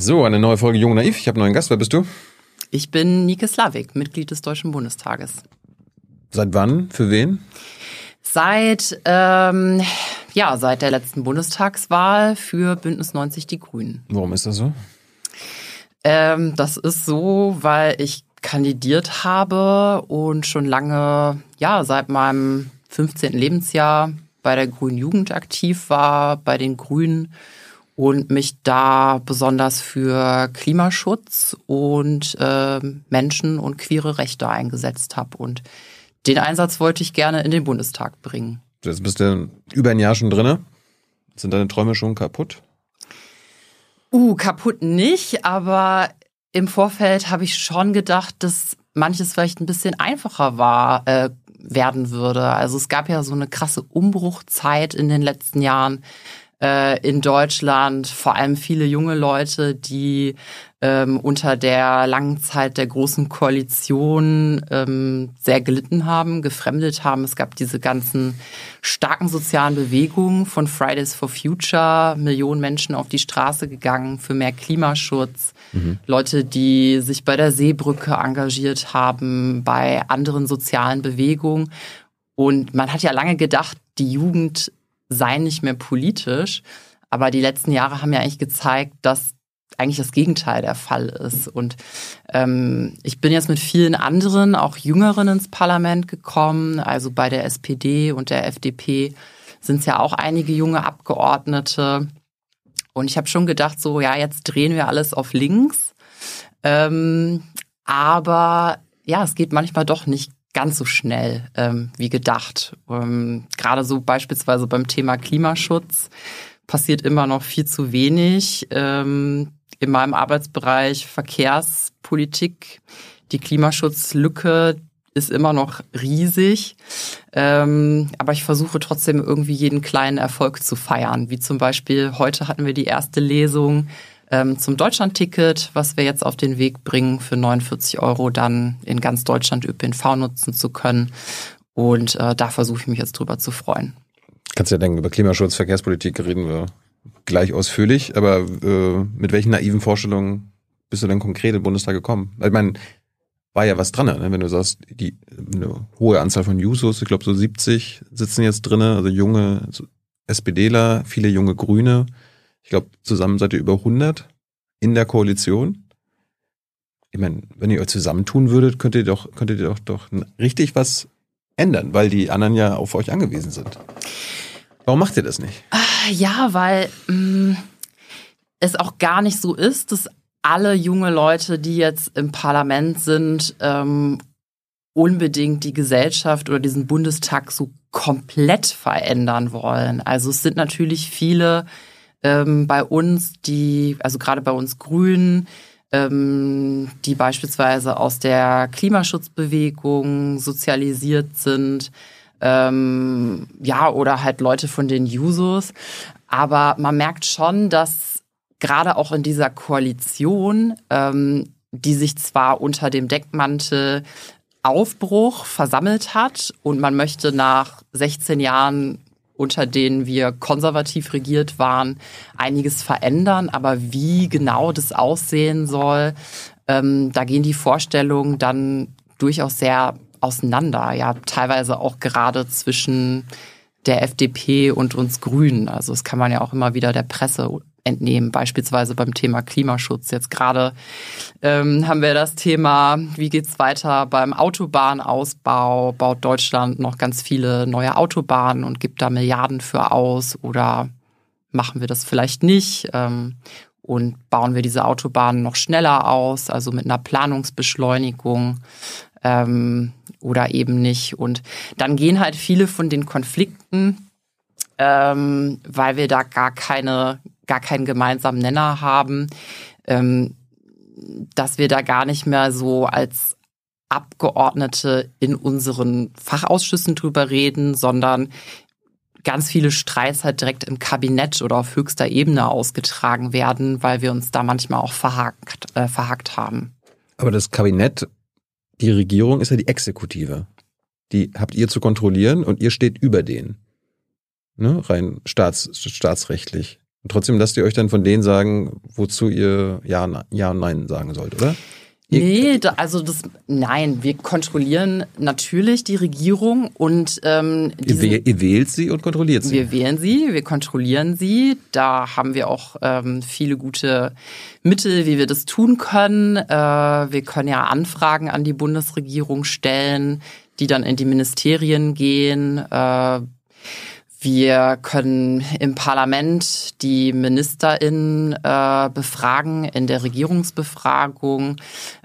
So, eine neue Folge Jung Naiv. Ich habe einen neuen Gast. Wer bist du? Ich bin Nike Slavik, Mitglied des Deutschen Bundestages. Seit wann? Für wen? Seit, ähm, ja, seit der letzten Bundestagswahl für Bündnis 90 Die Grünen. Warum ist das so? Ähm, das ist so, weil ich kandidiert habe und schon lange, ja, seit meinem 15. Lebensjahr bei der Grünen Jugend aktiv war, bei den Grünen und mich da besonders für Klimaschutz und äh, Menschen und queere Rechte eingesetzt habe. Und den Einsatz wollte ich gerne in den Bundestag bringen. Jetzt bist du über ein Jahr schon drinne. Sind deine Träume schon kaputt? Uh, kaputt nicht, aber im Vorfeld habe ich schon gedacht, dass manches vielleicht ein bisschen einfacher war, äh, werden würde. Also es gab ja so eine krasse Umbruchzeit in den letzten Jahren äh, in Deutschland, vor allem viele junge Leute, die ähm, unter der langen Zeit der großen Koalition ähm, sehr gelitten haben, gefremdet haben. Es gab diese ganzen starken sozialen Bewegungen von Fridays for Future, Millionen Menschen auf die Straße gegangen für mehr Klimaschutz, mhm. Leute, die sich bei der Seebrücke engagiert haben, bei anderen sozialen Bewegungen. Und man hat ja lange gedacht, die Jugend sei nicht mehr politisch. Aber die letzten Jahre haben ja eigentlich gezeigt, dass eigentlich das Gegenteil der Fall ist. Und ähm, ich bin jetzt mit vielen anderen, auch Jüngeren ins Parlament gekommen. Also bei der SPD und der FDP sind es ja auch einige junge Abgeordnete. Und ich habe schon gedacht, so ja, jetzt drehen wir alles auf links. Ähm, aber ja, es geht manchmal doch nicht ganz so schnell ähm, wie gedacht. Ähm, Gerade so beispielsweise beim Thema Klimaschutz passiert immer noch viel zu wenig. Ähm, in meinem Arbeitsbereich Verkehrspolitik, die Klimaschutzlücke ist immer noch riesig. Ähm, aber ich versuche trotzdem irgendwie jeden kleinen Erfolg zu feiern. Wie zum Beispiel heute hatten wir die erste Lesung ähm, zum Deutschlandticket, was wir jetzt auf den Weg bringen, für 49 Euro dann in ganz Deutschland ÖPNV nutzen zu können. Und äh, da versuche ich mich jetzt drüber zu freuen. Kannst ja denken, über Klimaschutz, Verkehrspolitik reden wir gleich ausführlich, aber äh, mit welchen naiven Vorstellungen bist du denn konkret im Bundestag gekommen? Ich meine, war ja was dran, ne? wenn du sagst, die eine hohe Anzahl von Jusos, ich glaube so 70 sitzen jetzt drinne, also junge SPDler, viele junge Grüne. Ich glaube, zusammen seid ihr über 100 in der Koalition. Ich meine, wenn ihr euch zusammentun würdet, könnt ihr doch, könnt ihr doch, doch richtig was ändern, weil die anderen ja auf euch angewiesen sind. Warum macht ihr das nicht? Ah, ja, weil mh, mm, es auch gar nicht so ist, dass alle junge Leute, die jetzt im Parlament sind, ähm, unbedingt die Gesellschaft oder diesen Bundestag so komplett verändern wollen. Also es sind natürlich viele, ähm, bei uns, die, also gerade bei uns Grünen, ähm, die beispielsweise aus der Klimaschutzbewegung sozialisiert sind, ähm, ja, oder halt Leute von den Jusos. Aber man merkt schon, dass gerade auch in dieser Koalition, ähm, die sich zwar unter dem Deckmantel Aufbruch versammelt hat und man möchte nach 16 Jahren unter denen wir konservativ regiert waren, einiges verändern. Aber wie genau das aussehen soll, ähm, da gehen die Vorstellungen dann durchaus sehr auseinander. Ja, teilweise auch gerade zwischen der FDP und uns Grünen. Also das kann man ja auch immer wieder der Presse entnehmen, beispielsweise beim Thema Klimaschutz. Jetzt gerade ähm, haben wir das Thema, wie geht's weiter beim Autobahnausbau? Baut Deutschland noch ganz viele neue Autobahnen und gibt da Milliarden für aus oder machen wir das vielleicht nicht? Ähm, und bauen wir diese Autobahnen noch schneller aus, also mit einer Planungsbeschleunigung ähm, oder eben nicht. Und dann gehen halt viele von den Konflikten, ähm, weil wir da gar keine gar keinen gemeinsamen Nenner haben, ähm, dass wir da gar nicht mehr so als Abgeordnete in unseren Fachausschüssen drüber reden, sondern ganz viele Streits halt direkt im Kabinett oder auf höchster Ebene ausgetragen werden, weil wir uns da manchmal auch verhakt, äh, verhakt haben. Aber das Kabinett, die Regierung ist ja die Exekutive. Die habt ihr zu kontrollieren und ihr steht über denen. Ne? Rein staats, staatsrechtlich. Und trotzdem lasst ihr euch dann von denen sagen, wozu ihr Ja, ja und Nein sagen sollt, oder? Nee, da, also das, nein, wir kontrollieren natürlich die Regierung und ähm, ihr, wäh ihr wählt sie und kontrolliert sie. Wir wählen sie, wir kontrollieren sie. Da haben wir auch ähm, viele gute Mittel, wie wir das tun können. Äh, wir können ja Anfragen an die Bundesregierung stellen, die dann in die Ministerien gehen. Äh, wir können im Parlament die MinisterInnen äh, befragen in der Regierungsbefragung.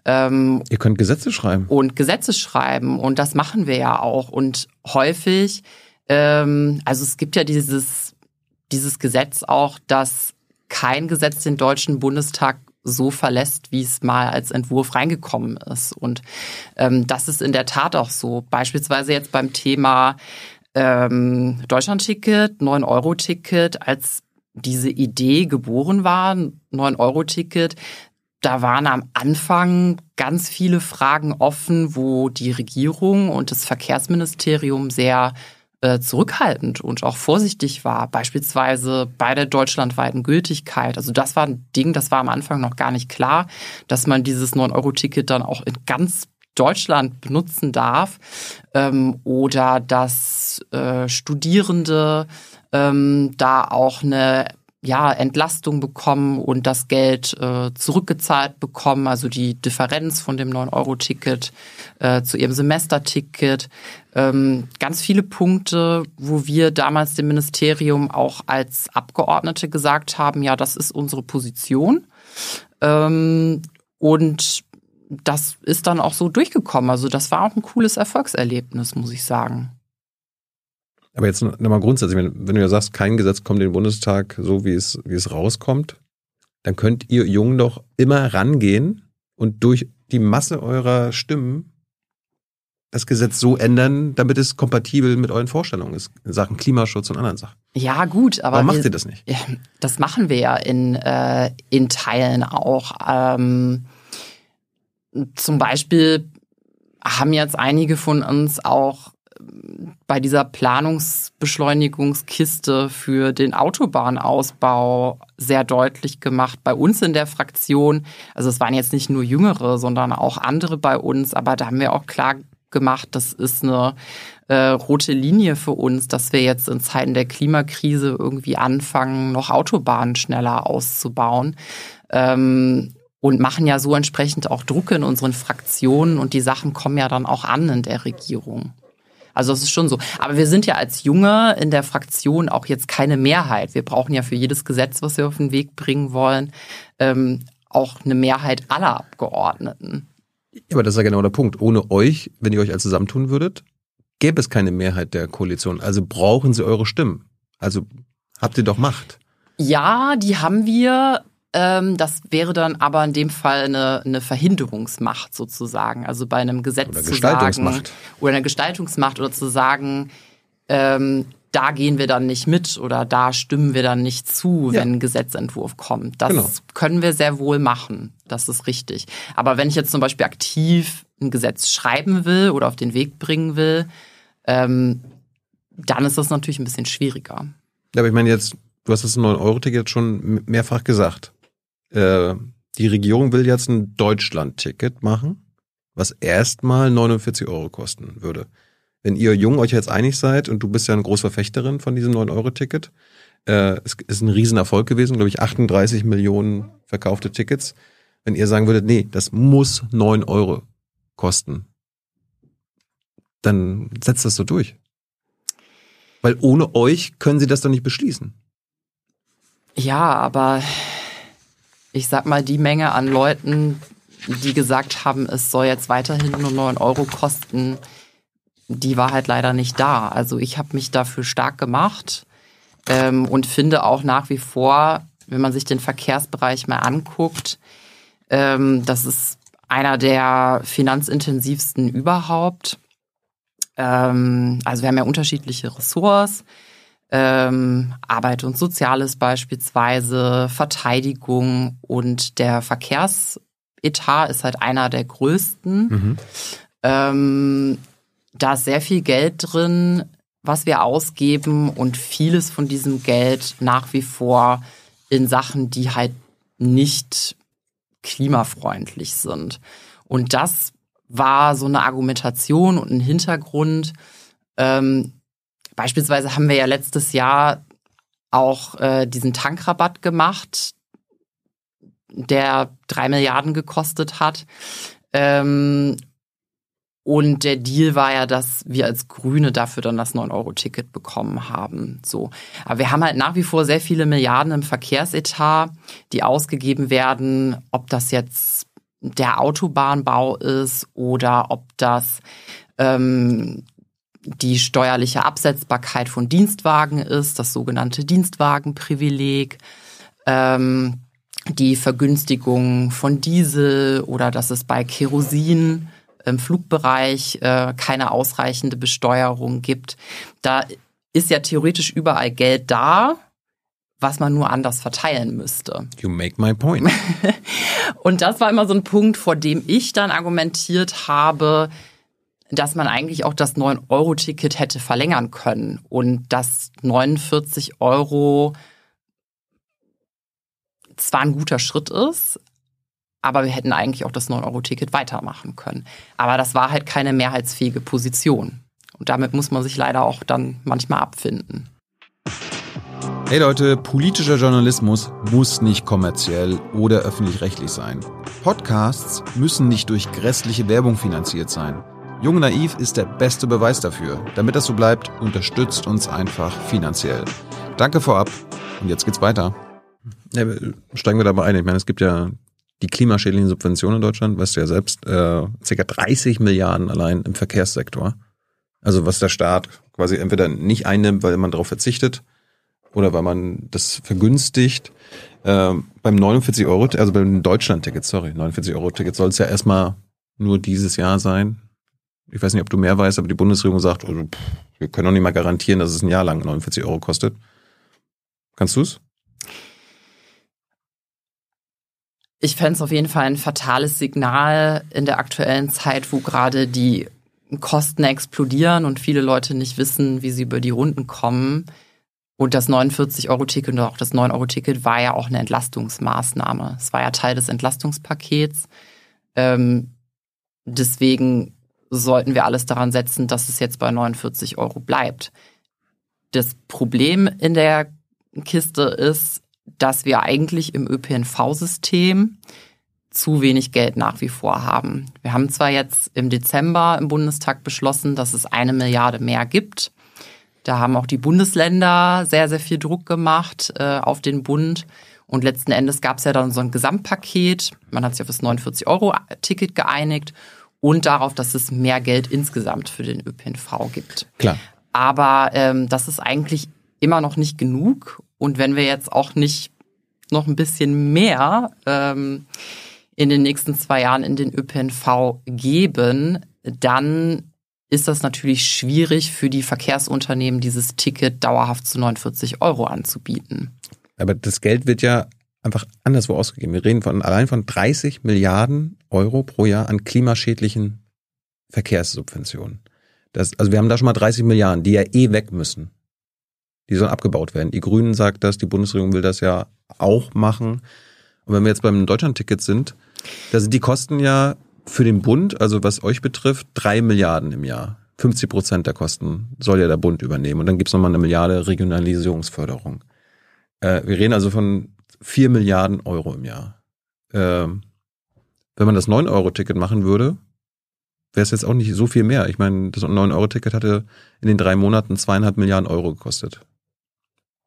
Ähm, Ihr könnt Gesetze schreiben. Und Gesetze schreiben. Und das machen wir ja auch. Und häufig, ähm, also es gibt ja dieses, dieses Gesetz auch, dass kein Gesetz den Deutschen Bundestag so verlässt, wie es mal als Entwurf reingekommen ist. Und ähm, das ist in der Tat auch so. Beispielsweise jetzt beim Thema ähm, Deutschland-Ticket, 9-Euro-Ticket, als diese Idee geboren war, 9-Euro-Ticket, da waren am Anfang ganz viele Fragen offen, wo die Regierung und das Verkehrsministerium sehr äh, zurückhaltend und auch vorsichtig war, beispielsweise bei der deutschlandweiten Gültigkeit. Also das war ein Ding, das war am Anfang noch gar nicht klar, dass man dieses 9-Euro-Ticket dann auch in ganz Deutschland benutzen darf ähm, oder dass äh, Studierende ähm, da auch eine ja, Entlastung bekommen und das Geld äh, zurückgezahlt bekommen, also die Differenz von dem 9-Euro-Ticket äh, zu ihrem Semesterticket. Ähm, ganz viele Punkte, wo wir damals dem Ministerium auch als Abgeordnete gesagt haben, ja, das ist unsere Position. Ähm, und das ist dann auch so durchgekommen. Also das war auch ein cooles Erfolgserlebnis, muss ich sagen. Aber jetzt nochmal grundsätzlich, wenn, du ja sagst, kein Gesetz kommt in den Bundestag so, wie es, wie es rauskommt, dann könnt ihr Jungen doch immer rangehen und durch die Masse eurer Stimmen das Gesetz so ändern, damit es kompatibel mit euren Vorstellungen ist, in Sachen Klimaschutz und anderen Sachen. Ja, gut, aber. Warum macht ihr das nicht? Das machen wir ja in, äh, in Teilen auch. Ähm, zum Beispiel haben jetzt einige von uns auch ähm, bei dieser Planungsbeschleunigungskiste für den Autobahnausbau sehr deutlich gemacht. Bei uns in der Fraktion, also es waren jetzt nicht nur Jüngere, sondern auch andere bei uns, aber da haben wir auch klar gemacht, das ist eine äh, rote Linie für uns, dass wir jetzt in Zeiten der Klimakrise irgendwie anfangen, noch Autobahnen schneller auszubauen. Ähm, und machen ja so entsprechend auch Druck in unseren Fraktionen und die Sachen kommen ja dann auch an in der Regierung. Also es ist schon so. Aber wir sind ja als Junge in der Fraktion auch jetzt keine Mehrheit. Wir brauchen ja für jedes Gesetz, was wir auf den Weg bringen wollen, ähm, auch eine Mehrheit aller Abgeordneten. Ja, aber das ist ja genau der Punkt. Ohne euch, wenn ihr euch alle zusammentun würdet, gäbe es keine Mehrheit der Koalition. Also brauchen sie eure Stimmen. Also habt ihr doch Macht. Ja, die haben wir das wäre dann aber in dem Fall eine, eine Verhinderungsmacht sozusagen. Also bei einem Gesetz oder zu sagen oder eine Gestaltungsmacht oder zu sagen, ähm, da gehen wir dann nicht mit oder da stimmen wir dann nicht zu, ja. wenn ein Gesetzentwurf kommt. Das genau. können wir sehr wohl machen. Das ist richtig. Aber wenn ich jetzt zum Beispiel aktiv ein Gesetz schreiben will oder auf den Weg bringen will, ähm, dann ist das natürlich ein bisschen schwieriger. Ja, aber ich meine jetzt, du hast das 9-Euro-Ticket schon mehrfach gesagt. Äh, die Regierung will jetzt ein Deutschland-Ticket machen, was erstmal 49 Euro kosten würde. Wenn ihr jung euch jetzt einig seid und du bist ja eine Großverfechterin von diesem 9-Euro-Ticket, äh, es ist ein Riesenerfolg gewesen, glaube ich, 38 Millionen verkaufte Tickets. Wenn ihr sagen würdet, nee, das muss 9 Euro kosten, dann setzt das so durch. Weil ohne euch können sie das doch nicht beschließen. Ja, aber ich sag mal, die Menge an Leuten, die gesagt haben, es soll jetzt weiterhin nur 9 Euro kosten, die war halt leider nicht da. Also ich habe mich dafür stark gemacht ähm, und finde auch nach wie vor, wenn man sich den Verkehrsbereich mal anguckt, ähm, das ist einer der finanzintensivsten überhaupt. Ähm, also wir haben ja unterschiedliche Ressorts ähm, Arbeit und Soziales beispielsweise, Verteidigung und der Verkehrsetat ist halt einer der größten. Mhm. Ähm, da ist sehr viel Geld drin, was wir ausgeben und vieles von diesem Geld nach wie vor in Sachen, die halt nicht klimafreundlich sind. Und das war so eine Argumentation und ein Hintergrund. Ähm, beispielsweise haben wir ja letztes Jahr auch äh, diesen Tankrabatt gemacht, der drei Milliarden gekostet hat. Ähm, und der Deal war ja, dass wir als Grüne dafür dann das 9-Euro-Ticket bekommen haben. So. Aber wir haben halt nach wie vor sehr viele Milliarden im Verkehrsetat, die ausgegeben werden, ob das jetzt der Autobahnbau ist oder ob das ähm, die steuerliche Absetzbarkeit von Dienstwagen ist, das sogenannte Dienstwagenprivileg, ähm, die Vergünstigung von Diesel oder dass es bei Kerosin im Flugbereich äh, keine ausreichende Besteuerung gibt. Da ist ja theoretisch überall Geld da, was man nur anders verteilen müsste. You make my point. Und das war immer so ein Punkt, vor dem ich dann argumentiert habe, dass man eigentlich auch das 9-Euro-Ticket hätte verlängern können und dass 49 Euro zwar ein guter Schritt ist, aber wir hätten eigentlich auch das 9-Euro-Ticket weitermachen können. Aber das war halt keine mehrheitsfähige Position. Und damit muss man sich leider auch dann manchmal abfinden. Hey Leute, politischer Journalismus muss nicht kommerziell oder öffentlich-rechtlich sein. Podcasts müssen nicht durch grässliche Werbung finanziert sein. Jung Naiv ist der beste Beweis dafür. Damit das so bleibt, unterstützt uns einfach finanziell. Danke vorab und jetzt geht's weiter. Ja, steigen wir dabei ein. Ich meine, es gibt ja die klimaschädlichen Subventionen in Deutschland, weißt du ja selbst, äh, ca. 30 Milliarden allein im Verkehrssektor. Also was der Staat quasi entweder nicht einnimmt, weil man darauf verzichtet oder weil man das vergünstigt. Äh, beim 49 Euro, also beim Deutschland-Ticket, sorry, 49 Euro Ticket soll es ja erstmal nur dieses Jahr sein. Ich weiß nicht, ob du mehr weißt, aber die Bundesregierung sagt, also, pff, wir können doch nicht mal garantieren, dass es ein Jahr lang 49 Euro kostet. Kannst du's? Ich fände es auf jeden Fall ein fatales Signal in der aktuellen Zeit, wo gerade die Kosten explodieren und viele Leute nicht wissen, wie sie über die Runden kommen. Und das 49-Euro-Ticket und auch das 9-Euro-Ticket war ja auch eine Entlastungsmaßnahme. Es war ja Teil des Entlastungspakets. Ähm, deswegen sollten wir alles daran setzen, dass es jetzt bei 49 Euro bleibt. Das Problem in der Kiste ist, dass wir eigentlich im ÖPNV-System zu wenig Geld nach wie vor haben. Wir haben zwar jetzt im Dezember im Bundestag beschlossen, dass es eine Milliarde mehr gibt. Da haben auch die Bundesländer sehr, sehr viel Druck gemacht äh, auf den Bund. Und letzten Endes gab es ja dann so ein Gesamtpaket. Man hat sich auf das 49-Euro-Ticket geeinigt und darauf, dass es mehr Geld insgesamt für den ÖPNV gibt. Klar. Aber ähm, das ist eigentlich immer noch nicht genug. Und wenn wir jetzt auch nicht noch ein bisschen mehr ähm, in den nächsten zwei Jahren in den ÖPNV geben, dann ist das natürlich schwierig für die Verkehrsunternehmen, dieses Ticket dauerhaft zu 49 Euro anzubieten. Aber das Geld wird ja einfach anderswo ausgegeben. Wir reden von allein von 30 Milliarden Euro pro Jahr an klimaschädlichen Verkehrssubventionen. Das, also wir haben da schon mal 30 Milliarden, die ja eh weg müssen. Die sollen abgebaut werden. Die Grünen sagt das, die Bundesregierung will das ja auch machen. Und wenn wir jetzt beim Deutschlandticket sind, da sind die Kosten ja für den Bund, also was euch betrifft, drei Milliarden im Jahr. 50 Prozent der Kosten soll ja der Bund übernehmen. Und dann gibt's nochmal eine Milliarde Regionalisierungsförderung. Äh, wir reden also von vier Milliarden Euro im Jahr. Äh, wenn man das 9-Euro-Ticket machen würde, wäre es jetzt auch nicht so viel mehr. Ich meine, das 9-Euro-Ticket hatte in den drei Monaten zweieinhalb Milliarden Euro gekostet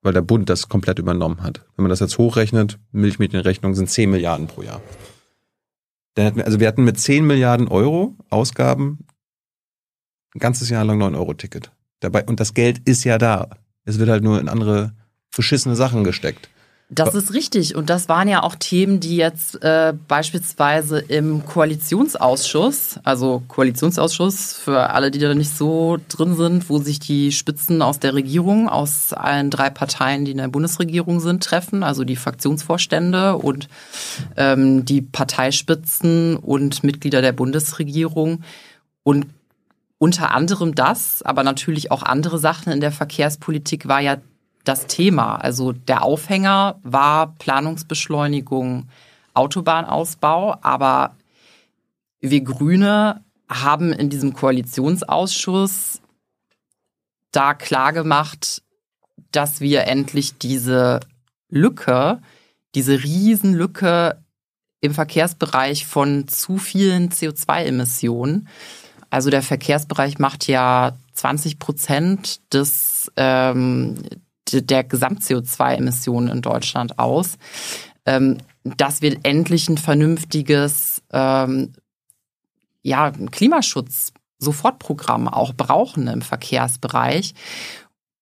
weil der Bund das komplett übernommen hat. Wenn man das jetzt hochrechnet, Milchmädchenrechnung sind 10 Milliarden pro Jahr. Dann wir, also wir hatten mit 10 Milliarden Euro Ausgaben ein ganzes Jahr lang 9-Euro-Ticket. Dabei, und das Geld ist ja da. Es wird halt nur in andere beschissene Sachen gesteckt. Das ist richtig. Und das waren ja auch Themen, die jetzt äh, beispielsweise im Koalitionsausschuss, also Koalitionsausschuss für alle, die da nicht so drin sind, wo sich die Spitzen aus der Regierung, aus allen drei Parteien, die in der Bundesregierung sind, treffen, also die Fraktionsvorstände und ähm, die Parteispitzen und Mitglieder der Bundesregierung. Und unter anderem das, aber natürlich auch andere Sachen in der Verkehrspolitik war ja das Thema. Also der Aufhänger war Planungsbeschleunigung, Autobahnausbau, aber wir Grüne haben in diesem Koalitionsausschuss da klargemacht, dass wir endlich diese Lücke, diese Riesenlücke im Verkehrsbereich von zu vielen CO2-Emissionen, also der Verkehrsbereich macht ja 20 Prozent des ähm, der Gesamt-CO2-Emissionen in Deutschland aus, ähm, dass wir endlich ein vernünftiges ähm, ja, Klimaschutz-Sofortprogramm auch brauchen im Verkehrsbereich.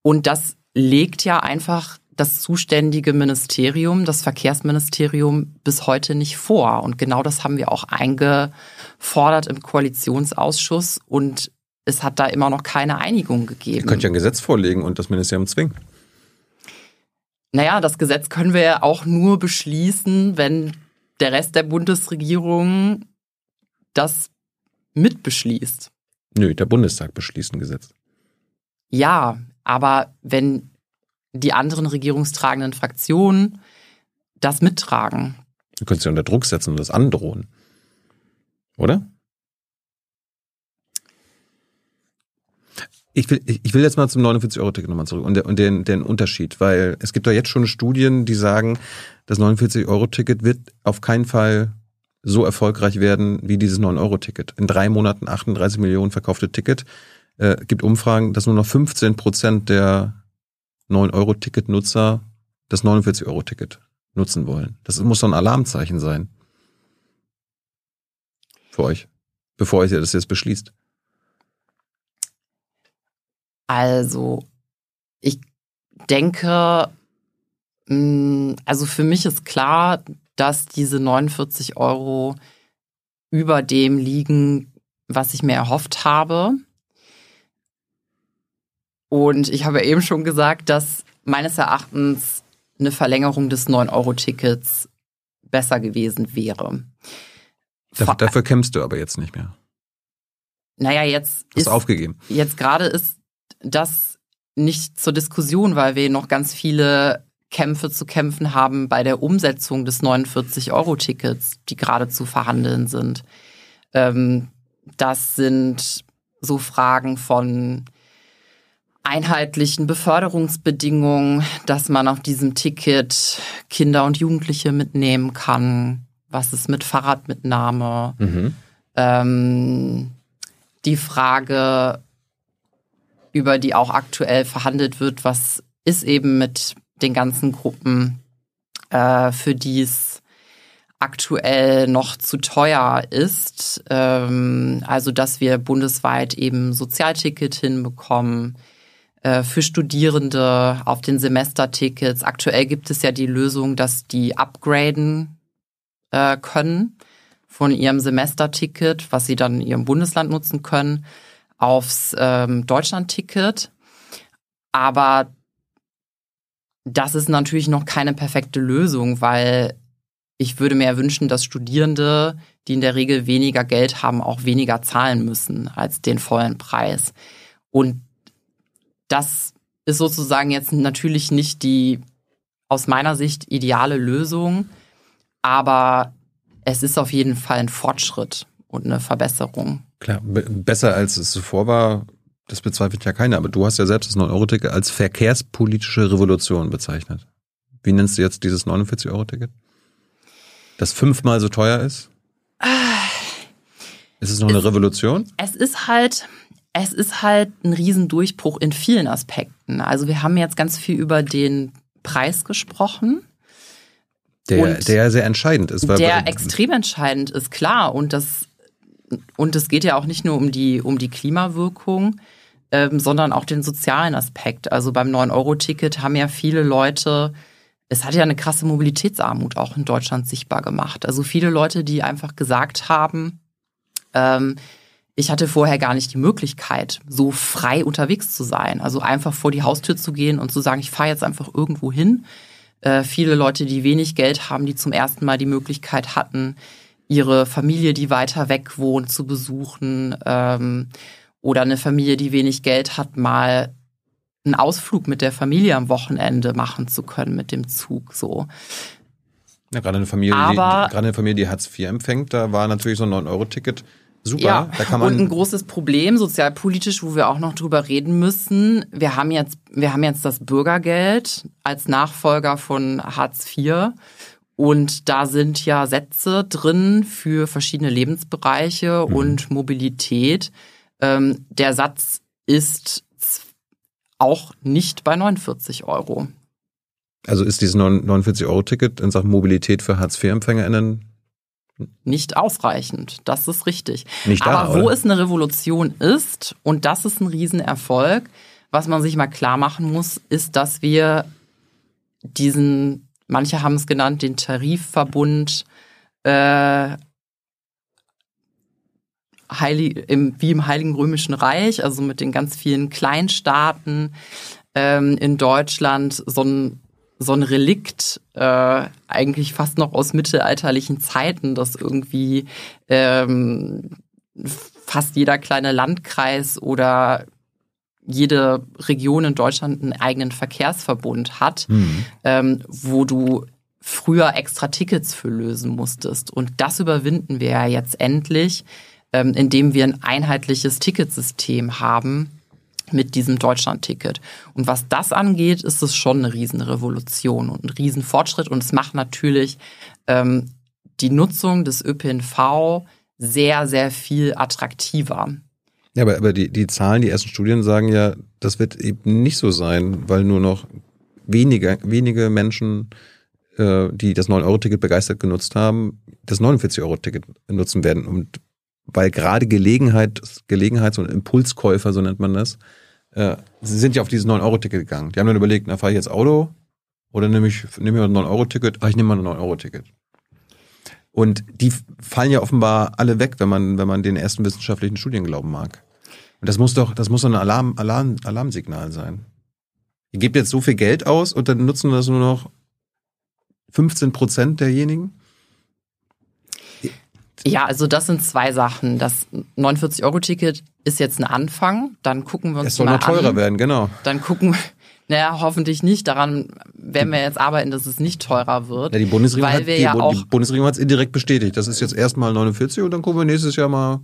Und das legt ja einfach das zuständige Ministerium, das Verkehrsministerium, bis heute nicht vor. Und genau das haben wir auch eingefordert im Koalitionsausschuss und es hat da immer noch keine Einigung gegeben. Ihr könnt ja ein Gesetz vorlegen und das Ministerium zwingen. Naja, das Gesetz können wir ja auch nur beschließen, wenn der Rest der Bundesregierung das mitbeschließt. Nö, der Bundestag beschließt ein Gesetz. Ja, aber wenn die anderen regierungstragenden Fraktionen das mittragen. Du könntest ja unter Druck setzen und das androhen. Oder? Ich will, ich will jetzt mal zum 49-Euro-Ticket nochmal zurück und, und den, den Unterschied, weil es gibt da jetzt schon Studien, die sagen, das 49-Euro-Ticket wird auf keinen Fall so erfolgreich werden wie dieses 9-Euro-Ticket. In drei Monaten 38 Millionen verkaufte Ticket. Äh, gibt Umfragen, dass nur noch 15 Prozent der 9-Euro-Ticket-Nutzer das 49-Euro-Ticket nutzen wollen. Das muss so ein Alarmzeichen sein. Für euch. Bevor ihr das jetzt beschließt. Also, ich denke, mm, also für mich ist klar, dass diese 49 Euro über dem liegen, was ich mir erhofft habe. Und ich habe eben schon gesagt, dass meines Erachtens eine Verlängerung des 9-Euro-Tickets besser gewesen wäre. Dafür, dafür kämpfst du aber jetzt nicht mehr. Naja, jetzt Hast ist aufgegeben. Jetzt gerade ist das nicht zur Diskussion, weil wir noch ganz viele Kämpfe zu kämpfen haben bei der Umsetzung des 49-Euro-Tickets, die gerade zu verhandeln sind. Ähm, das sind so Fragen von einheitlichen Beförderungsbedingungen, dass man auf diesem Ticket Kinder und Jugendliche mitnehmen kann. Was ist mit Fahrradmitnahme? Mhm. Ähm, die Frage, über die auch aktuell verhandelt wird, was ist eben mit den ganzen Gruppen, äh, für die es aktuell noch zu teuer ist. Ähm, also, dass wir bundesweit eben Sozialticket hinbekommen äh, für Studierende auf den Semestertickets. Aktuell gibt es ja die Lösung, dass die upgraden äh, können von ihrem Semesterticket, was sie dann in ihrem Bundesland nutzen können aufs ähm, Deutschland-Ticket. Aber das ist natürlich noch keine perfekte Lösung, weil ich würde mir wünschen, dass Studierende, die in der Regel weniger Geld haben, auch weniger zahlen müssen als den vollen Preis. Und das ist sozusagen jetzt natürlich nicht die aus meiner Sicht ideale Lösung, aber es ist auf jeden Fall ein Fortschritt und eine Verbesserung. Klar, besser als es zuvor war, das bezweifelt ja keiner. Aber du hast ja selbst das 9-Euro-Ticket als verkehrspolitische Revolution bezeichnet. Wie nennst du jetzt dieses 49-Euro-Ticket? Das fünfmal so teuer ist? Ist es noch eine Revolution? Es ist halt, es ist halt ein Riesendurchbruch in vielen Aspekten. Also wir haben jetzt ganz viel über den Preis gesprochen. Der, der sehr entscheidend ist. der extrem entscheidend ist, klar. Und das und es geht ja auch nicht nur um die, um die Klimawirkung, ähm, sondern auch den sozialen Aspekt. Also beim 9-Euro-Ticket haben ja viele Leute, es hat ja eine krasse Mobilitätsarmut auch in Deutschland sichtbar gemacht. Also viele Leute, die einfach gesagt haben, ähm, ich hatte vorher gar nicht die Möglichkeit, so frei unterwegs zu sein. Also einfach vor die Haustür zu gehen und zu sagen, ich fahre jetzt einfach irgendwo hin. Äh, viele Leute, die wenig Geld haben, die zum ersten Mal die Möglichkeit hatten, ihre Familie, die weiter weg wohnt, zu besuchen ähm, oder eine Familie, die wenig Geld hat, mal einen Ausflug mit der Familie am Wochenende machen zu können mit dem Zug. So. Ja, gerade eine Familie, Aber- die, gerade eine Familie, die Hartz IV empfängt, da war natürlich so ein 9-Euro-Ticket super. Ja, da kann und ein man. großes Problem sozialpolitisch, wo wir auch noch drüber reden müssen. Wir haben jetzt, wir haben jetzt das Bürgergeld als Nachfolger von Hartz IV. Und da sind ja Sätze drin für verschiedene Lebensbereiche Mhm. und Mobilität. Ähm, der Satz ist auch nicht bei 49 Euro. Also ist dieses 49-Euro-Ticket in Sachen Mobilität für Hartz-IV-EmpfängerInnen Nicht ausreichend, das ist richtig. nicht da, Aber wo oder? es eine Revolution ist, und das ist ein Riesenerfolg, was man sich mal klar machen muss, ist, dass wir diesen, manche haben es genannt, den Tarifverbund äh, heilig, im, wie im Heiligen Römischen Reich, also mit den ganz vielen Kleinstaaten ähm, in Deutschland, so ein, so ein Relikt, äh, eigentlich fast noch aus mittelalterlichen Zeiten, dass irgendwie ähm, fast jeder kleine Landkreis oder jede Region in Deutschland einen eigenen Verkehrsverbund hat, Hm. ähm, wo du früher extra Tickets für lösen musstest. Und das überwinden wir ja jetzt endlich, ähm, indem wir ein einheitliches Ticketsystem haben mit diesem Deutschland-Ticket. Und was das angeht, ist es schon eine Riesenrevolution und ein Riesenfortschritt. Und es macht natürlich ähm, die Nutzung des ÖPNV sehr, sehr viel attraktiver. Ja, aber, aber die, die Zahlen, die ersten Studien sagen ja, das wird eben nicht so sein, weil nur noch wenige, wenige Menschen, äh, die das 9-Euro-Ticket begeistert genutzt haben, das 49-Euro-Ticket nutzen werden. Und weil gerade Gelegenheit, Gelegenheits- und Impulskäufer, so nennt man das, äh, sind ja auf dieses 9-Euro-Ticket gegangen. Die haben dann überlegt, na, fahre ich jetzt Auto oder nehme ich, nehme ich ein 9-Euro-Ticket? Ah, ich nehme mal ein 9-Euro-Ticket. Und die fallen ja offenbar alle weg, wenn man, wenn man den ersten wissenschaftlichen Studien glauben mag. Und das muss doch, das muss doch ein Alarm, Alarm, Alarmsignal sein. Ihr gebt jetzt so viel Geld aus und dann nutzen das nur noch 15 Prozent derjenigen? Ja, also das sind zwei Sachen. Das 49-Euro-Ticket ist jetzt ein Anfang. Dann gucken wir uns Es soll mal noch teurer an. werden, genau. Dann gucken, naja, hoffentlich nicht. Daran werden wir jetzt arbeiten, dass es nicht teurer wird. Ja, die Bundesregierung, hat, die, ja Bundesregierung hat es indirekt bestätigt. Das ist jetzt erstmal 49 und dann gucken wir nächstes Jahr mal.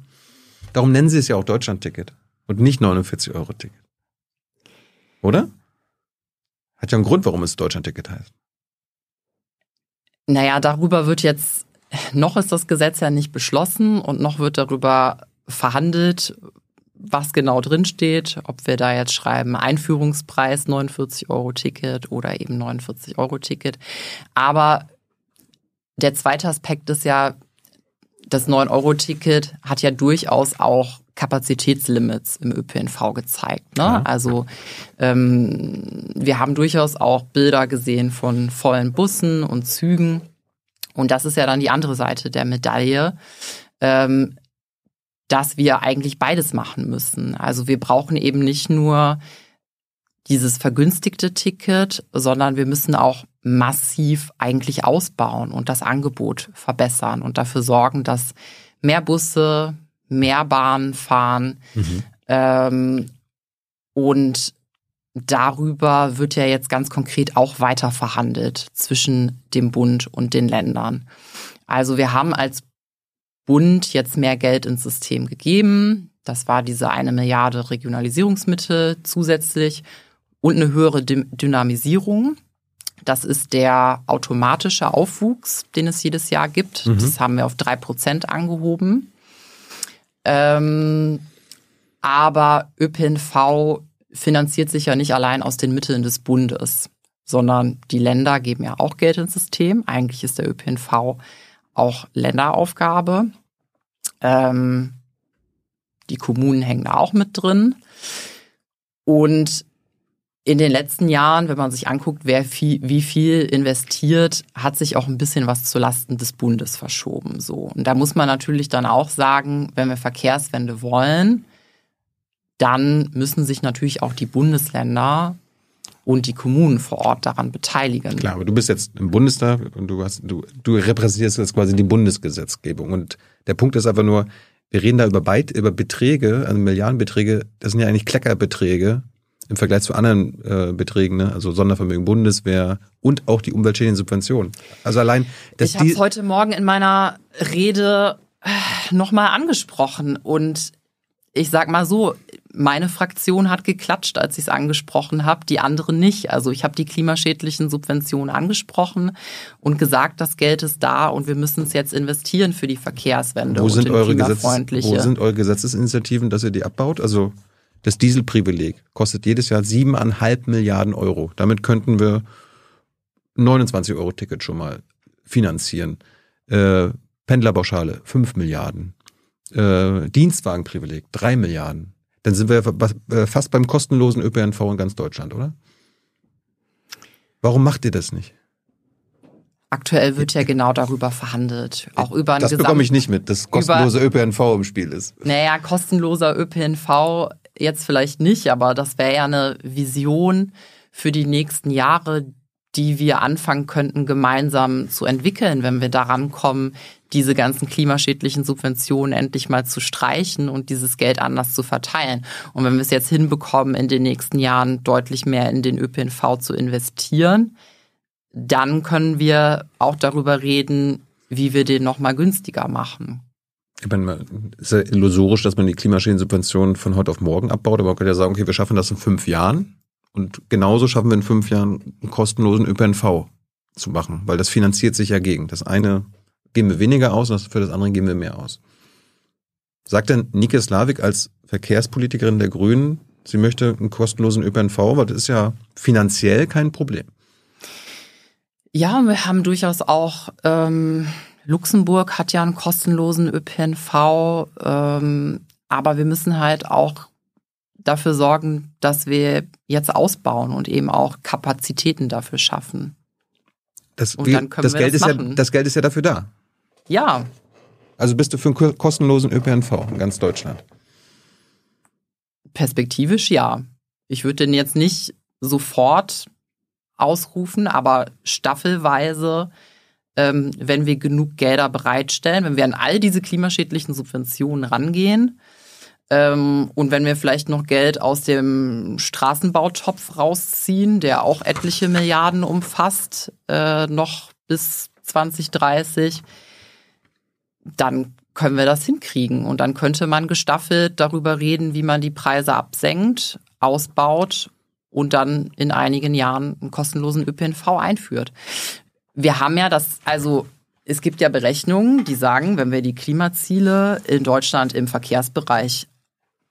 Darum nennen sie es ja auch Deutschland-Ticket und nicht 49-Euro-Ticket. Oder? Hat ja einen Grund, warum es Deutschland-Ticket heißt. Naja, darüber wird jetzt, noch ist das Gesetz ja nicht beschlossen und noch wird darüber verhandelt, was genau drinsteht, ob wir da jetzt schreiben Einführungspreis 49 Euro Ticket oder eben 49 Euro Ticket. Aber der zweite Aspekt ist ja, das 9-Euro-Ticket hat ja durchaus auch Kapazitätslimits im ÖPNV gezeigt. Ne? Ja. Also ähm, wir haben durchaus auch Bilder gesehen von vollen Bussen und Zügen. Und das ist ja dann die andere Seite der Medaille, ähm, dass wir eigentlich beides machen müssen. Also wir brauchen eben nicht nur dieses vergünstigte Ticket, sondern wir müssen auch massiv eigentlich ausbauen und das Angebot verbessern und dafür sorgen, dass mehr Busse, mehr Bahnen fahren. Ähm, und darüber wird ja jetzt ganz konkret auch weiter verhandelt zwischen dem Bund und den Ländern. Also wir haben als Bund jetzt mehr Geld ins System gegeben. Das war diese eine Milliarde Regionalisierungsmittel zusätzlich und eine höhere Dy- Dynamisierung. Das ist der automatische Aufwuchs, den es jedes Jahr gibt. Mhm. Das haben wir auf drei Prozent angehoben. Ähm, aber ÖPNV finanziert sich ja nicht allein aus den Mitteln des Bundes, sondern die Länder geben ja auch Geld ins System. Eigentlich ist der ÖPNV auch Länderaufgabe. Ähm, die Kommunen hängen da auch mit drin. Und in den letzten Jahren, wenn man sich anguckt, wer viel, wie viel investiert, hat sich auch ein bisschen was zulasten des Bundes verschoben. So. Und da muss man natürlich dann auch sagen, wenn wir Verkehrswende wollen, dann müssen sich natürlich auch die Bundesländer und die Kommunen vor Ort daran beteiligen. Klar, aber du bist jetzt im Bundestag und du hast, du, du repräsentierst jetzt quasi die Bundesgesetzgebung. Und der Punkt ist einfach nur, wir reden da über Beit, über Beträge, also Milliardenbeträge, das sind ja eigentlich Kleckerbeträge im Vergleich zu anderen äh, Beträgen, ne? also Sondervermögen Bundeswehr und auch die umweltschädlichen Subventionen. Also allein, dass ich habe es heute Morgen in meiner Rede äh, nochmal angesprochen und ich sag mal so, meine Fraktion hat geklatscht, als ich es angesprochen habe, die anderen nicht. Also ich habe die klimaschädlichen Subventionen angesprochen und gesagt, das Geld ist da und wir müssen es jetzt investieren für die Verkehrswende wo und sind in eure Gesetz. Wo sind eure Gesetzesinitiativen, dass ihr die abbaut? Also das Dieselprivileg kostet jedes Jahr siebeneinhalb Milliarden Euro. Damit könnten wir 29 Euro Ticket schon mal finanzieren. Äh, Pendlerpauschale, 5 Milliarden. Äh, Dienstwagenprivileg, 3 Milliarden. Dann sind wir äh, fast beim kostenlosen ÖPNV in ganz Deutschland, oder? Warum macht ihr das nicht? Aktuell wird ja genau darüber verhandelt. Auch über Das bekomme ich nicht mit, dass kostenlose ÖPNV im Spiel ist. Naja, kostenloser ÖPNV jetzt vielleicht nicht, aber das wäre ja eine Vision für die nächsten Jahre, die wir anfangen könnten, gemeinsam zu entwickeln, wenn wir daran kommen, diese ganzen klimaschädlichen Subventionen endlich mal zu streichen und dieses Geld anders zu verteilen. Und wenn wir es jetzt hinbekommen, in den nächsten Jahren deutlich mehr in den ÖPNV zu investieren, dann können wir auch darüber reden, wie wir den nochmal günstiger machen. Ich meine, es ist ja illusorisch, dass man die klimaschädlichen Subventionen von heute auf morgen abbaut, aber man könnte ja sagen, okay, wir schaffen das in fünf Jahren und genauso schaffen wir in fünf Jahren einen kostenlosen ÖPNV zu machen, weil das finanziert sich ja gegen. Das eine geben wir weniger aus und für das andere geben wir mehr aus. Sagt denn Nike Slavik als Verkehrspolitikerin der Grünen, sie möchte einen kostenlosen ÖPNV, weil das ist ja finanziell kein Problem. Ja, wir haben durchaus auch, ähm, Luxemburg hat ja einen kostenlosen ÖPNV, ähm, aber wir müssen halt auch dafür sorgen, dass wir jetzt ausbauen und eben auch Kapazitäten dafür schaffen. Das, und dann können das wir Geld das, ist machen. ja, das Geld ist ja dafür da. Ja. Also bist du für einen kostenlosen ÖPNV in ganz Deutschland? Perspektivisch ja. Ich würde den jetzt nicht sofort ausrufen, aber staffelweise, ähm, wenn wir genug Gelder bereitstellen, wenn wir an all diese klimaschädlichen Subventionen rangehen ähm, und wenn wir vielleicht noch Geld aus dem Straßenbautopf rausziehen, der auch etliche Milliarden umfasst, äh, noch bis 2030, dann können wir das hinkriegen. Und dann könnte man gestaffelt darüber reden, wie man die Preise absenkt, ausbaut und dann in einigen Jahren einen kostenlosen ÖPNV einführt. Wir haben ja das, also es gibt ja Berechnungen, die sagen, wenn wir die Klimaziele in Deutschland im Verkehrsbereich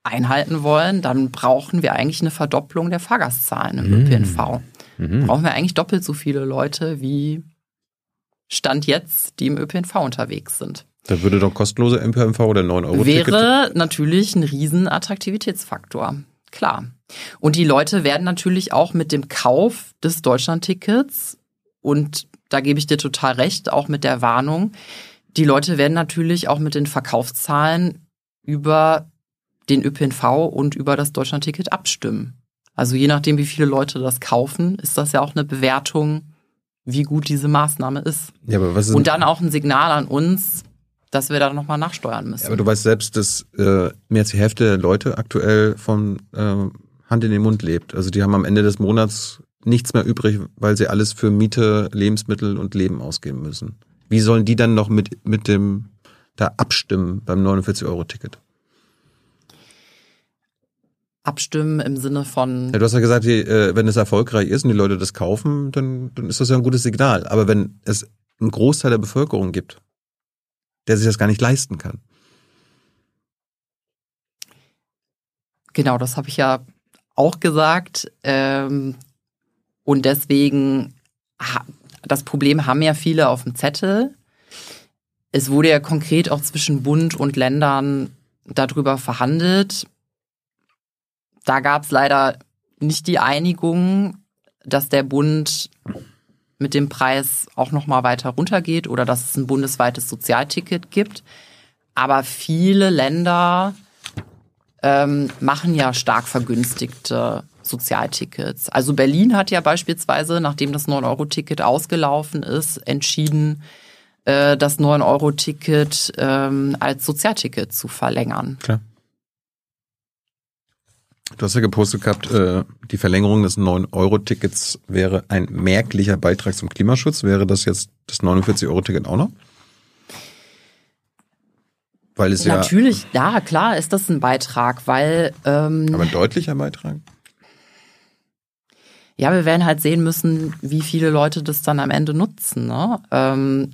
einhalten wollen, dann brauchen wir eigentlich eine Verdopplung der Fahrgastzahlen im mhm. ÖPNV. Mhm. Brauchen wir eigentlich doppelt so viele Leute wie Stand jetzt, die im ÖPNV unterwegs sind. Da würde doch kostenloser ÖPNV oder 9 Euro Wäre natürlich ein Riesenattraktivitätsfaktor. Klar. Und die Leute werden natürlich auch mit dem Kauf des Deutschlandtickets und da gebe ich dir total recht, auch mit der Warnung, die Leute werden natürlich auch mit den Verkaufszahlen über den ÖPNV und über das Deutschlandticket abstimmen. Also je nachdem, wie viele Leute das kaufen, ist das ja auch eine Bewertung, wie gut diese Maßnahme ist. Ja, ist und dann auch ein Signal an uns, dass wir da nochmal nachsteuern müssen. Ja, aber du weißt selbst, dass äh, mehr als die Hälfte der Leute aktuell von äh, Hand in den Mund lebt. Also die haben am Ende des Monats nichts mehr übrig, weil sie alles für Miete, Lebensmittel und Leben ausgeben müssen. Wie sollen die dann noch mit, mit dem da abstimmen beim 49-Euro-Ticket? Abstimmen im Sinne von. Ja, du hast ja gesagt, die, äh, wenn es erfolgreich ist und die Leute das kaufen, dann, dann ist das ja ein gutes Signal. Aber wenn es einen Großteil der Bevölkerung gibt, der sich das gar nicht leisten kann. Genau, das habe ich ja auch gesagt. Ähm, und deswegen, das Problem haben ja viele auf dem Zettel. Es wurde ja konkret auch zwischen Bund und Ländern darüber verhandelt. Da gab es leider nicht die Einigung, dass der Bund mit dem Preis auch noch mal weiter runtergeht oder dass es ein bundesweites Sozialticket gibt. Aber viele Länder ähm, machen ja stark vergünstigte Sozialtickets. Also Berlin hat ja beispielsweise, nachdem das 9-Euro-Ticket ausgelaufen ist, entschieden, äh, das 9-Euro-Ticket ähm, als Sozialticket zu verlängern. Klar. Du hast ja gepostet gehabt, äh, die Verlängerung des 9-Euro-Tickets wäre ein merklicher Beitrag zum Klimaschutz. Wäre das jetzt das 49-Euro-Ticket auch noch? Weil es Natürlich, ja, ja, klar ist das ein Beitrag, weil. Ähm, aber ein deutlicher Beitrag? Ja, wir werden halt sehen müssen, wie viele Leute das dann am Ende nutzen. Ne? Ähm,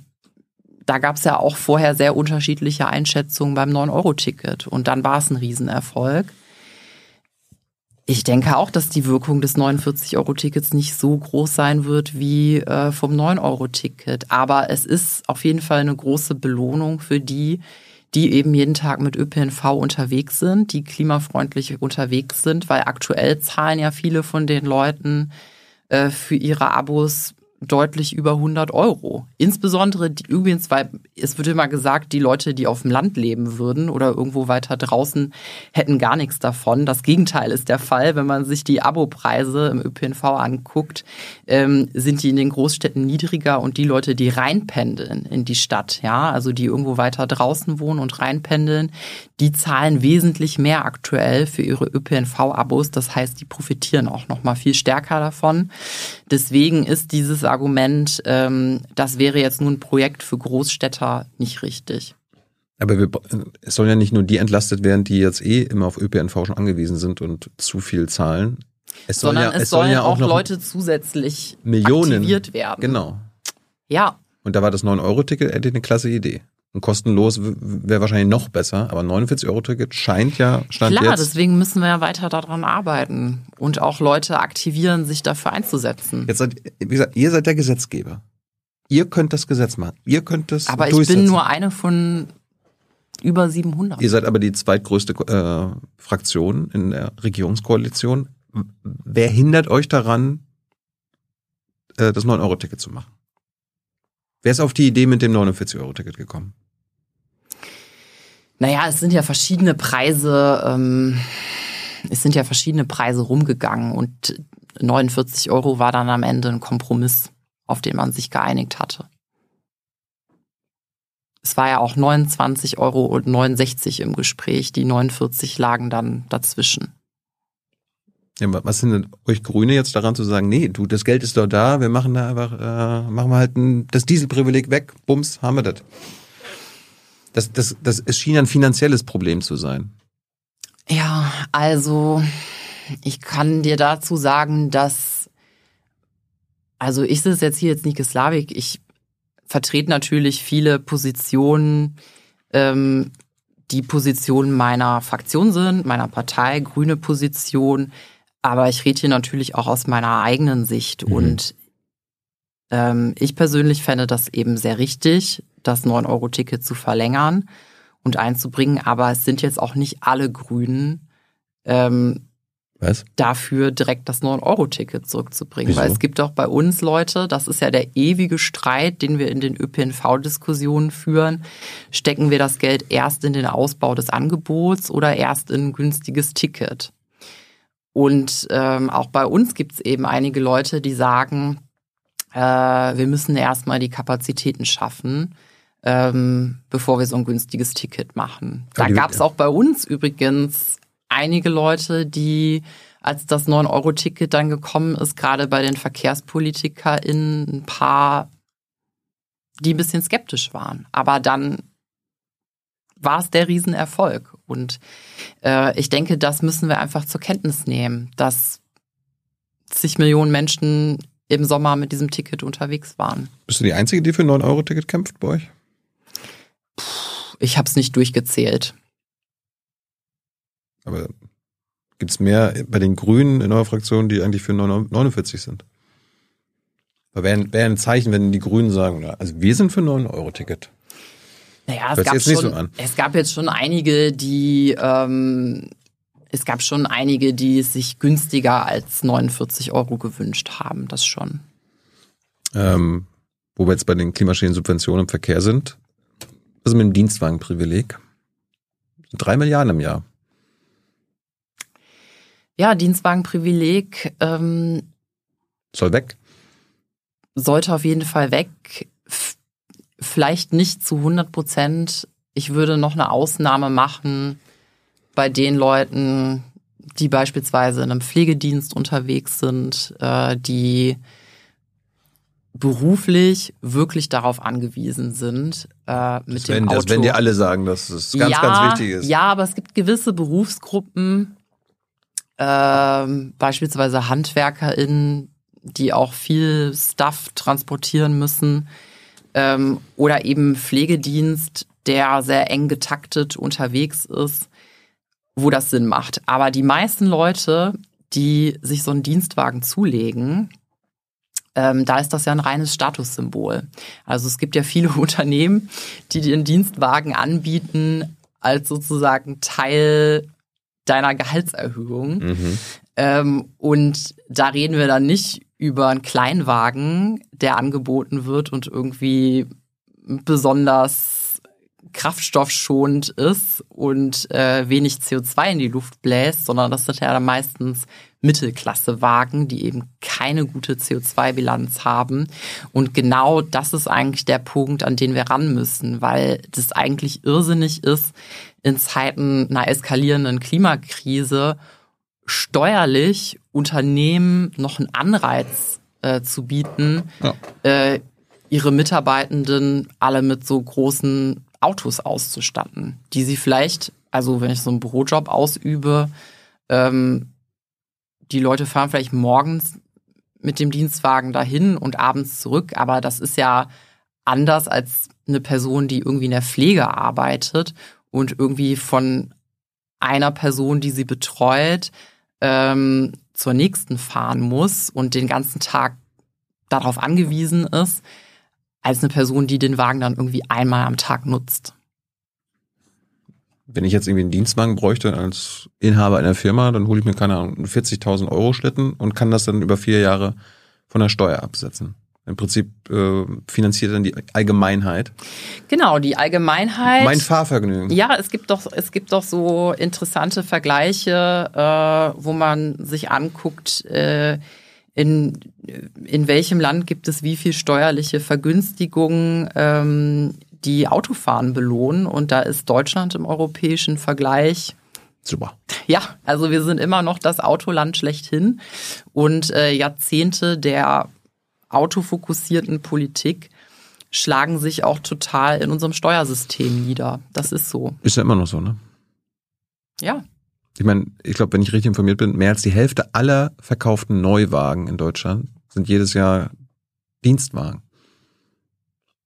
da gab es ja auch vorher sehr unterschiedliche Einschätzungen beim 9-Euro-Ticket und dann war es ein Riesenerfolg. Ich denke auch, dass die Wirkung des 49-Euro-Tickets nicht so groß sein wird wie äh, vom 9-Euro-Ticket. Aber es ist auf jeden Fall eine große Belohnung für die, die eben jeden Tag mit ÖPNV unterwegs sind, die klimafreundlich unterwegs sind, weil aktuell zahlen ja viele von den Leuten äh, für ihre Abos deutlich über 100 Euro. Insbesondere die, übrigens, weil es wird immer gesagt, die Leute, die auf dem Land leben würden oder irgendwo weiter draußen, hätten gar nichts davon. Das Gegenteil ist der Fall. Wenn man sich die Abopreise im ÖPNV anguckt, ähm, sind die in den Großstädten niedriger und die Leute, die reinpendeln in die Stadt, ja, also die irgendwo weiter draußen wohnen und reinpendeln, die zahlen wesentlich mehr aktuell für ihre ÖPNV-Abos. Das heißt, die profitieren auch noch mal viel stärker davon. Deswegen ist dieses Argument, ähm, das wäre jetzt nur ein Projekt für Großstädter, nicht richtig. Aber wir, es sollen ja nicht nur die entlastet werden, die jetzt eh immer auf ÖPNV schon angewiesen sind und zu viel zahlen. Es Sondern ja, es, es sollen ja auch, auch Leute zusätzlich Millionen aktiviert werden. Genau. Ja. Und da war das 9-Euro-Ticket eine klasse Idee. Und kostenlos wäre wahrscheinlich noch besser, aber 49-Euro-Ticket scheint ja stand Klar, jetzt. deswegen müssen wir ja weiter daran arbeiten und auch Leute aktivieren, sich dafür einzusetzen. Jetzt seid, wie gesagt, ihr seid der Gesetzgeber. Ihr könnt das Gesetz machen. Ihr könnt das Aber ich bin nur eine von über 700. Ihr seid aber die zweitgrößte äh, Fraktion in der Regierungskoalition. Wer hindert euch daran, äh, das 9-Euro-Ticket zu machen? Wer ist auf die Idee mit dem 49-Euro-Ticket gekommen? Naja, es sind ja verschiedene Preise, ähm, es sind ja verschiedene Preise rumgegangen und 49 Euro war dann am Ende ein Kompromiss, auf den man sich geeinigt hatte. Es war ja auch 29 Euro und 69 im Gespräch, die 49 lagen dann dazwischen. Ja, was sind denn euch Grüne jetzt daran zu sagen, nee, du, das Geld ist doch da, wir machen da einfach, äh, machen wir halt ein, das Dieselprivileg weg, bums, haben wir das. Das, das, das, es schien ein finanzielles Problem zu sein. Ja, also ich kann dir dazu sagen, dass, also ich sitze jetzt hier jetzt nicht Slavik, ich vertrete natürlich viele Positionen, ähm, die Positionen meiner Fraktion sind, meiner Partei, grüne Position, aber ich rede hier natürlich auch aus meiner eigenen Sicht mhm. und ähm, ich persönlich fände das eben sehr richtig, das 9-Euro-Ticket zu verlängern und einzubringen. Aber es sind jetzt auch nicht alle Grünen ähm, Was? dafür, direkt das 9-Euro-Ticket zurückzubringen. Wieso? Weil es gibt auch bei uns Leute, das ist ja der ewige Streit, den wir in den ÖPNV-Diskussionen führen. Stecken wir das Geld erst in den Ausbau des Angebots oder erst in ein günstiges Ticket? Und ähm, auch bei uns gibt es eben einige Leute, die sagen, äh, wir müssen erstmal die Kapazitäten schaffen ähm, bevor wir so ein günstiges Ticket machen. Da gab es auch bei uns übrigens einige Leute, die, als das 9-Euro-Ticket dann gekommen ist, gerade bei den VerkehrspolitikerInnen ein paar, die ein bisschen skeptisch waren. Aber dann war es der Riesenerfolg. Und äh, ich denke, das müssen wir einfach zur Kenntnis nehmen, dass zig Millionen Menschen im Sommer mit diesem Ticket unterwegs waren. Bist du die Einzige, die für ein 9-Euro-Ticket kämpft bei euch? Ich habe es nicht durchgezählt. Aber gibt es mehr bei den Grünen in eurer Fraktion, die eigentlich für 49 sind? Wäre wär ein Zeichen, wenn die Grünen sagen, also wir sind für 9-Euro-Ticket. Naja, es gab, schon, so es gab jetzt schon einige, die ähm, es gab schon einige, die es sich günstiger als 49 Euro gewünscht haben, das schon. Ähm, wo wir jetzt bei den klimaschädlichen Subventionen im Verkehr sind, also mit dem Dienstwagenprivileg? Drei Milliarden im Jahr. Ja, Dienstwagenprivileg ähm, soll weg. Sollte auf jeden Fall weg. Vielleicht nicht zu 100 Prozent. Ich würde noch eine Ausnahme machen bei den Leuten, die beispielsweise in einem Pflegedienst unterwegs sind, äh, die beruflich wirklich darauf angewiesen sind, äh, mit Das dem werden, Auto. das werden dir alle sagen, dass es ganz, ja, ganz wichtig ist. Ja, aber es gibt gewisse Berufsgruppen, ähm, beispielsweise HandwerkerInnen, die auch viel Stuff transportieren müssen, ähm, oder eben Pflegedienst, der sehr eng getaktet unterwegs ist, wo das Sinn macht. Aber die meisten Leute, die sich so einen Dienstwagen zulegen, ähm, da ist das ja ein reines Statussymbol. Also es gibt ja viele Unternehmen, die den Dienstwagen anbieten als sozusagen Teil deiner Gehaltserhöhung. Mhm. Ähm, und da reden wir dann nicht über einen Kleinwagen, der angeboten wird und irgendwie besonders kraftstoffschonend ist und äh, wenig CO2 in die Luft bläst, sondern das sind ja dann meistens Mittelklassewagen, die eben keine gute CO2-Bilanz haben. Und genau das ist eigentlich der Punkt, an den wir ran müssen, weil das eigentlich irrsinnig ist, in Zeiten einer eskalierenden Klimakrise steuerlich Unternehmen noch einen Anreiz äh, zu bieten, Ja. äh, ihre Mitarbeitenden alle mit so großen Autos auszustatten, die sie vielleicht, also wenn ich so einen Bürojob ausübe, ähm, die Leute fahren vielleicht morgens mit dem Dienstwagen dahin und abends zurück, aber das ist ja anders als eine Person, die irgendwie in der Pflege arbeitet und irgendwie von einer Person, die sie betreut, ähm, zur nächsten fahren muss und den ganzen Tag darauf angewiesen ist, als eine Person, die den Wagen dann irgendwie einmal am Tag nutzt. Wenn ich jetzt irgendwie einen Dienstwagen bräuchte als Inhaber einer Firma, dann hole ich mir, keine Ahnung, einen 40.000 Euro Schlitten und kann das dann über vier Jahre von der Steuer absetzen. Im Prinzip äh, finanziert dann die Allgemeinheit. Genau, die Allgemeinheit. Mein Fahrvergnügen. Ja, es gibt doch, es gibt doch so interessante Vergleiche, äh, wo man sich anguckt, äh, in, in welchem Land gibt es wie viel steuerliche Vergünstigungen, ähm, die Autofahren belohnen. Und da ist Deutschland im europäischen Vergleich Super. ja, also wir sind immer noch das Autoland schlechthin und äh, Jahrzehnte der autofokussierten Politik schlagen sich auch total in unserem Steuersystem nieder. Das ist so. Ist ja immer noch so, ne? Ja. Ich meine, ich glaube, wenn ich richtig informiert bin, mehr als die Hälfte aller verkauften Neuwagen in Deutschland sind jedes Jahr Dienstwagen.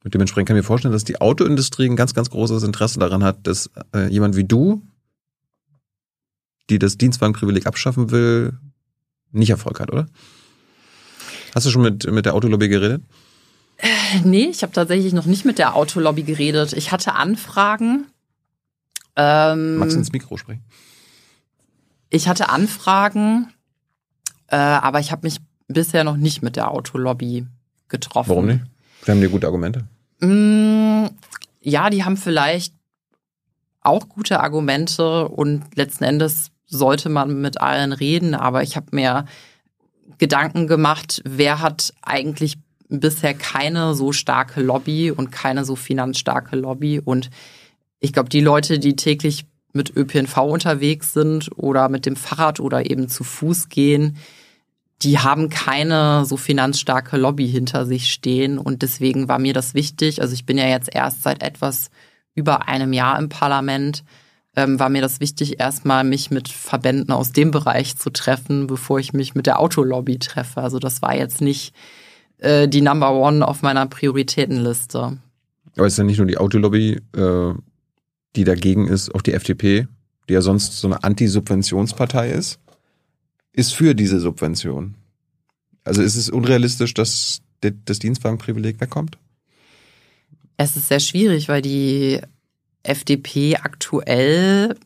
Und dementsprechend kann ich mir vorstellen, dass die Autoindustrie ein ganz, ganz großes Interesse daran hat, dass äh, jemand wie du, die das Dienstwagenprivileg abschaffen will, nicht Erfolg hat, oder? Hast du schon mit, mit der Autolobby geredet? Nee, ich habe tatsächlich noch nicht mit der Autolobby geredet. Ich hatte Anfragen. Ähm, Magst du ins Mikro sprechen? Ich hatte Anfragen, äh, aber ich habe mich bisher noch nicht mit der Autolobby getroffen. Warum nicht? Wir haben die gute Argumente. Mm, ja, die haben vielleicht auch gute Argumente und letzten Endes sollte man mit allen reden, aber ich habe mir Gedanken gemacht, wer hat eigentlich bisher keine so starke Lobby und keine so finanzstarke Lobby und ich glaube, die Leute, die täglich mit ÖPNV unterwegs sind oder mit dem Fahrrad oder eben zu Fuß gehen, die haben keine so finanzstarke Lobby hinter sich stehen. Und deswegen war mir das wichtig. Also ich bin ja jetzt erst seit etwas über einem Jahr im Parlament. Ähm, war mir das wichtig, erstmal mich mit Verbänden aus dem Bereich zu treffen, bevor ich mich mit der Autolobby treffe. Also das war jetzt nicht äh, die Number One auf meiner Prioritätenliste. Aber es ist ja nicht nur die Autolobby, äh, die dagegen ist, auch die FDP, die ja sonst so eine Anti-Subventionspartei ist, ist für diese Subvention. Also ist es unrealistisch, dass das Dienstwagenprivileg wegkommt? Es ist sehr schwierig, weil die FDP aktuell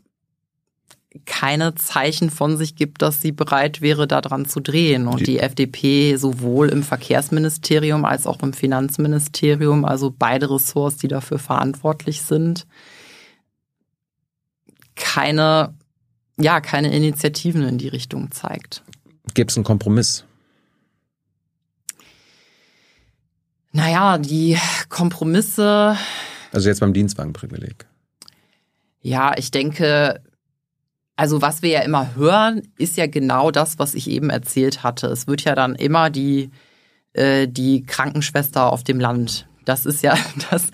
keine Zeichen von sich gibt, dass sie bereit wäre, daran zu drehen. Und Die- die FDP sowohl im Verkehrsministerium als auch im Finanzministerium, also beide Ressorts, die dafür verantwortlich sind, keine, ja, keine Initiativen in die Richtung zeigt. Gibt es einen Kompromiss? Naja, die Kompromisse, Also jetzt beim Dienstwagenprivileg. Ja, ich denke, Also was wir ja immer hören, ist ja genau das, was ich eben erzählt hatte. Es wird ja dann immer die, äh, die Krankenschwester auf dem Land. Das ist ja das,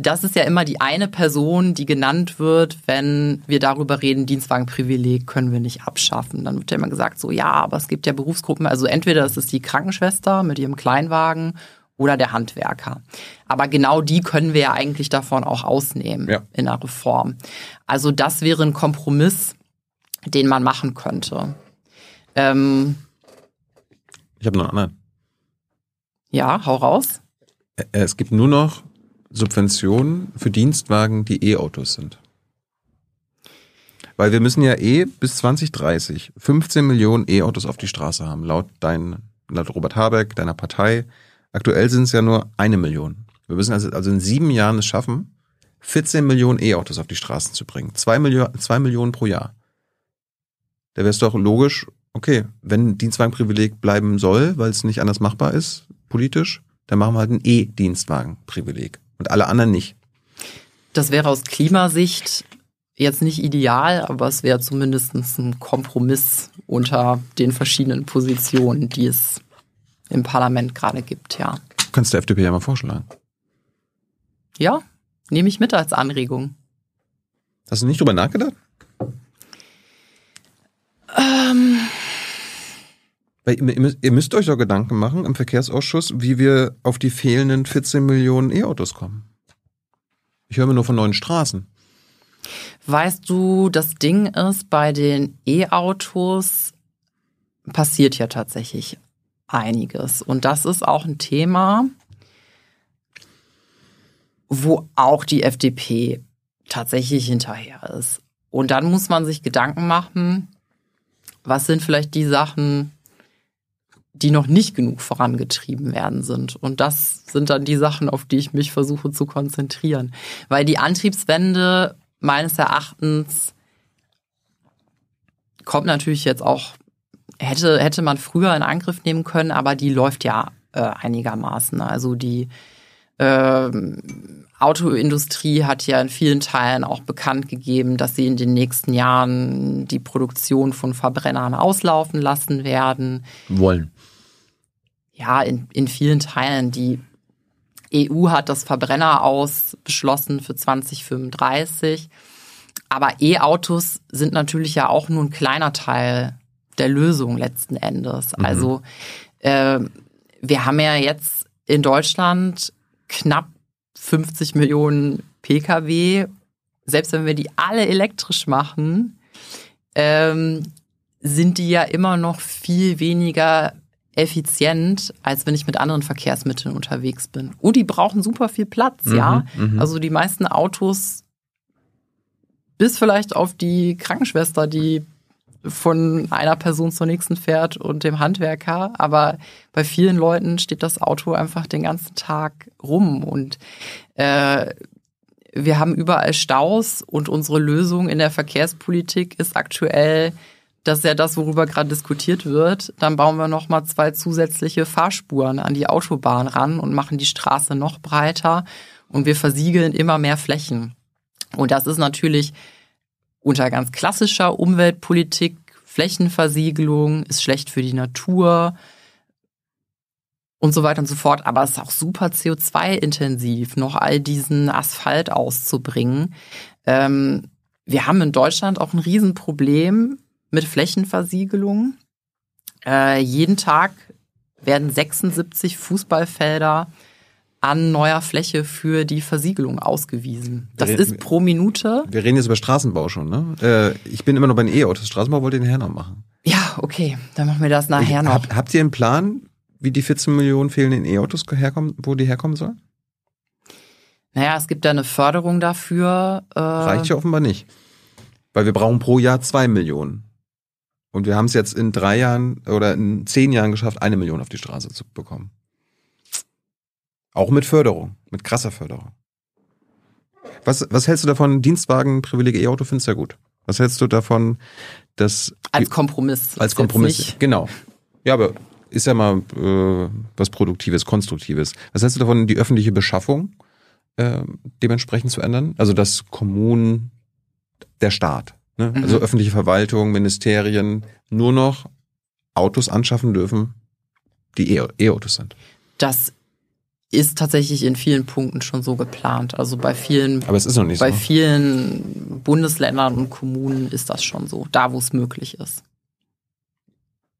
das ist ja immer die eine Person, die genannt wird, wenn wir darüber reden, Dienstwagenprivileg können wir nicht abschaffen. Dann wird ja immer gesagt, so ja, aber es gibt ja Berufsgruppen, also entweder es ist die Krankenschwester mit ihrem Kleinwagen oder der Handwerker. Aber genau die können wir ja eigentlich davon auch ausnehmen ja. in der Reform. Also das wäre ein Kompromiss, den man machen könnte. Ähm, ich habe noch einen anderen. Ja, hau raus. Es gibt nur noch Subventionen für Dienstwagen, die E-Autos sind. Weil wir müssen ja eh bis 2030 15 Millionen E-Autos auf die Straße haben, laut dein, laut Robert Habeck, deiner Partei. Aktuell sind es ja nur eine Million. Wir müssen also, also in sieben Jahren es schaffen, 14 Millionen E-Autos auf die Straßen zu bringen. Zwei, Millionen, zwei Millionen pro Jahr. Da wäre es doch logisch, okay, wenn Dienstwagenprivileg bleiben soll, weil es nicht anders machbar ist, politisch, dann machen wir halt ein E-Dienstwagenprivileg und alle anderen nicht. Das wäre aus Klimasicht jetzt nicht ideal, aber es wäre zumindest ein Kompromiss unter den verschiedenen Positionen, die es im Parlament gerade gibt, ja. Kannst du der FDP ja mal vorschlagen. Ja, nehme ich mit als Anregung. Hast du nicht drüber nachgedacht? Ähm. Weil ihr müsst euch doch Gedanken machen im Verkehrsausschuss, wie wir auf die fehlenden 14 Millionen E-Autos kommen. Ich höre mir nur von neuen Straßen. Weißt du, das Ding ist, bei den E-Autos passiert ja tatsächlich einiges. Und das ist auch ein Thema, wo auch die FDP tatsächlich hinterher ist. Und dann muss man sich Gedanken machen, was sind vielleicht die Sachen, die noch nicht genug vorangetrieben werden sind. Und das sind dann die Sachen, auf die ich mich versuche zu konzentrieren. Weil die Antriebswende meines Erachtens kommt natürlich jetzt auch, hätte, hätte man früher in Angriff nehmen können, aber die läuft ja äh, einigermaßen. Also die äh, Autoindustrie hat ja in vielen Teilen auch bekannt gegeben, dass sie in den nächsten Jahren die Produktion von Verbrennern auslaufen lassen werden. Wollen ja, in, in vielen Teilen. Die EU hat das Verbrenner aus beschlossen für 2035. Aber E-Autos sind natürlich ja auch nur ein kleiner Teil der Lösung letzten Endes. Mhm. Also äh, wir haben ja jetzt in Deutschland knapp 50 Millionen Pkw. Selbst wenn wir die alle elektrisch machen, ähm, sind die ja immer noch viel weniger effizient, als wenn ich mit anderen Verkehrsmitteln unterwegs bin. Und die brauchen super viel Platz, mhm, ja. Mhm. Also die meisten Autos, bis vielleicht auf die Krankenschwester, die von einer Person zur nächsten fährt und dem Handwerker. Aber bei vielen Leuten steht das Auto einfach den ganzen Tag rum und äh, wir haben überall Staus und unsere Lösung in der Verkehrspolitik ist aktuell das ist ja das, worüber gerade diskutiert wird. Dann bauen wir nochmal zwei zusätzliche Fahrspuren an die Autobahn ran und machen die Straße noch breiter und wir versiegeln immer mehr Flächen. Und das ist natürlich unter ganz klassischer Umweltpolitik, Flächenversiegelung ist schlecht für die Natur und so weiter und so fort. Aber es ist auch super CO2-intensiv, noch all diesen Asphalt auszubringen. Ähm, wir haben in Deutschland auch ein Riesenproblem mit Flächenversiegelung. Äh, jeden Tag werden 76 Fußballfelder an neuer Fläche für die Versiegelung ausgewiesen. Das reden, ist pro Minute. Wir reden jetzt über Straßenbau schon, ne? Äh, ich bin immer noch bei den E-Autos. Straßenbau wollt ihr nachher noch machen. Ja, okay, dann machen wir das nachher ich, noch. Hab, habt ihr einen Plan, wie die 14 Millionen fehlenden E-Autos herkommen, wo die herkommen sollen? Naja, es gibt da eine Förderung dafür. Äh Reicht ja offenbar nicht. Weil wir brauchen pro Jahr zwei Millionen. Und wir haben es jetzt in drei Jahren oder in zehn Jahren geschafft, eine Million auf die Straße zu bekommen. Auch mit Förderung, mit krasser Förderung. Was, was hältst du davon? Dienstwagen, Privileg E-Auto findest du ja gut. Was hältst du davon, dass. Als Kompromiss. Als Kompromiss. Genau. Ja, aber ist ja mal äh, was Produktives, Konstruktives. Was hältst du davon, die öffentliche Beschaffung äh, dementsprechend zu ändern? Also dass Kommunen, der Staat ne? also öffentliche Verwaltung, Ministerien, nur noch Autos anschaffen dürfen, die E- E-Autos sind. Das ist tatsächlich in vielen Punkten schon so geplant. Also bei vielen, Aber es ist noch nicht bei so. vielen Bundesländern und Kommunen ist das schon so, da wo es möglich ist.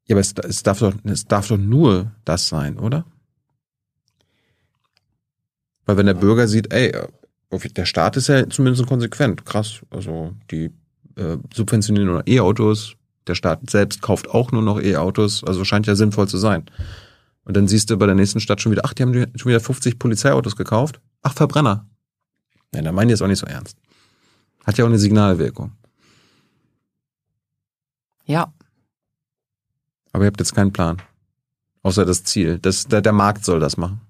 Ja, aber es, es, darf doch, es darf doch nur das sein, oder? Weil wenn der Bürger sieht, ey, äh, der Staat ist ja zumindest konsequent, krass. Also die äh, subventionieren nur noch E-Autos, der Staat selbst kauft auch nur noch E-Autos, also scheint ja sinnvoll zu sein. Und dann siehst du bei der nächsten Stadt schon wieder, ach, die haben schon wieder 50 Polizeiautos gekauft. Ach, Verbrenner. Ja, da meinen die es auch nicht so ernst. Hat ja auch eine Signalwirkung. Ja, Aber ihr habt jetzt keinen Plan. Außer das Ziel. Das, der, der Markt soll das machen.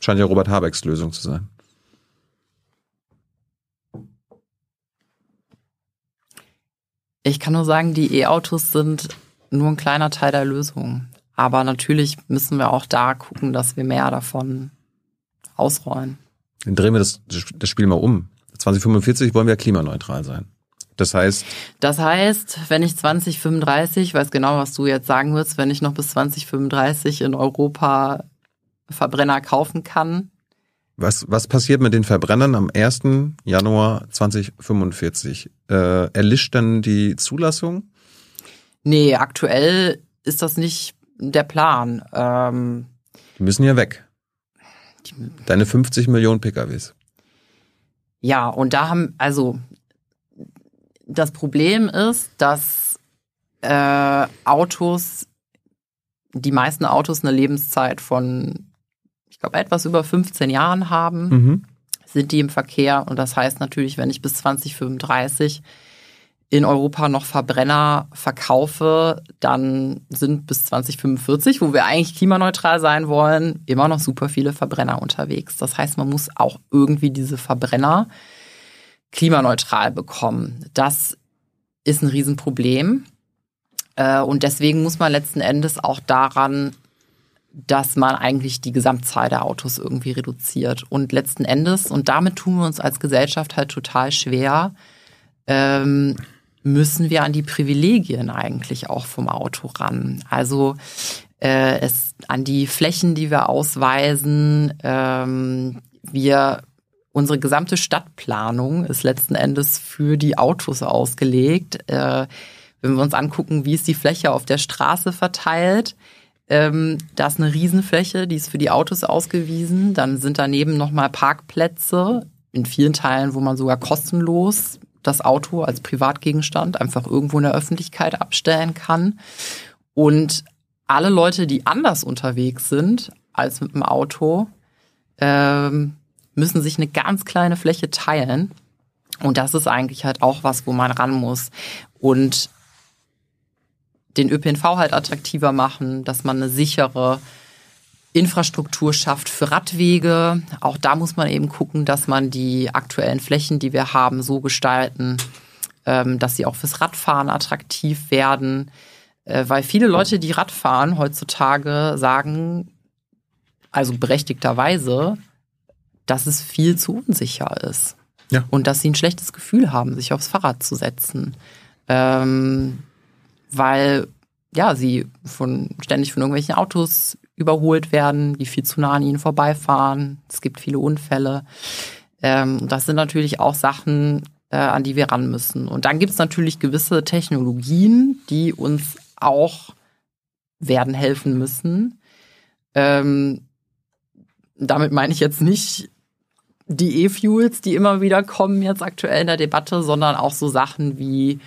Scheint ja Robert Habecks Lösung zu sein. Ich kann nur sagen, die E-Autos sind nur ein kleiner Teil der Lösung. Aber natürlich müssen wir auch da gucken, dass wir mehr davon ausrollen. Dann drehen wir das, das Spiel mal um. 2045 wollen wir klimaneutral sein. Das heißt, Das heißt, wenn ich 2035, ich weiß genau, was du jetzt sagen wirst, wenn ich noch bis 2035 in Europa Verbrenner kaufen kann, was, was passiert mit den Verbrennern am 1. Januar 2045? Äh, erlischt dann die Zulassung? nee, aktuell ist das nicht der Plan. Ähm, Die müssen ja weg. Deine 50 Millionen PKWs. Ja, und da haben, also das Problem ist, dass äh, Autos, die meisten Autos eine Lebenszeit von, ich glaube, etwas über 15 Jahren haben, Mhm. sind die im Verkehr. Und das heißt natürlich, wenn ich bis 2035 in Europa noch Verbrenner verkaufe, dann sind bis 2045, wo wir eigentlich klimaneutral sein wollen, immer noch super viele Verbrenner unterwegs. Das heißt, man muss auch irgendwie diese Verbrenner klimaneutral bekommen. Das ist ein Riesenproblem. Äh, Und deswegen muss man letzten Endes auch daran, dass man eigentlich die Gesamtzahl der Autos irgendwie reduziert. Und letzten Endes, und damit tun wir uns als Gesellschaft halt total schwer, ähm, müssen wir an die Privilegien eigentlich auch vom Auto ran. Also äh, es an die Flächen, die wir ausweisen. Ähm, wir unsere gesamte Stadtplanung ist letzten Endes für die Autos ausgelegt. Äh, wenn wir uns angucken, wie ist die Fläche auf der Straße verteilt, ähm, da ist eine Riesenfläche, die ist für die Autos ausgewiesen. Dann sind daneben nochmal Parkplätze, in vielen Teilen, wo man sogar kostenlos das Auto als Privatgegenstand einfach irgendwo in der Öffentlichkeit abstellen kann. Und alle Leute, die anders unterwegs sind als mit dem Auto, ähm, müssen sich eine ganz kleine Fläche teilen. Und das ist eigentlich halt auch was, wo man ran muss. Und den ÖPNV halt attraktiver machen, dass man eine sichere Infrastruktur schafft für Radwege. Auch da muss man eben gucken, dass man die aktuellen Flächen, die wir haben, so gestalten, ähm, dass sie auch fürs Radfahren attraktiv werden. Äh, weil viele Leute, die Radfahren heutzutage sagen, also berechtigterweise, dass es viel zu unsicher ist. Ja. Und dass sie ein schlechtes Gefühl haben, sich aufs Fahrrad zu setzen. Ähm, weil ja, sie von, ständig von irgendwelchen Autos überholt werden, die viel zu nah an ihnen vorbeifahren. Es gibt viele Unfälle. Ähm, das sind natürlich auch Sachen, äh, an die wir ran müssen. Und dann gibt es natürlich gewisse Technologien, die uns auch werden helfen müssen. Ähm, damit meine ich jetzt nicht die E-Fuels, die immer wieder kommen jetzt aktuell in der Debatte, sondern auch so Sachen wie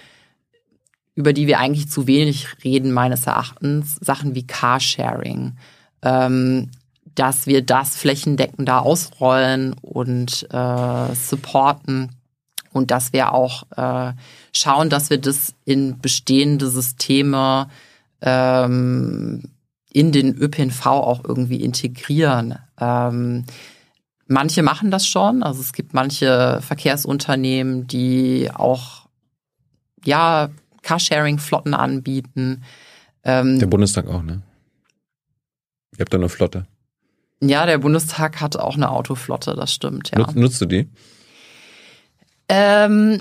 über die wir eigentlich zu wenig reden, meines Erachtens, Sachen wie Carsharing, ähm, dass wir das flächendeckender ausrollen und äh, supporten und dass wir auch äh, schauen, dass wir das in bestehende Systeme ähm, in den ÖPNV auch irgendwie integrieren. Ähm, manche machen das schon, also es gibt manche Verkehrsunternehmen, die auch ja Carsharing-Flotten anbieten. Ähm, Der Bundestag auch, ne? Ihr habt da eine Flotte. ja, der Bundestag hat auch eine Autoflotte, das stimmt, ja. Nutzt, nutzt du die? Ähm,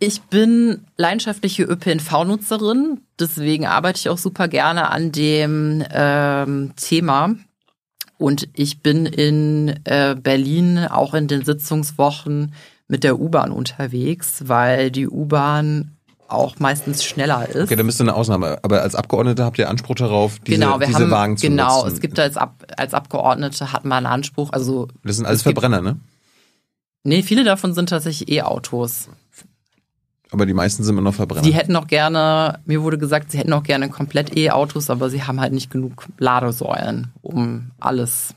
Ich bin leidenschaftliche ÖPNV-Nutzerin, deswegen arbeite ich auch super gerne an dem ähm, Thema. Und ich bin in äh, Berlin auch in den Sitzungswochen mit der U-Bahn unterwegs, weil die U-Bahn auch meistens schneller ist. Okay, dann bist du eine Ausnahme. Aber als Abgeordnete habt ihr Anspruch darauf, diese, genau, wir diese haben, Wagen zu genau, nutzen. es gibt als, Ab, als Abgeordnete hat man einen Anspruch. Also das sind alles es gibt- Verbrenner, ne? nee, viele davon sind tatsächlich E-Autos. Aber die meisten sind immer noch Verbrenner. Die hätten auch gerne, mir wurde gesagt, sie hätten auch gerne komplett E-Autos, aber sie haben halt nicht genug Ladesäulen, um alles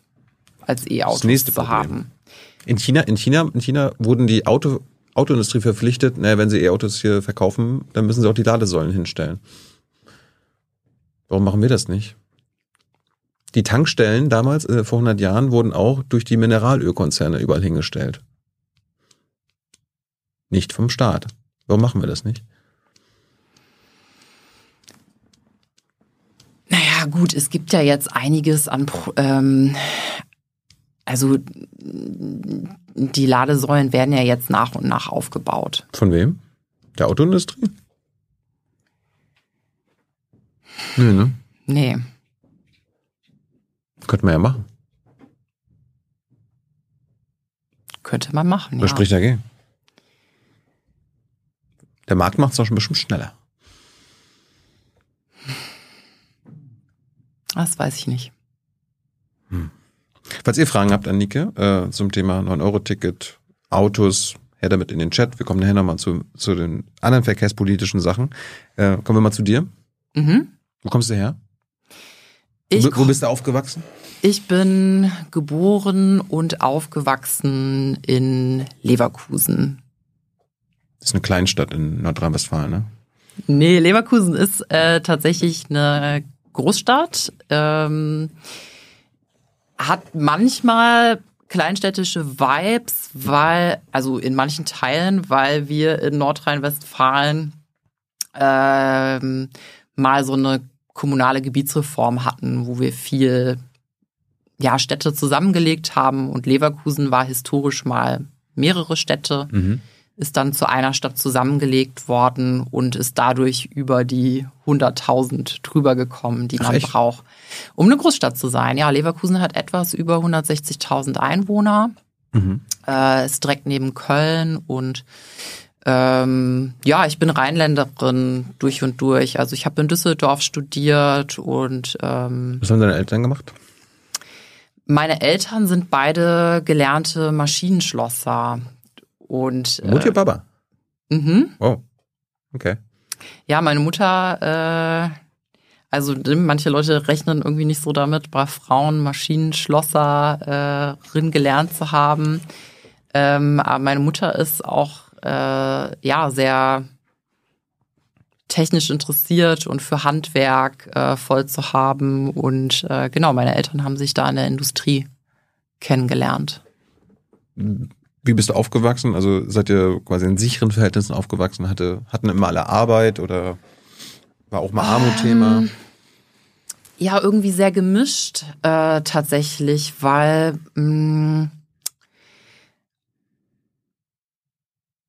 als E-Autos zu Problem. haben. In China, in China, in China wurden die Auto, Autoindustrie verpflichtet, naja, wenn sie E-Autos hier verkaufen, dann müssen sie auch die Ladesäulen hinstellen. Warum machen wir das nicht? Die Tankstellen damals, äh, vor 100 Jahren, wurden auch durch die Mineralölkonzerne überall hingestellt. Nicht vom Staat. Warum machen wir das nicht? Naja, gut, es gibt ja jetzt einiges an, ähm, also die Ladesäulen werden ja jetzt nach und nach aufgebaut. Von wem? Der Autoindustrie? Nö, ne? Nee. Könnte man ja machen. Könnte man machen, Was ja. spricht dagegen? Der Markt macht es doch schon bestimmt schneller. Das weiß ich nicht. Falls ihr Fragen habt an Nike äh, zum Thema 9-Euro-Ticket, Autos, her damit in den Chat. Wir kommen nachher nochmal zu, zu den anderen verkehrspolitischen Sachen. Äh, kommen wir mal zu dir. Mhm. Wo kommst du her? Ich, wo, wo bist du aufgewachsen? ich bin geboren und aufgewachsen in Leverkusen. Das ist eine Kleinstadt in Nordrhein-Westfalen, ne? Nee, Leverkusen ist äh, tatsächlich eine Großstadt. Ähm, hat manchmal kleinstädtische Vibes, weil, also in manchen Teilen, weil wir in Nordrhein-Westfalen ähm, mal so eine kommunale Gebietsreform hatten, wo wir viel ja, Städte zusammengelegt haben und Leverkusen war historisch mal mehrere Städte Mhm. Ist dann zu einer Stadt zusammengelegt worden und ist dadurch über die 100.000 drüber gekommen, die Ach, man echt? braucht, um eine Großstadt zu sein. Ja, Leverkusen hat etwas über 160.000 Einwohner, Mhm. äh, ist direkt neben Köln und ähm, ja, ich bin Rheinländerin durch und durch. Also ich habe in Düsseldorf studiert und ähm, Was haben deine Eltern gemacht? meine Eltern sind beide gelernte Maschinenschlosser. Und äh, Mutti, Baba. mhm. Oh. Okay. Ja, meine Mutter, äh, also manche Leute rechnen irgendwie nicht so damit, bei Frauen Maschinenschlosserin gelernt zu haben. Ähm, aber meine Mutter ist auch äh, ja sehr technisch interessiert und für Handwerk äh, voll zu haben. Und äh, genau, meine Eltern haben sich da in der Industrie kennengelernt. Wie bist du aufgewachsen? Also seid ihr quasi in sicheren Verhältnissen aufgewachsen? Hatte, hatten immer alle Arbeit oder war auch mal Armut Thema? Ähm, Ja, irgendwie sehr gemischt äh, tatsächlich, weil mh,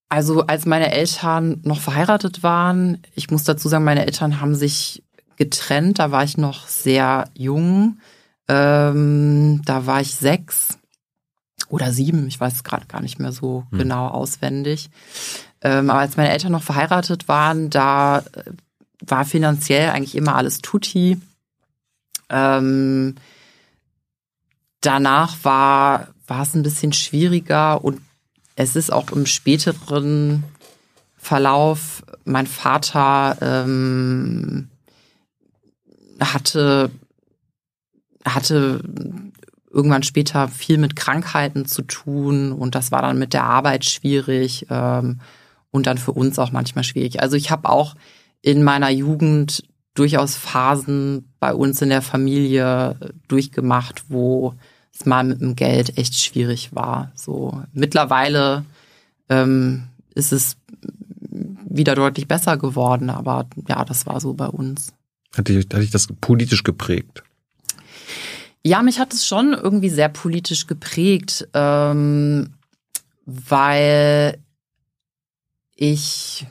also als meine Eltern noch verheiratet waren, ich muss dazu sagen, meine Eltern haben sich getrennt, da war ich noch sehr jung, ähm, da war ich sechs oder sieben, ich weiß es gerade gar nicht mehr so Hm. genau auswendig. Ähm, aber als meine Eltern noch verheiratet waren, da äh, war finanziell eigentlich immer alles tutti. Ähm, danach war, war es ein bisschen schwieriger und es ist auch im späteren Verlauf, mein Vater ähm, hatte, hatte irgendwann später viel mit Krankheiten zu tun und das war dann mit der Arbeit schwierig ähm, und dann für uns auch manchmal schwierig. Also ich habe auch in meiner Jugend durchaus Phasen bei uns in der Familie durchgemacht, wo es mal mit dem Geld echt schwierig war. So mittlerweile ähm, ist es wieder deutlich besser geworden, aber ja, das war so bei uns. Hat dich, hat dich das politisch geprägt? Ja, mich hat es schon irgendwie sehr politisch geprägt, ähm, weil ich,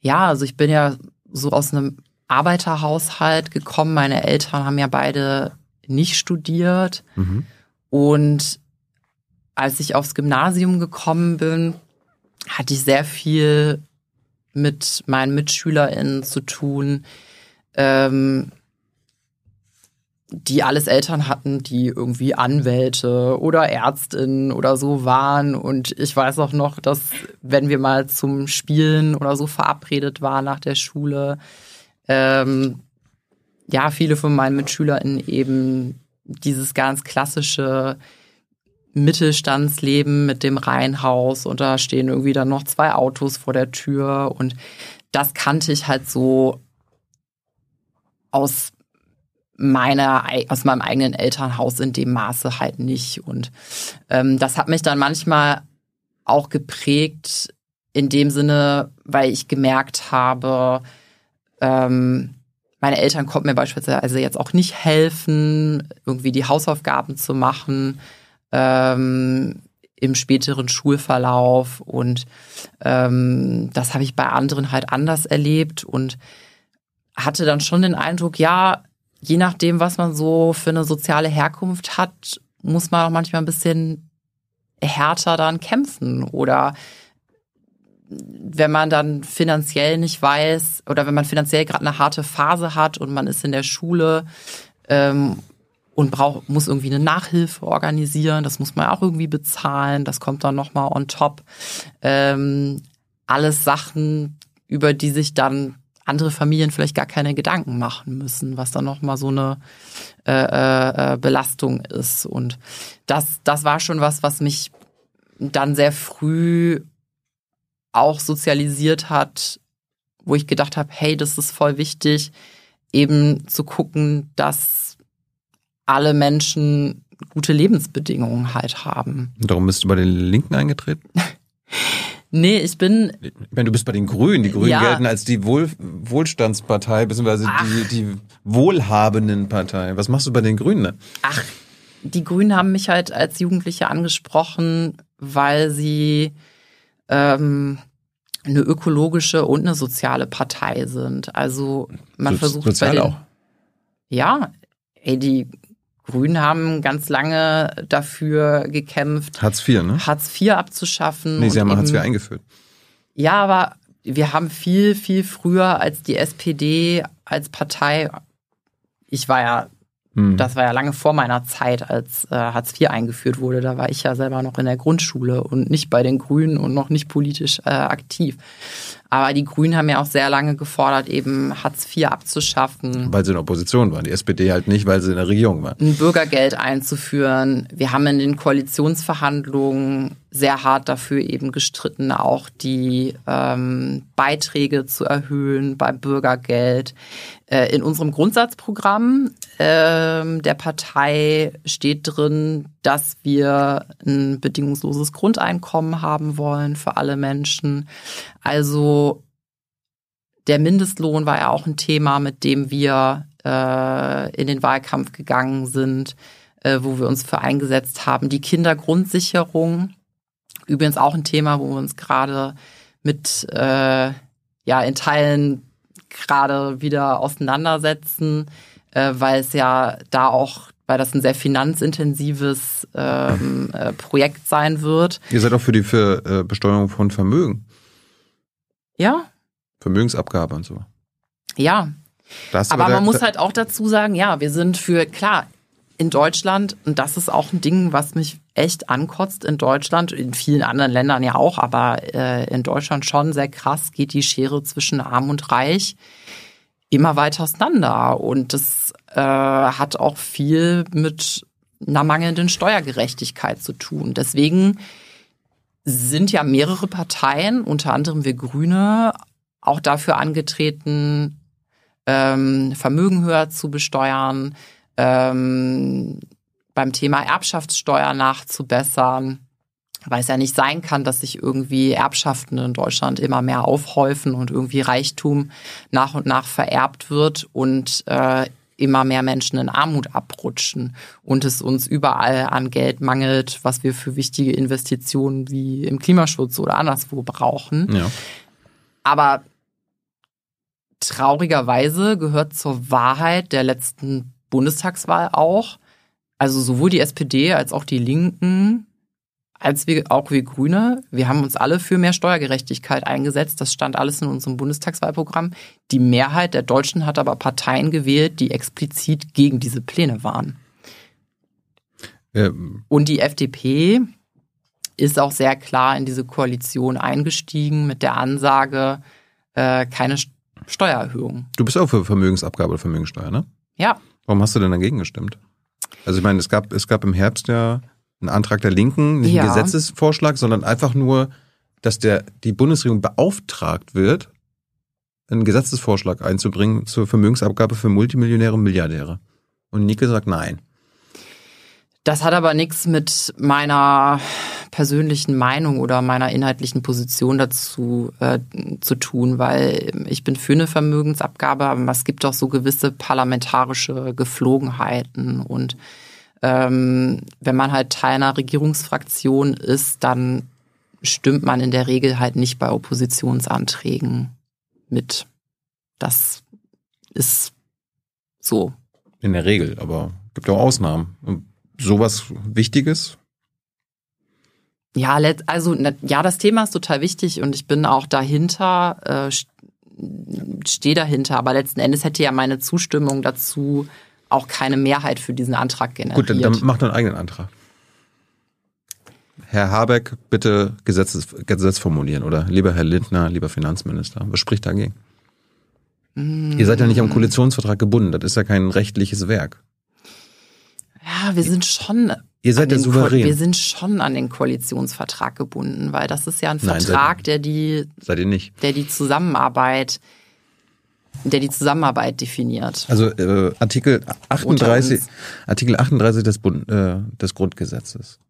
ja, also ich bin ja so aus einem Arbeiterhaushalt gekommen. Meine Eltern haben ja beide nicht studiert. Mhm. Und als ich aufs Gymnasium gekommen bin, hatte ich sehr viel mit meinen MitschülerInnen zu tun, ähm, die alles Eltern hatten, die irgendwie Anwälte oder Ärztinnen oder so waren. Und ich weiß auch noch, dass wenn wir mal zum Spielen oder so verabredet waren nach der Schule, ähm, ja, viele von meinen MitschülerInnen eben dieses ganz klassische Mittelstandsleben mit dem Reihenhaus und da stehen irgendwie dann noch zwei Autos vor der Tür und das kannte ich halt so aus meiner aus meinem eigenen Elternhaus in dem Maße halt nicht und ähm, das hat mich dann manchmal auch geprägt in dem Sinne, weil ich gemerkt habe, ähm, meine Eltern konnten mir beispielsweise jetzt auch nicht helfen, irgendwie die Hausaufgaben zu machen ähm, im späteren Schulverlauf. Und ähm, das habe ich bei anderen halt anders erlebt und hatte dann schon den Eindruck, ja, je nachdem, was man so für eine soziale Herkunft hat, muss man auch manchmal ein bisschen härter dann kämpfen oder wenn man dann finanziell nicht weiß oder wenn man finanziell gerade eine harte Phase hat und man ist in der Schule ähm, und braucht, muss irgendwie eine Nachhilfe organisieren, das muss man auch irgendwie bezahlen, das kommt dann nochmal on top. Ähm, alles Sachen, über die sich dann andere Familien vielleicht gar keine Gedanken machen müssen, was dann nochmal so eine äh, äh, äh, Belastung ist. Und das, das war schon was, was mich dann sehr früh auch sozialisiert hat, wo ich gedacht habe, hey, das ist voll wichtig, eben zu gucken, dass alle Menschen gute Lebensbedingungen halt haben. Und darum bist du bei den Linken eingetreten? nee, ich bin. Ich meine, du bist bei den Grünen. Die Grünen ja. gelten als die Wohl Wohlstandspartei, beziehungsweise die, die wohlhabenden Partei. Was machst du bei den Grünen dann? Ach, die Grünen haben mich halt als Jugendliche angesprochen, weil sie ähm, eine ökologische und eine soziale Partei sind. Also man so, versucht sozial bei den, auch. Ja, ey, die Grünen haben ganz lange dafür gekämpft, Hartz IV, ne? Hartz IV abzuschaffen. Nee, sie haben eben, Hartz IV eingeführt. Ja, aber wir haben viel, viel früher als die SPD als Partei, ich war ja hm. Das war ja lange vor meiner Zeit, als äh, Hartz IV eingeführt wurde. Da war ich ja selber noch in der Grundschule und nicht bei den Grünen und noch nicht politisch äh, aktiv. Aber die Grünen haben ja auch sehr lange gefordert, eben Hartz IV abzuschaffen. Weil sie in der Opposition waren. Die SPD halt nicht, weil sie in der Regierung waren. Ein Bürgergeld einzuführen. Wir haben in den Koalitionsverhandlungen sehr hart dafür eben gestritten, auch die ähm, Beiträge zu erhöhen beim Bürgergeld. Äh, in unserem Grundsatzprogramm äh, der Partei steht drin, dass wir ein bedingungsloses Grundeinkommen haben wollen für alle Menschen. Also der Mindestlohn war ja auch ein Thema, mit dem wir äh, in den Wahlkampf gegangen sind, äh, wo wir uns für eingesetzt haben. Die Kindergrundsicherung, übrigens auch ein Thema, wo wir uns gerade mit äh, ja in Teilen gerade wieder auseinandersetzen, äh, weil es ja da auch weil das ein sehr finanzintensives ähm, äh, Projekt sein wird. Ihr seid auch für die für, äh, Besteuerung von Vermögen. Ja. Vermögensabgabe und so. Ja. aber, aber man muss halt auch dazu sagen, ja, wir sind für, klar, in Deutschland, und das ist auch ein Ding, was mich echt ankotzt in Deutschland, in vielen anderen Ländern ja auch, aber äh, in Deutschland schon sehr krass geht die Schere zwischen arm und reich immer weiter auseinander. Und das äh, hat auch viel mit einer mangelnden Steuergerechtigkeit zu tun. Deswegen sind ja mehrere Parteien, unter anderem wir Grüne, auch dafür angetreten, ähm, Vermögen höher zu besteuern, ähm, beim Thema Erbschaftssteuer nachzubessern, weil es ja nicht sein kann, dass sich irgendwie Erbschaften in Deutschland immer mehr aufhäufen und irgendwie Reichtum nach und nach vererbt wird und äh, immer mehr Menschen in Armut abrutschen und es uns überall an Geld mangelt, was wir für wichtige Investitionen wie im Klimaschutz oder anderswo brauchen. Ja. Aber traurigerweise gehört zur Wahrheit der letzten Bundestagswahl auch, also sowohl die SPD als auch die Linken, als wir, auch wir Grüne, wir haben uns alle für mehr Steuergerechtigkeit eingesetzt. Das stand alles in unserem Bundestagswahlprogramm. Die Mehrheit der Deutschen hat aber Parteien gewählt, die explizit gegen diese Pläne waren. Ähm, Und die FDP ist auch sehr klar in diese Koalition eingestiegen mit der Ansage, äh, keine Steuererhöhung. du bist auch für Vermögensabgabe oder Vermögensteuer, ne? Ja, Warum hast du denn dagegen gestimmt? Also ich meine, es gab, es gab im Herbst ja einen Antrag der Linken, nicht Ja. einen Gesetzesvorschlag, sondern einfach nur, dass der, die Bundesregierung beauftragt wird, einen Gesetzesvorschlag einzubringen zur Vermögensabgabe für Multimillionäre und Milliardäre. Und Nike sagt nein. Das hat aber nichts mit meiner persönlichen Meinung oder meiner inhaltlichen Position dazu äh, zu tun, weil ich bin für eine Vermögensabgabe, aber es gibt auch so gewisse parlamentarische Geflogenheiten und ähm, wenn man halt Teil einer Regierungsfraktion ist, dann stimmt man in der Regel halt nicht bei Oppositionsanträgen mit. Das ist so. In der Regel, aber gibt auch Ausnahmen. Und sowas Wichtiges? Ja, also na- ja, das Thema ist total wichtig und ich bin auch dahinter, äh, st- stehe dahinter, aber letzten Endes hätte ja meine Zustimmung dazu auch keine Mehrheit für diesen Antrag generiert. Gut, dann, dann mach doch einen eigenen Antrag. Herr Habeck, bitte Gesetzes, Gesetz formulieren oder lieber Herr Lindner, lieber Finanzminister. Was spricht dagegen? Ihr seid ja nicht am Koalitionsvertrag gebunden. Das ist ja kein rechtliches Werk. ja, wir sind schon Ihr seid ja souverän. Ko- wir sind schon an den Koalitionsvertrag gebunden, weil das ist ja ein Nein, Vertrag, der die, Seid ihr nicht. der die Zusammenarbeit, der die Zusammenarbeit definiert. Also äh, Artikel Unter 38, uns. Artikel 38 des, Bund, äh, des Grundgesetzes.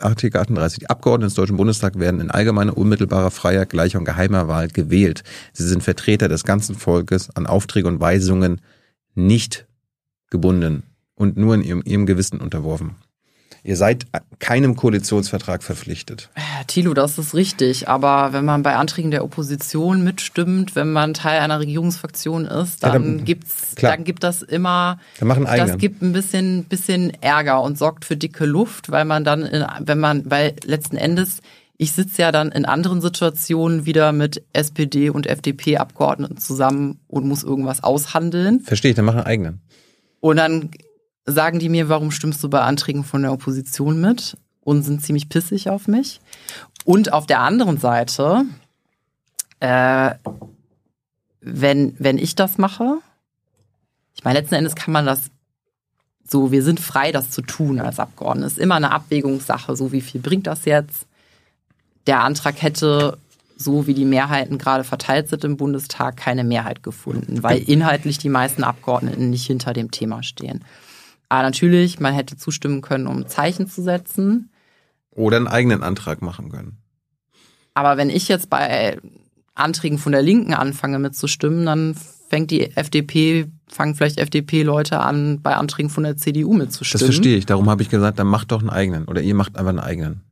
Artikel 38. Die Abgeordneten des Deutschen Bundestags werden in allgemeiner, unmittelbarer, freier, gleicher und geheimer Wahl gewählt. Sie sind Vertreter des ganzen Volkes, an Aufträge und Weisungen nicht gebunden und nur in ihrem, ihrem Gewissen unterworfen. Ihr seid keinem Koalitionsvertrag verpflichtet. Ja, Thilo, das ist richtig. Aber wenn man bei Anträgen der Opposition mitstimmt, wenn man Teil einer Regierungsfraktion ist, Ja, dann, dann- gibt's, klar. dann gibt das immer, Dann das gibt ein bisschen, bisschen Ärger und sorgt für dicke Luft, weil man dann, in, wenn man, weil letzten Endes, ich sitze ja dann in anderen Situationen wieder mit SPD und FDP-Abgeordneten zusammen und muss irgendwas aushandeln. Verstehe ich, dann machen eigenen. Und dann sagen die mir, warum stimmst du bei Anträgen von der Opposition mit? Und sind ziemlich pissig auf mich. Und auf der anderen Seite, äh, wenn, wenn ich das mache, ich meine, letzten Endes kann man das so, wir sind frei, das zu tun als Abgeordnete. Es ist immer eine Abwägungssache, so wie viel bringt das jetzt? Der Antrag hätte, so wie die Mehrheiten gerade verteilt sind im Bundestag, keine Mehrheit gefunden, weil inhaltlich die meisten Abgeordneten nicht hinter dem Thema stehen. Aber natürlich, man hätte zustimmen können, um Zeichen zu setzen. Oder einen eigenen Antrag machen können. Aber wenn ich jetzt bei Anträgen von der Linken anfange mitzustimmen, dann fängt die FDP, fangen vielleicht FDP-Leute an, bei Anträgen von der CDU mitzustimmen. Das verstehe ich. Darum habe ich gesagt, dann macht doch einen eigenen. Oder ihr macht einfach einen eigenen.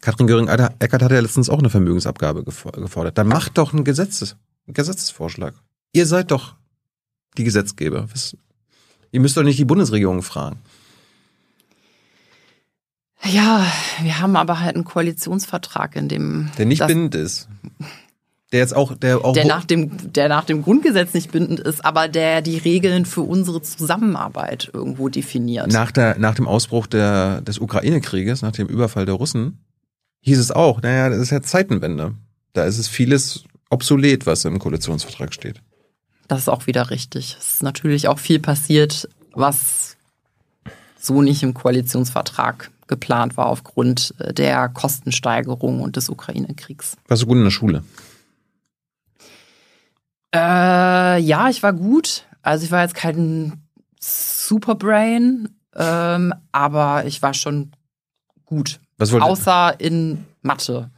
Katrin Göring-Eckert hat ja letztens auch eine Vermögensabgabe gefo- gefordert. Dann macht doch einen, Gesetzes, einen Gesetzesvorschlag. Ihr seid doch die Gesetzgeber. Was, ihr müsst doch nicht die Bundesregierung fragen. Ja, wir haben aber halt einen Koalitionsvertrag, in dem Der nicht bindend ist. Der jetzt auch, der auch der nach dem der nach dem Grundgesetz nicht bindend ist, aber der die Regeln für unsere Zusammenarbeit irgendwo definiert. nach, der, nach dem Ausbruch der, des Ukraine-Krieges, nach dem Überfall der Russen, hieß es auch, naja, das ist ja Zeitenwende. Da ist es vieles obsolet, was im Koalitionsvertrag steht. Das ist auch wieder richtig. Es ist natürlich auch viel passiert, was so nicht im Koalitionsvertrag geplant war aufgrund äh, der Kostensteigerung und des Ukraine-Kriegs. Warst du gut in der Schule? Äh, ja, ich war gut. Also ich war jetzt kein Superbrain, ähm, aber ich war schon gut. Außer in Mathe.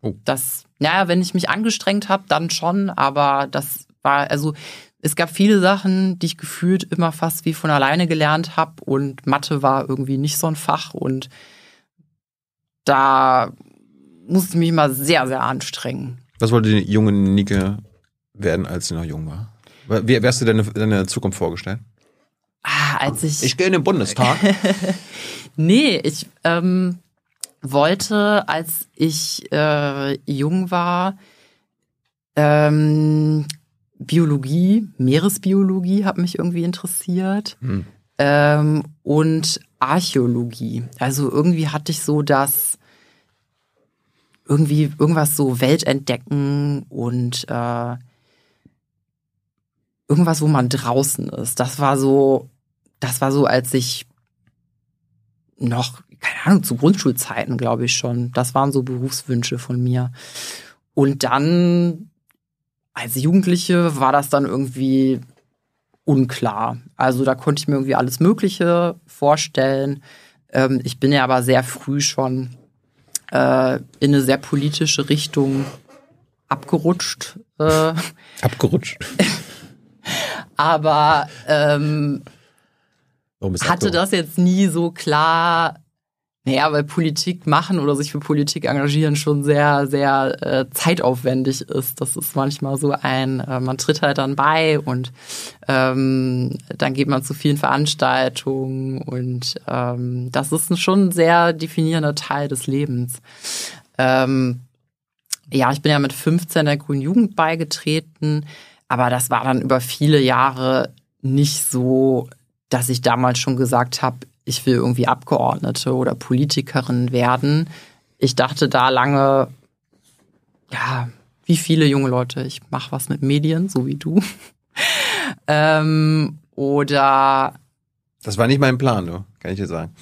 Oh. Das, naja, wenn ich mich angestrengt habe, dann schon, aber das war, also es gab viele Sachen, die ich gefühlt immer fast wie von alleine gelernt habe und Mathe war irgendwie nicht so ein Fach und da musste ich mich immer sehr, sehr anstrengen. Was wollte die junge Nike werden, als sie noch jung war? Wie, hast du deine, deine Zukunft vorgestellt? Ah, als ich. Ich gehe in den Bundestag. nee, ich ähm, wollte, als ich äh, jung war, ähm, Biologie, Meeresbiologie hat mich irgendwie interessiert. Hm. Ähm, und Archäologie. Also irgendwie hatte ich so das irgendwie irgendwas so Welt entdecken und äh, irgendwas, wo man draußen ist. Das war so, das war so, als ich noch, keine Ahnung, zu Grundschulzeiten, glaube ich schon. Das waren so Berufswünsche von mir. Und dann als Jugendliche war das dann irgendwie unklar. Also da konnte ich mir irgendwie alles Mögliche vorstellen. Ähm, ich bin ja aber sehr früh schon äh, in eine sehr politische Richtung abgerutscht. Äh, abgerutscht. aber ähm, hatte das jetzt nie so klar naja, weil Politik machen oder sich für Politik engagieren schon sehr, sehr äh, zeitaufwendig ist. Das ist manchmal so ein, äh, man tritt halt dann bei und ähm, dann geht man zu vielen Veranstaltungen und ähm, das ist ein schon sehr definierender Teil des Lebens. Ähm, ja, ich bin ja mit 15 der Grünen Jugend beigetreten, aber das war dann über viele Jahre nicht so, dass ich damals schon gesagt habe, ich will irgendwie Abgeordnete oder Politikerin werden. Ich dachte da lange, ja, wie viele junge Leute, ich mache was mit Medien, so wie du. ähm, oder. Das war nicht mein Plan, du, kann ich dir sagen.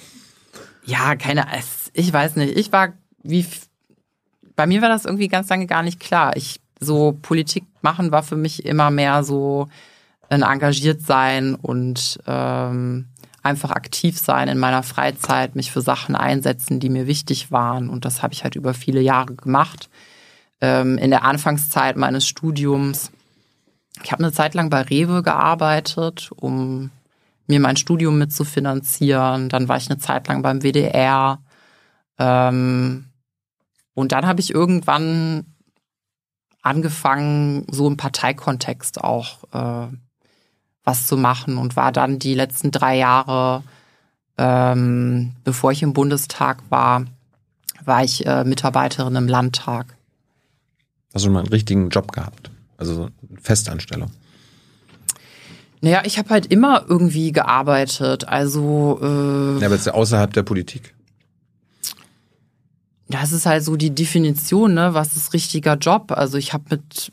Ja, keine, ich weiß nicht. Ich war wie, bei mir war das irgendwie ganz lange gar nicht klar. Ich, so Politik machen war für mich immer mehr so ein engagiert sein und ähm, einfach aktiv sein in meiner Freizeit, mich für Sachen einsetzen, die mir wichtig waren. Und das habe ich halt über viele Jahre gemacht. Ähm, in der Anfangszeit meines Studiums, ich habe eine Zeit lang bei Rewe gearbeitet, um mir mein Studium mitzufinanzieren. Dann war ich eine Zeit lang beim WDR. Ähm, und dann habe ich irgendwann angefangen, so im Parteikontext auch äh, was zu machen und war dann die letzten drei Jahre, ähm, bevor ich im Bundestag war, war ich äh, Mitarbeiterin im Landtag. Hast du mal einen richtigen Job gehabt? Also Festanstellung? Naja, ich habe halt immer irgendwie gearbeitet. Also. Äh, ja, aber jetzt außerhalb der Politik. Das ist halt so die Definition, ne? Was ist richtiger Job? Also ich habe mit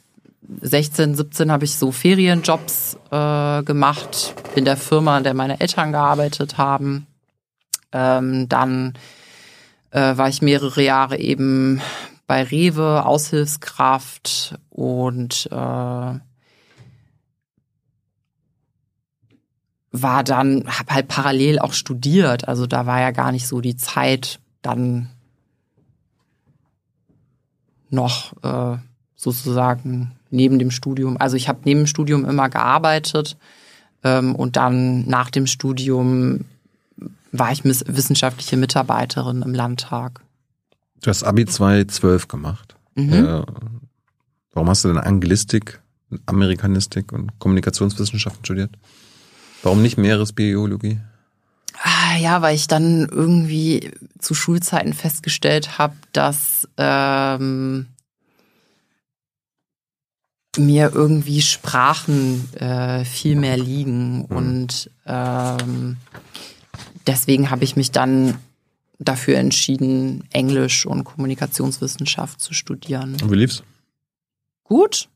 16, 17 habe ich so Ferienjobs äh, gemacht in der Firma, in der meine Eltern gearbeitet haben. Ähm, dann äh, war ich mehrere Jahre eben bei Rewe, Aushilfskraft und äh, war dann, habe halt parallel auch studiert. Also da war ja gar nicht so die Zeit, dann noch äh, sozusagen neben dem Studium. Also ich habe neben dem Studium immer gearbeitet ähm, und dann nach dem Studium war ich wissenschaftliche Mitarbeiterin im Landtag. Du hast Abi 2012 gemacht. Mhm. Äh, warum hast du denn Anglistik, Amerikanistik und Kommunikationswissenschaften studiert? Warum nicht Meeresbiologie? Ah, ja, weil ich dann irgendwie zu Schulzeiten festgestellt habe, dass ähm, mir irgendwie Sprachen äh, viel mehr liegen. Mhm. Und ähm, deswegen habe ich mich dann dafür entschieden, Englisch und Kommunikationswissenschaft zu studieren. Und wie lief's? Gut.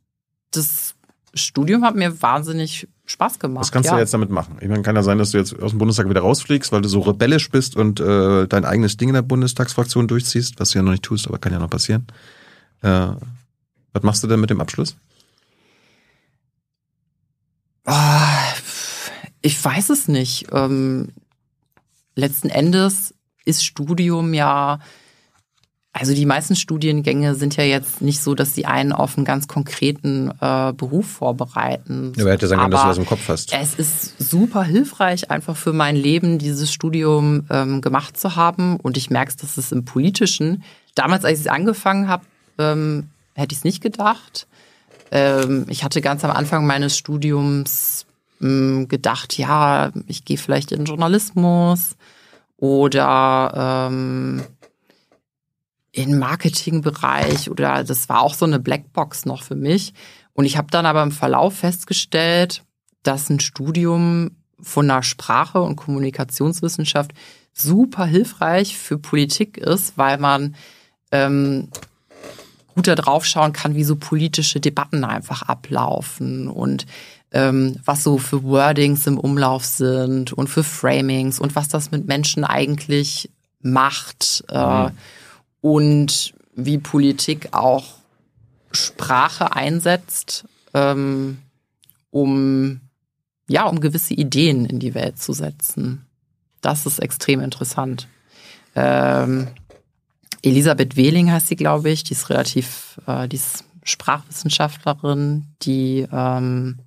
Das Studium hat mir wahnsinnig Spaß gemacht. Was kannst ja. du jetzt damit machen? Ich meine, kann ja sein, dass du jetzt aus dem Bundestag wieder rausfliegst, weil du so rebellisch bist und äh, dein eigenes Ding in der Bundestagsfraktion durchziehst, was du ja noch nicht tust, aber kann ja noch passieren. Äh, was machst du denn mit dem Abschluss? Ah, ich weiß es nicht. Ähm, letzten Endes ist Studium ja Also die meisten Studiengänge sind ja jetzt nicht so, dass sie einen auf einen ganz konkreten äh, Beruf vorbereiten. Ja, aber hätte sagen können, dass du das im Kopf hast. Es ist super hilfreich, einfach für mein Leben dieses Studium ähm, gemacht zu haben. Und ich merke, dass es im Politischen, damals, als ich es angefangen habe, ähm, hätte ich es nicht gedacht. Ähm, ich hatte ganz am Anfang meines Studiums ähm, gedacht, ja, ich gehe vielleicht in Journalismus oder ähm, in Marketingbereich oder das war auch so eine Blackbox noch für mich. Und ich habe dann aber im Verlauf festgestellt, dass ein Studium von einer Sprache und Kommunikationswissenschaft super hilfreich für Politik ist, weil man ähm, gut da drauf schauen kann, wie so politische Debatten einfach ablaufen und ähm, was so für Wordings im Umlauf sind und für Framings und was das mit Menschen eigentlich macht. Äh, mhm und wie Politik auch Sprache einsetzt, ähm, um ja, um gewisse Ideen in die Welt zu setzen. Das ist extrem interessant. Ähm, Elisabeth Wehling heißt sie, glaube ich. Die ist relativ, äh, die ist Sprachwissenschaftlerin, die ähm,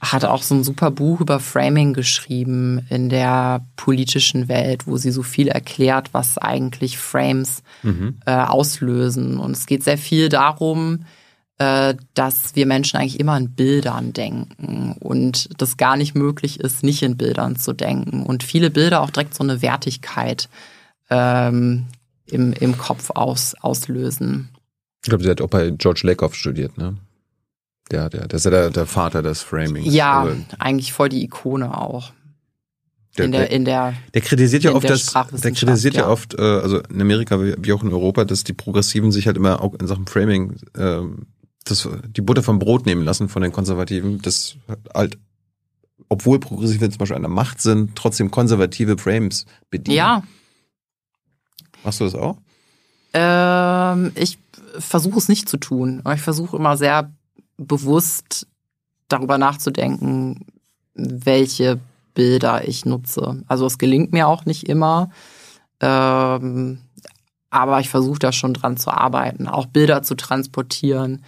hat auch so ein super Buch über Framing geschrieben in der politischen Welt, wo sie so viel erklärt, was eigentlich Frames mhm. äh, auslösen. Und es geht sehr viel darum, äh, dass wir Menschen eigentlich immer in Bildern denken und das gar nicht möglich ist, nicht in Bildern zu denken. Und viele Bilder auch direkt so eine Wertigkeit ähm, im, im Kopf aus, auslösen. Ich glaube, sie hat auch bei George Lakoff studiert, ne? Der, der, das ist ja der, der Vater des Framings. Ja, also, eigentlich voll die Ikone auch. Der, in der, in der, der kritisiert ja oft, dass, der kritisiert ja, ja oft, äh, also in Amerika wie auch in Europa, dass die Progressiven sich halt immer auch in Sachen Framing äh, das, die Butter vom Brot nehmen lassen von den Konservativen, das halt, obwohl Progressive zum Beispiel an der Macht sind, trotzdem konservative Frames bedienen. Ja. Machst du das auch? Ähm, ich versuche es nicht zu tun. Aber ich versuche immer sehr bewusst darüber nachzudenken, welche Bilder ich nutze. Also es gelingt mir auch nicht immer, ähm, aber ich versuche da schon dran zu arbeiten, auch Bilder zu transportieren,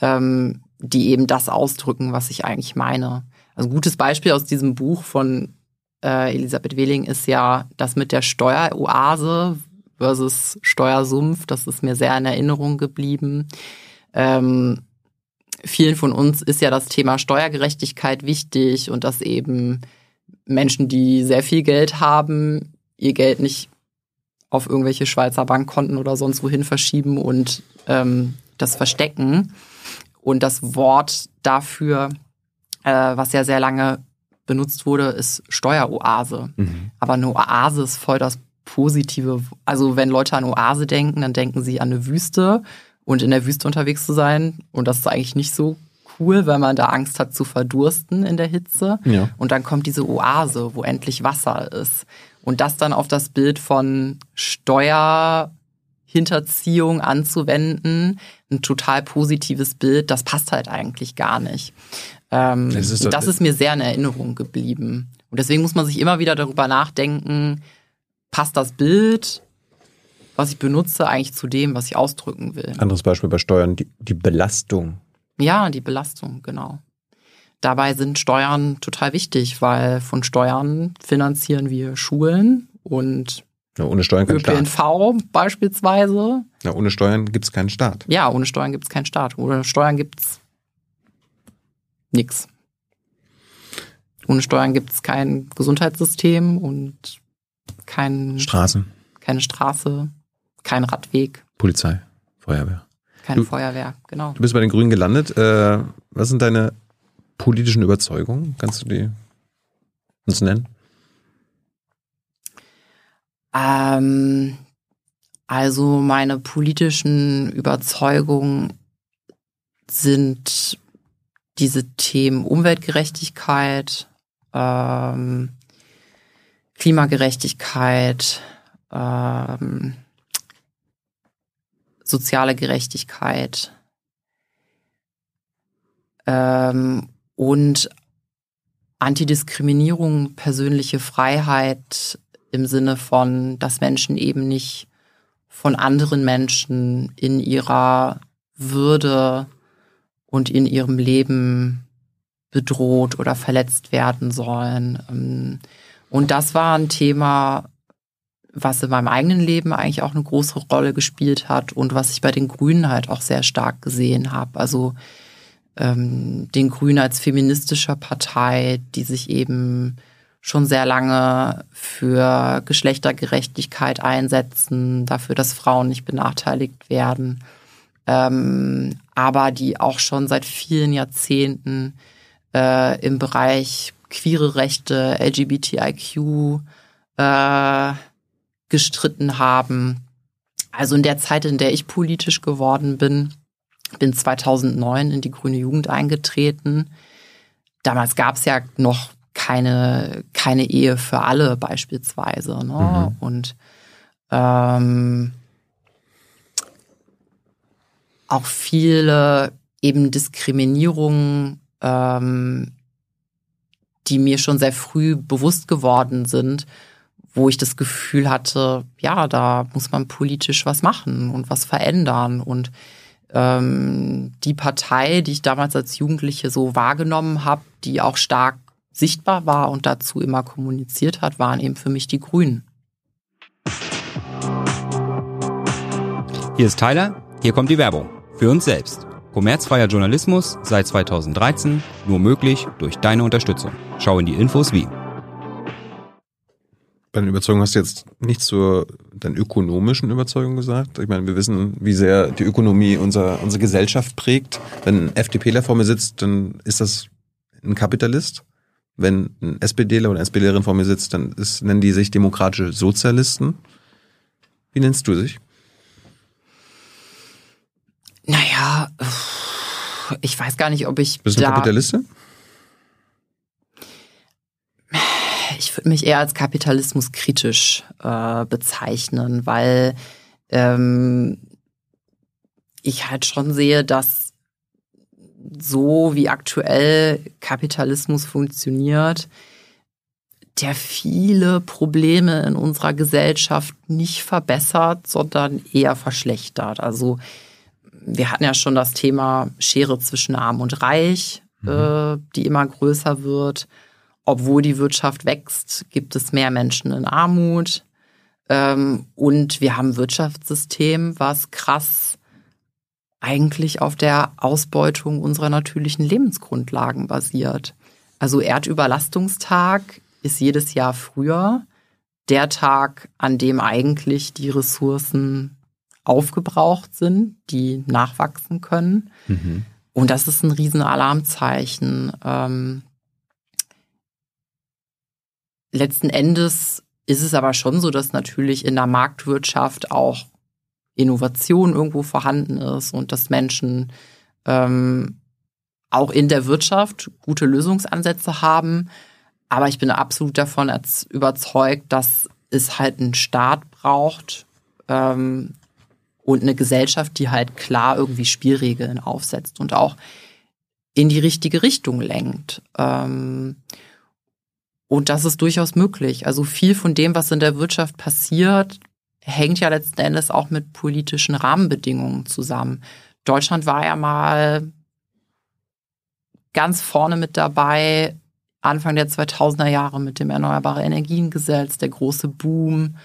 ähm, die eben das ausdrücken, was ich eigentlich meine. Also ein gutes Beispiel aus diesem Buch von äh, Elisabeth Wehling ist ja das mit der Steueroase versus Steuersumpf. Das ist mir sehr in Erinnerung geblieben. Ähm, vielen von uns ist ja das Thema Steuergerechtigkeit wichtig und dass eben Menschen, die sehr viel Geld haben, ihr Geld nicht auf irgendwelche Schweizer Bankkonten oder sonst wohin verschieben und ähm, das verstecken. Und das Wort dafür, äh, was ja sehr lange benutzt wurde, ist Steueroase. Mhm. Aber eine Oase ist voll das Positive. Also wenn Leute an Oase denken, dann denken sie an eine Wüste und in der Wüste unterwegs zu sein. Und das ist eigentlich nicht so cool, weil man da Angst hat zu verdursten in der Hitze. Ja. Und dann kommt diese Oase, wo endlich Wasser ist. Und das dann auf das Bild von Steuerhinterziehung anzuwenden, ein total positives Bild, das passt halt eigentlich gar nicht. Ähm, das, ist, das ist mir sehr in Erinnerung geblieben. Und deswegen muss man sich immer wieder darüber nachdenken, passt das Bild was ich benutze, eigentlich zu dem, was ich ausdrücken will. Anderes Beispiel bei Steuern, die, die Belastung. Ja, die Belastung, genau. Dabei sind Steuern total wichtig, weil von Steuern finanzieren wir Schulen und ja, ohne Steuern kein ÖPNV Staat. beispielsweise. Ja, ohne Steuern gibt es keinen Staat. Ja, ohne Steuern gibt es keinen Staat. Ohne Steuern gibt es nichts. Ohne Steuern gibt es kein Gesundheitssystem und kein Straßen. Keine Straße, kein Radweg. Polizei, Feuerwehr. Keine du, Feuerwehr, genau. Du bist bei den Grünen gelandet. Äh, was sind deine politischen Überzeugungen? Kannst du die uns nennen? Ähm, also meine politischen Überzeugungen sind diese Themen Umweltgerechtigkeit, ähm, Klimagerechtigkeit, ähm, soziale Gerechtigkeit ähm, und Antidiskriminierung, persönliche Freiheit im Sinne von, dass Menschen eben nicht von anderen Menschen in ihrer Würde und in ihrem Leben bedroht oder verletzt werden sollen. Ähm, und das war ein Thema, was in meinem eigenen Leben eigentlich auch eine große Rolle gespielt hat und was ich bei den Grünen halt auch sehr stark gesehen habe. Also ähm, den Grünen als feministischer Partei, die sich eben schon sehr lange für Geschlechtergerechtigkeit einsetzen, dafür, dass Frauen nicht benachteiligt werden, ähm, aber die auch schon seit vielen Jahrzehnten äh, im Bereich queere Rechte, LGBTIQ äh, gestritten haben. Also in der Zeit, in der ich politisch geworden bin, bin 2009 in die Grüne Jugend eingetreten. Damals gab es ja noch keine, keine Ehe für alle beispielsweise. Ne? Mhm. Und ähm, auch viele eben Diskriminierungen, ähm, die mir schon sehr früh bewusst geworden sind, wo ich das Gefühl hatte, ja, da muss man politisch was machen und was verändern. Und ähm, die Partei, die ich damals als Jugendliche so wahrgenommen habe, die auch stark sichtbar war und dazu immer kommuniziert hat, waren eben für mich die Grünen. Hier ist Tyler, hier kommt die Werbung. Für uns selbst. Kommerzfreier Journalismus seit 2013, nur möglich durch deine Unterstützung. Schau in die Infos wie. Bei den Überzeugungen hast du jetzt nicht zur deinen ökonomischen Überzeugung gesagt. Ich meine, wir wissen, wie sehr die Ökonomie unser, unsere Gesellschaft prägt. Wenn ein FDPler vor mir sitzt, dann ist das ein Kapitalist. Wenn ein SPDler oder eine SPDlerin vor mir sitzt, dann ist, nennen die sich demokratische Sozialisten. Wie nennst du dich? Naja, ich weiß gar nicht, ob ich. Bist du da Kapitalistin? Ich würde mich eher als kapitalismuskritisch äh, bezeichnen, weil ähm, ich halt schon sehe, dass so wie aktuell Kapitalismus funktioniert, der viele Probleme in unserer Gesellschaft nicht verbessert, sondern eher verschlechtert. Also wir hatten ja schon das Thema Schere zwischen Arm und Reich, mhm. äh, die immer größer wird. Obwohl die Wirtschaft wächst, gibt es mehr Menschen in Armut. Ähm, und wir haben ein Wirtschaftssystem, was krass eigentlich auf der Ausbeutung unserer natürlichen Lebensgrundlagen basiert. Also Erdüberlastungstag ist jedes Jahr früher der Tag, an dem eigentlich die Ressourcen aufgebraucht sind, die nachwachsen können. Mhm. Und das ist ein riesen Alarmzeichen. Ähm, letzten Endes ist es aber schon so, dass natürlich in der Marktwirtschaft auch Innovation irgendwo vorhanden ist und dass Menschen ähm, auch in der Wirtschaft gute Lösungsansätze haben. Aber ich bin absolut davon überzeugt, dass es halt einen Staat braucht, ähm, und eine Gesellschaft, die halt klar irgendwie Spielregeln aufsetzt und auch in die richtige Richtung lenkt. Ähm, und das ist durchaus möglich. Also viel von dem, was in der Wirtschaft passiert, hängt ja letzten Endes auch mit politischen Rahmenbedingungen zusammen. Deutschland war ja mal ganz vorne mit dabei, Anfang der 2000er Jahre mit dem Erneuerbare Energiengesetz, der große Boom,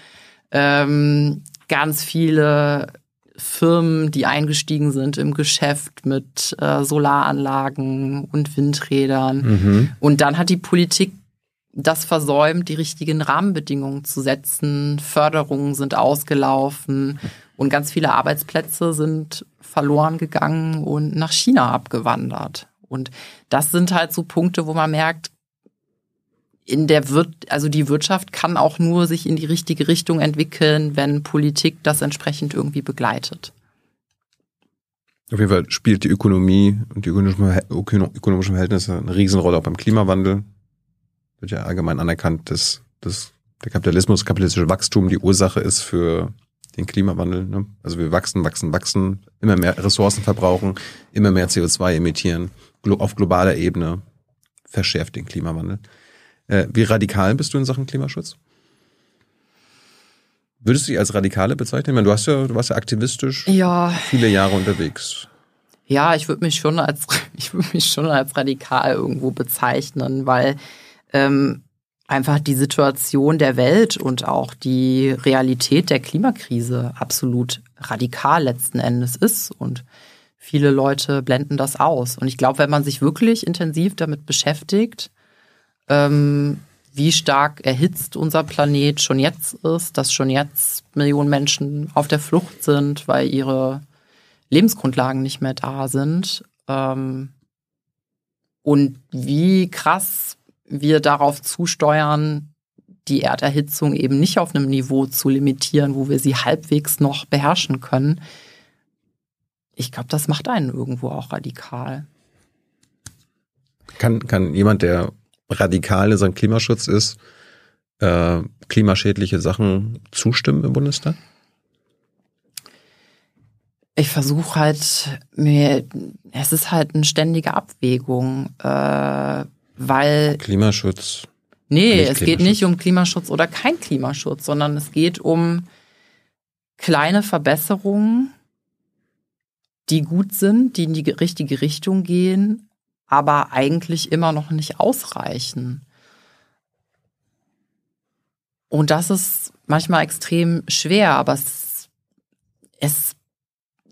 ähm, ganz viele Firmen, die eingestiegen sind im Geschäft mit äh, Solaranlagen und Windrädern. Mhm. Und dann hat die Politik das versäumt, die richtigen Rahmenbedingungen zu setzen. Förderungen sind ausgelaufen und ganz viele Arbeitsplätze sind verloren gegangen und nach China abgewandert. Und das sind halt so Punkte, wo man merkt, in der Wir also die Wirtschaft kann auch nur sich in die richtige Richtung entwickeln, wenn Politik das entsprechend irgendwie begleitet. Auf jeden Fall spielt die Ökonomie und die ökonomischen Verhältnisse eine Riesenrolle auch beim Klimawandel. Wird ja allgemein anerkannt, dass, dass der Kapitalismus, kapitalistische Wachstum die Ursache ist für den Klimawandel. Ne? Also wir wachsen, wachsen, wachsen, immer mehr Ressourcen verbrauchen, immer mehr CO2 emittieren, auf globaler Ebene verschärft den Klimawandel. Äh, wie radikal bist du in Sachen Klimaschutz? Würdest du dich als Radikale bezeichnen? Ich meine, du, hast ja, du warst ja aktivistisch Ja, viele Jahre unterwegs. ja, ich würde mich schon als ich würde mich schon als radikal irgendwo bezeichnen, weil ähm, einfach die Situation der Welt und auch die Realität der Klimakrise absolut radikal letzten Endes ist und viele Leute blenden das aus. Und ich glaube, wenn man sich wirklich intensiv damit beschäftigt, ähm, wie stark erhitzt unser Planet schon jetzt ist, dass schon jetzt Millionen Menschen auf der Flucht sind, weil ihre Lebensgrundlagen nicht mehr da sind. Ähm, und wie krass wir darauf zusteuern, die Erderhitzung eben nicht auf einem Niveau zu limitieren, wo wir sie halbwegs noch beherrschen können. Ich glaube, das macht einen irgendwo auch radikal. Kann, kann jemand, der radikal in seinem Klimaschutz ist, äh, klimaschädliche Sachen zustimmen im Bundestag? Ich versuche halt mir, es ist halt eine ständige Abwägung, äh, weil Klimaschutz. Nee, es geht Klimaschutz. nicht um Klimaschutz oder kein Klimaschutz, sondern es geht um kleine Verbesserungen, die gut sind, die in die richtige Richtung gehen, aber eigentlich immer noch nicht ausreichen. Und das ist manchmal extrem schwer, aber es, es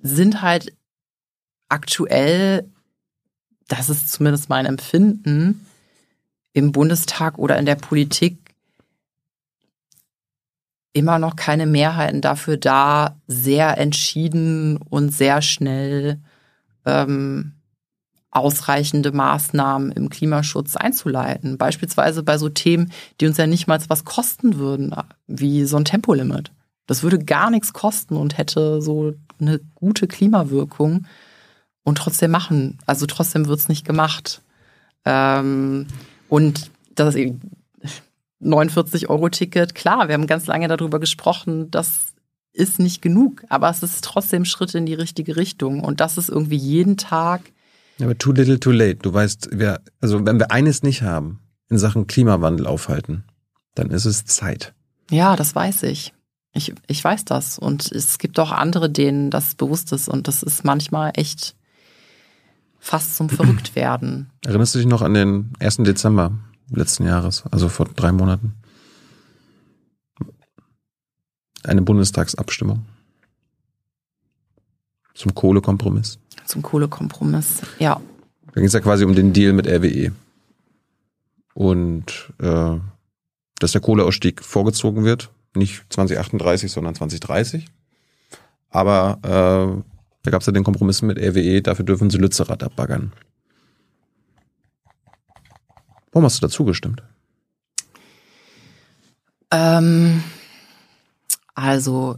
sind halt aktuell, das ist zumindest mein Empfinden, im Bundestag oder in der Politik immer noch keine Mehrheiten dafür da, sehr entschieden und sehr schnell ähm, ausreichende Maßnahmen im Klimaschutz einzuleiten. Beispielsweise bei so Themen, die uns ja nicht mal was kosten würden, wie so ein Tempolimit. Das würde gar nichts kosten und hätte so eine gute Klimawirkung und trotzdem machen. Also trotzdem wird's nicht gemacht. Ähm, und das 49-Euro-Ticket, klar, wir haben ganz lange darüber gesprochen, das ist nicht genug, aber es ist trotzdem Schritt in die richtige Richtung. Und das ist irgendwie jeden Tag. Ja, aber too little, too late. Du weißt, wir, also wenn wir eines nicht haben, in Sachen Klimawandel aufhalten, dann ist es Zeit. Ja, das weiß ich. Ich, ich weiß das. Und es gibt auch andere, denen das bewusst ist. Und das ist manchmal echt fast zum Verrücktwerden. Erinnerst du dich noch an den 1. Dezember letzten Jahres, also vor drei Monaten? Eine Bundestagsabstimmung zum Kohlekompromiss. Zum Kohlekompromiss. Ja. Da ging es ja quasi um den Deal mit RWE. Und äh, dass der Kohleausstieg vorgezogen wird, nicht 2038, sondern 2030. Aber äh, da gab es ja den Kompromiss mit RWE, dafür dürfen sie Lützerath abbaggern. Warum hast du dazu gestimmt? Ähm, also,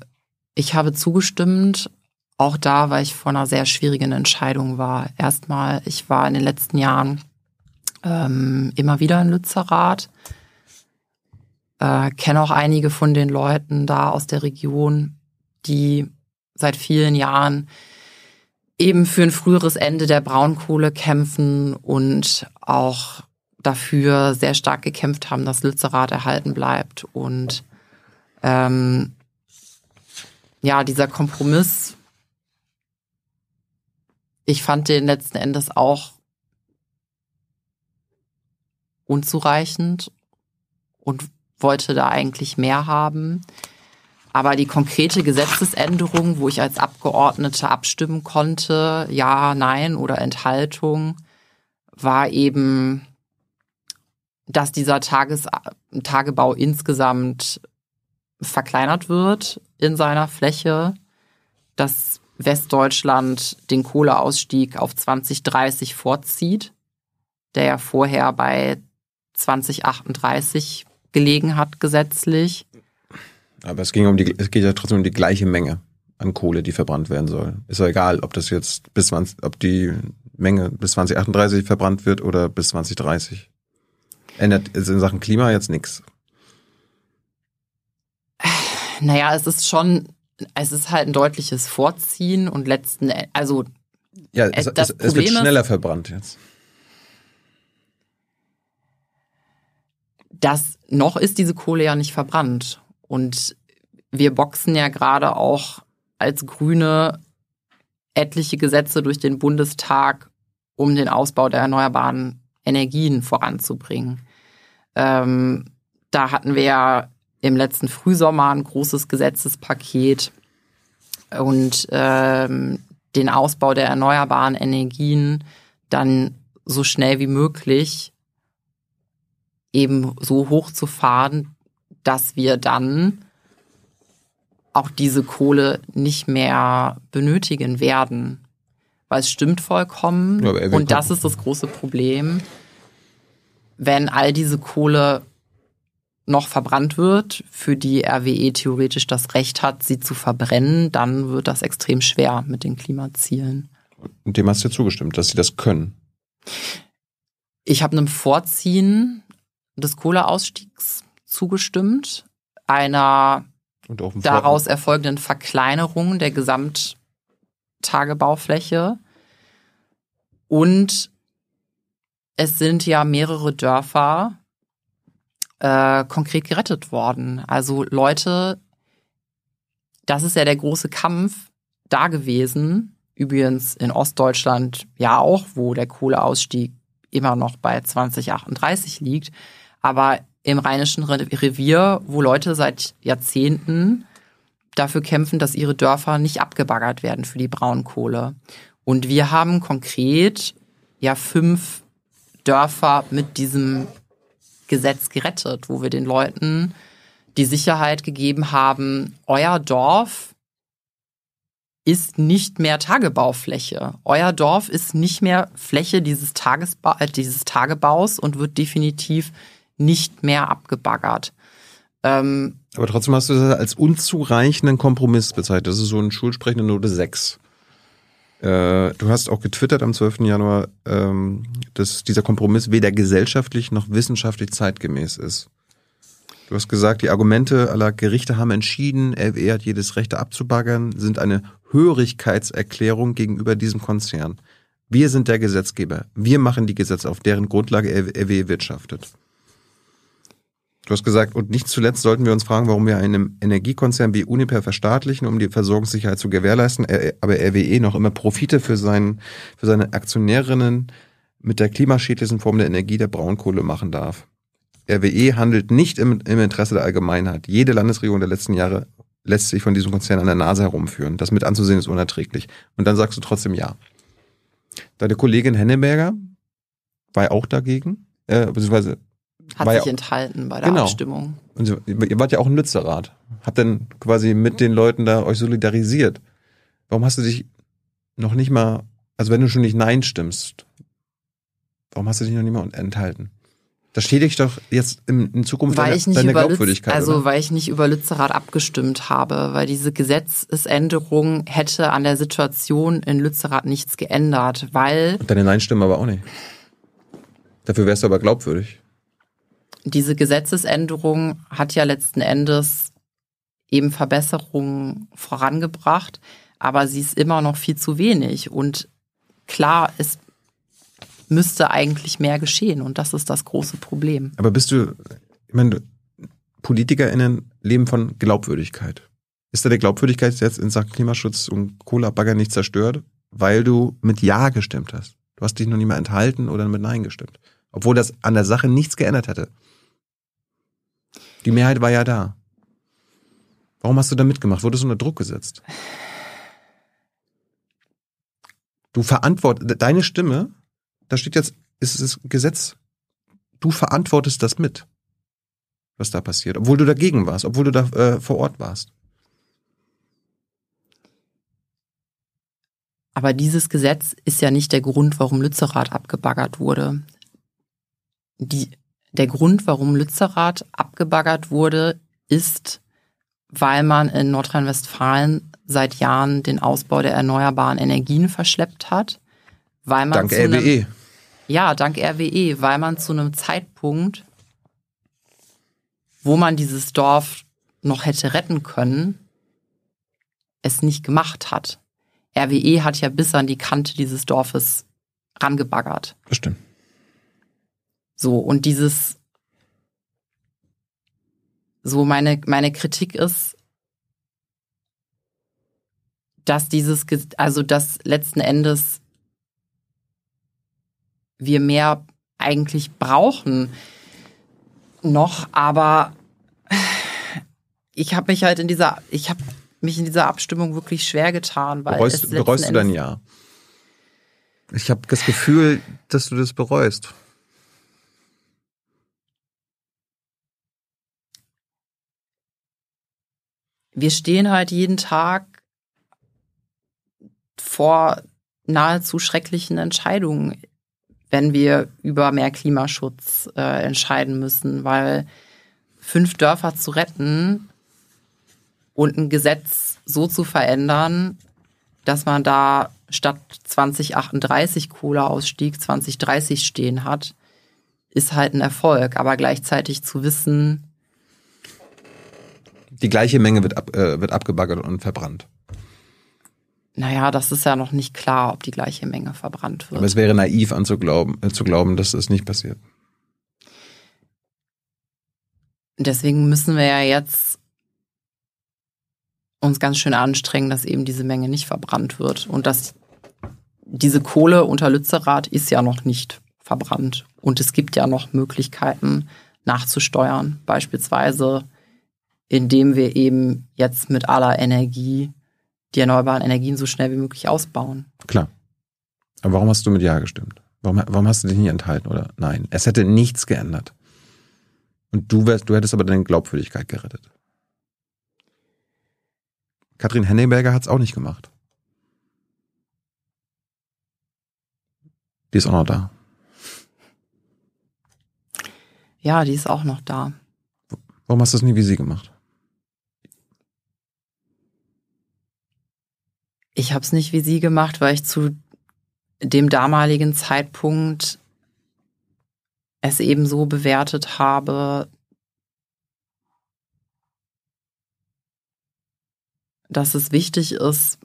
ich habe zugestimmt, auch da, weil ich vor einer sehr schwierigen Entscheidung war. Erstmal, ich war in den letzten Jahren ähm, immer wieder in Lützerath. Äh, Kenne auch einige von den Leuten da aus der Region, die seit vielen Jahren eben für ein früheres Ende der Braunkohle kämpfen und auch dafür sehr stark gekämpft haben, dass Lützerath erhalten bleibt. Und ähm, ja, dieser Kompromiss, ich fand den letzten Endes auch unzureichend und wollte da eigentlich mehr haben. Aber die konkrete Gesetzesänderung, wo ich als Abgeordnete abstimmen konnte, ja, nein oder Enthaltung, war eben, dass dieser Tages Tagebau insgesamt verkleinert wird in seiner Fläche, dass Westdeutschland den Kohleausstieg auf 2030 vorzieht, der ja vorher bei 2038 gelegen hat gesetzlich. Aber es ging um die, es geht ja trotzdem um die gleiche Menge an Kohle, die verbrannt werden soll. Ist ja egal, ob das jetzt bis 20, ob die Menge bis 2038 verbrannt wird oder bis 2030. Ändert in Sachen Klima jetzt nichts. Naja, es ist schon, es ist halt ein deutliches Vorziehen und letzten, also Ja, es, Äh, das es, es wird ist- schneller verbrannt jetzt. das noch ist diese Kohle ja nicht verbrannt. Und wir boxen ja gerade auch als Grüne etliche Gesetze durch den Bundestag, um den Ausbau der erneuerbaren Energien voranzubringen. Ähm, da hatten wir ja im letzten Frühsommer ein großes Gesetzespaket und ähm, den Ausbau der erneuerbaren Energien dann so schnell wie möglich eben so hochzufahren, dass wir dann auch diese Kohle nicht mehr benötigen werden. Weil es stimmt vollkommen. Ja, und das ist das große Problem. Wenn all diese Kohle noch verbrannt wird, für die RWE theoretisch das Recht hat, sie zu verbrennen, dann wird das extrem schwer mit den Klimazielen. Und dem hast du ja zugestimmt, dass sie das können. Ich habe einem Vorziehen des Kohleausstiegs zugestimmt, einer daraus erfolgenden Verkleinerung der Gesamttagebaufläche. Und es sind ja mehrere Dörfer äh, konkret gerettet worden. Also Leute, das ist ja der große Kampf da gewesen, übrigens in Ostdeutschland ja auch, wo der Kohleausstieg immer noch bei 2038 liegt, aber im Rheinischen Revier, wo Leute seit Jahrzehnten dafür kämpfen, dass ihre Dörfer nicht abgebaggert werden für die Braunkohle. Und wir haben konkret ja fünf Dörfer mit diesem Gesetz gerettet, wo wir den Leuten die Sicherheit gegeben haben, euer Dorf ist nicht mehr Tagebaufläche. Euer Dorf ist nicht mehr Fläche dieses, Tagesba äh, dieses Tagebaus und wird definitiv nicht mehr abgebaggert. Ähm, Aber trotzdem hast du das als unzureichenden Kompromiss bezeichnet. Das ist so ein schulsprechende Note 6. Äh, du hast auch getwittert am 12. Januar, ähm, dass dieser Kompromiss weder gesellschaftlich noch wissenschaftlich zeitgemäß ist. Du hast gesagt, die Argumente aller Gerichte haben entschieden, RWE hat jedes Recht abzubaggern, sind eine Hörigkeitserklärung gegenüber diesem Konzern. Wir sind der Gesetzgeber. Wir machen die Gesetze, auf deren Grundlage RWE wirtschaftet. Du hast gesagt, und nicht zuletzt sollten wir uns fragen, warum wir einen Energiekonzern wie Uniper verstaatlichen, um die Versorgungssicherheit zu gewährleisten, aber RWE noch immer Profite für, seinen, für seine Aktionärinnen mit der klimaschädlichsten Form der Energie der Braunkohle machen darf. RWE handelt nicht im, im Interesse der Allgemeinheit. Jede Landesregierung der letzten Jahre lässt sich von diesem Konzern an der Nase herumführen. Das mit anzusehen ist unerträglich. Und dann sagst du trotzdem ja. Deine Kollegin Henneberger war auch dagegen, äh, beziehungsweise hat sich ja, enthalten bei der genau. Abstimmung. Und ihr wart ja auch ein Lützerath. Habt dann quasi mit den Leuten da euch solidarisiert. Warum hast du dich noch nicht mal, also wenn du schon nicht Nein stimmst, warum hast du dich noch nicht mal enthalten? Das schädigt doch jetzt in, in Zukunft weil deine, ich nicht deine über Glaubwürdigkeit. Lütz, also oder? weil ich nicht über Lützerath abgestimmt habe, weil diese Gesetzesänderung hätte an der Situation in Lützerath nichts geändert, weil. Und deine Nein-Stimme aber auch nicht. Dafür wärst du aber glaubwürdig diese Gesetzesänderung hat ja letzten Endes eben Verbesserungen vorangebracht, aber sie ist immer noch viel zu wenig. Und klar, es müsste eigentlich mehr geschehen und das ist das große Problem. Aber bist du, ich meine, PolitikerInnen leben von Glaubwürdigkeit. Ist da der Glaubwürdigkeit jetzt in Sachen Klimaschutz und Cola-Bagger nicht zerstört, weil du mit Ja gestimmt hast? Du hast dich noch nicht mehr enthalten oder mit Nein gestimmt. Obwohl das an der Sache nichts geändert hätte. Die Mehrheit war ja da. Warum hast du da mitgemacht? Wurdest du unter Druck gesetzt? Du verantwortest, deine Stimme, da steht jetzt, ist es Gesetz, du verantwortest das mit, was da passiert, obwohl du dagegen warst, obwohl du da äh, vor Ort warst. Aber dieses Gesetz ist ja nicht der Grund, warum Lützerath abgebaggert wurde. Die, der Grund, warum Lützerath abgebaggert wurde, ist, weil man in Nordrhein-Westfalen seit Jahren den Ausbau der erneuerbaren Energien verschleppt hat. Weil man dank RWE. Einem, ja, dank RWE, weil man zu einem Zeitpunkt, wo man dieses Dorf noch hätte retten können, es nicht gemacht hat. RWE hat ja bis an die Kante dieses Dorfes rangebaggert. Das stimmt. So, und dieses, so meine, meine Kritik ist, dass dieses, also dass letzten Endes wir mehr eigentlich brauchen noch, aber ich habe mich halt in dieser, ich habe mich in dieser Abstimmung wirklich schwer getan, weil bereust, bereust du dein Ja? Ich habe das Gefühl, dass du das bereust. Wir stehen halt jeden Tag vor nahezu schrecklichen Entscheidungen, wenn wir über mehr Klimaschutz äh, entscheiden müssen, weil fünf Dörfer zu retten und ein Gesetz so zu verändern, dass man da statt 2038 Kohleausstieg 2030 stehen hat, ist halt ein Erfolg. Aber gleichzeitig zu wissen, die gleiche Menge wird, ab, äh, wird abgebaggert und verbrannt. Naja, das ist ja noch nicht klar, ob die gleiche Menge verbrannt wird. Aber es wäre naiv anzuglauben, äh, zu glauben, dass das nicht passiert. Deswegen müssen wir ja jetzt uns ganz schön anstrengen, dass eben diese Menge nicht verbrannt wird. Und dass diese Kohle unter Lützerath ist ja noch nicht verbrannt. Und es gibt ja noch Möglichkeiten nachzusteuern. Beispielsweise, indem wir eben jetzt mit aller Energie die erneuerbaren Energien so schnell wie möglich ausbauen. Klar. Aber warum hast du mit Ja gestimmt? Warum, warum hast du dich nicht enthalten oder nein? Es hätte nichts geändert. Und du, wärst, du hättest aber deine Glaubwürdigkeit gerettet. Katrin Henneberger hat es auch nicht gemacht. Die ist auch noch da. Ja, die ist auch noch da. Warum hast du es nie wie sie gemacht? Ich habe es nicht wie sie gemacht, weil ich zu dem damaligen Zeitpunkt es eben so bewertet habe, dass es wichtig ist,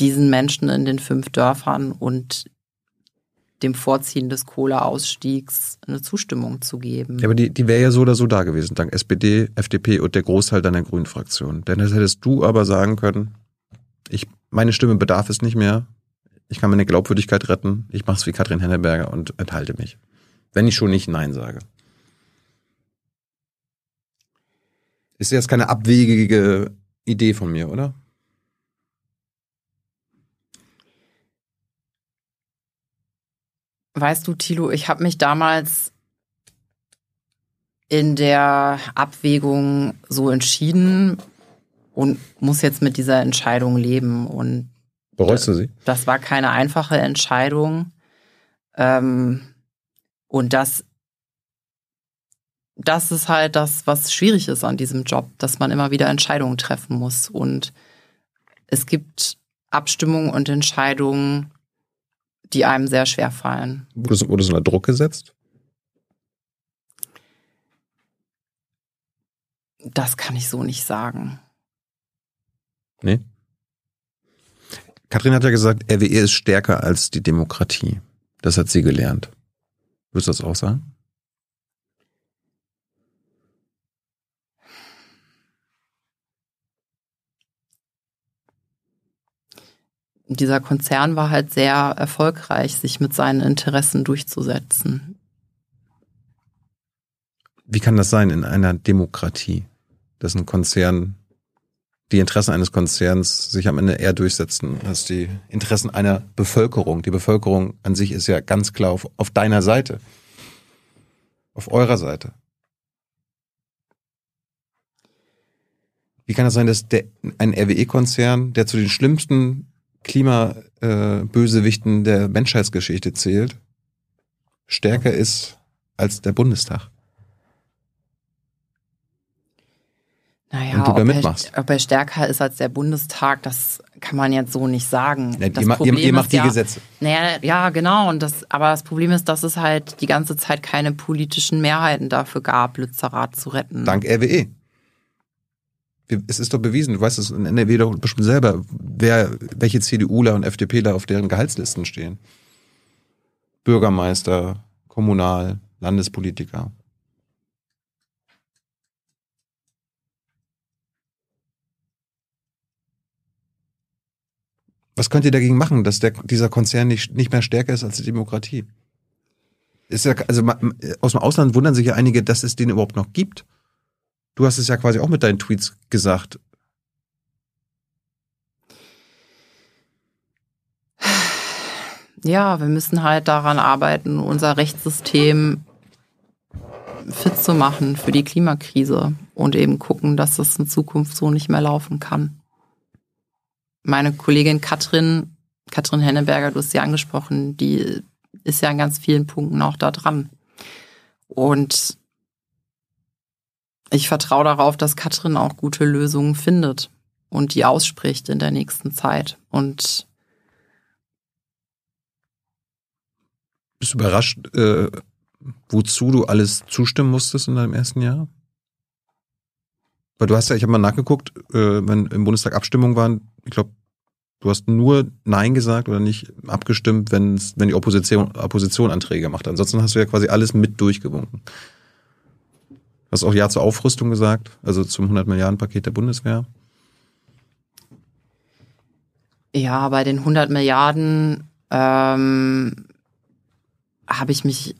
diesen Menschen in den fünf Dörfern und dem Vorziehen des Kohleausstiegs eine Zustimmung zu geben. Ja, aber die, die wäre ja so oder so da gewesen, dank SPD, FDP und der Großteil deiner Grünen-Fraktion. Denn das hättest du aber sagen können, meine Stimme bedarf es nicht mehr, ich kann meine Glaubwürdigkeit retten, ich mache es wie Katrin Henneberger und enthalte mich. Wenn ich schon nicht Nein sage. Ist jetzt keine abwegige Idee von mir, oder? Weißt du, Thilo, ich habe mich damals in der Abwägung so entschieden und muss jetzt mit dieser Entscheidung leben. Und Bereust du sie? Das war keine einfache Entscheidung. Ähm, und das das ist halt das, was schwierig ist an diesem Job, dass man immer wieder Entscheidungen treffen muss. Und es gibt Abstimmungen und Entscheidungen, die einem sehr schwer fallen. Wurde, wurde so unter Druck gesetzt? Das kann ich so nicht sagen. Nee. Kathrin hat ja gesagt, RWE ist stärker als die Demokratie. Das hat sie gelernt. Würdest du das auch sagen? dieser Konzern war halt sehr erfolgreich, sich mit seinen Interessen durchzusetzen. Wie kann das sein in einer Demokratie, dass ein Konzern, die Interessen eines Konzerns sich am Ende eher durchsetzen als die Interessen einer Bevölkerung? Die Bevölkerung an sich ist ja ganz klar auf, auf deiner Seite, auf eurer Seite. Wie kann das sein, dass der, ein RWE-Konzern, der zu den schlimmsten Klimabösewichten der Menschheitsgeschichte zählt, stärker ist als der Bundestag. Naja, ob er, ob er, stärker ist als der Bundestag, das kann man jetzt so nicht sagen. Ja, ihr, Problem ihr, macht die ja, Gesetze. Naja, ja, genau. Und das, aber das Problem ist, dass es halt die ganze Zeit keine politischen Mehrheiten dafür gab, Lützerath zu retten. Dank RWE es ist doch bewiesen, du weißt es in NRW doch bestimmt selber, wer, welche CDUler und FDPler auf deren Gehaltslisten stehen. Bürgermeister, Kommunal, Landespolitiker. Was könnt ihr dagegen machen, dass der, dieser Konzern nicht, nicht mehr stärker ist als die Demokratie? Ist ja, also aus dem Ausland wundern sich ja einige, dass es den überhaupt noch gibt. Du hast es ja quasi auch mit deinen Tweets gesagt. Ja, wir müssen halt daran arbeiten, unser Rechtssystem fit zu machen für die Klimakrise und eben gucken, dass das in Zukunft so nicht mehr laufen kann. Meine Kollegin Katrin, Katrin Henneberger, du hast sie angesprochen, die ist ja in ganz vielen Punkten auch da dran. Und ich vertraue darauf, dass Katrin auch gute Lösungen findet und die ausspricht in der nächsten Zeit. Und bist du überrascht, äh, wozu du alles zustimmen musstest in deinem ersten Jahr? Weil du hast ja, ich habe mal nachgeguckt, äh, wenn im Bundestag Abstimmungen waren, ich glaube, du hast nur Nein gesagt oder nicht abgestimmt, wenn wenn die Opposition, Opposition Anträge macht. Ansonsten hast du ja quasi alles mit durchgewunken. Du hast auch Ja zur Aufrüstung gesagt, also zum 100 Milliarden Paket der Bundeswehr. Ja, bei den 100 Milliarden ähm, habe ich mich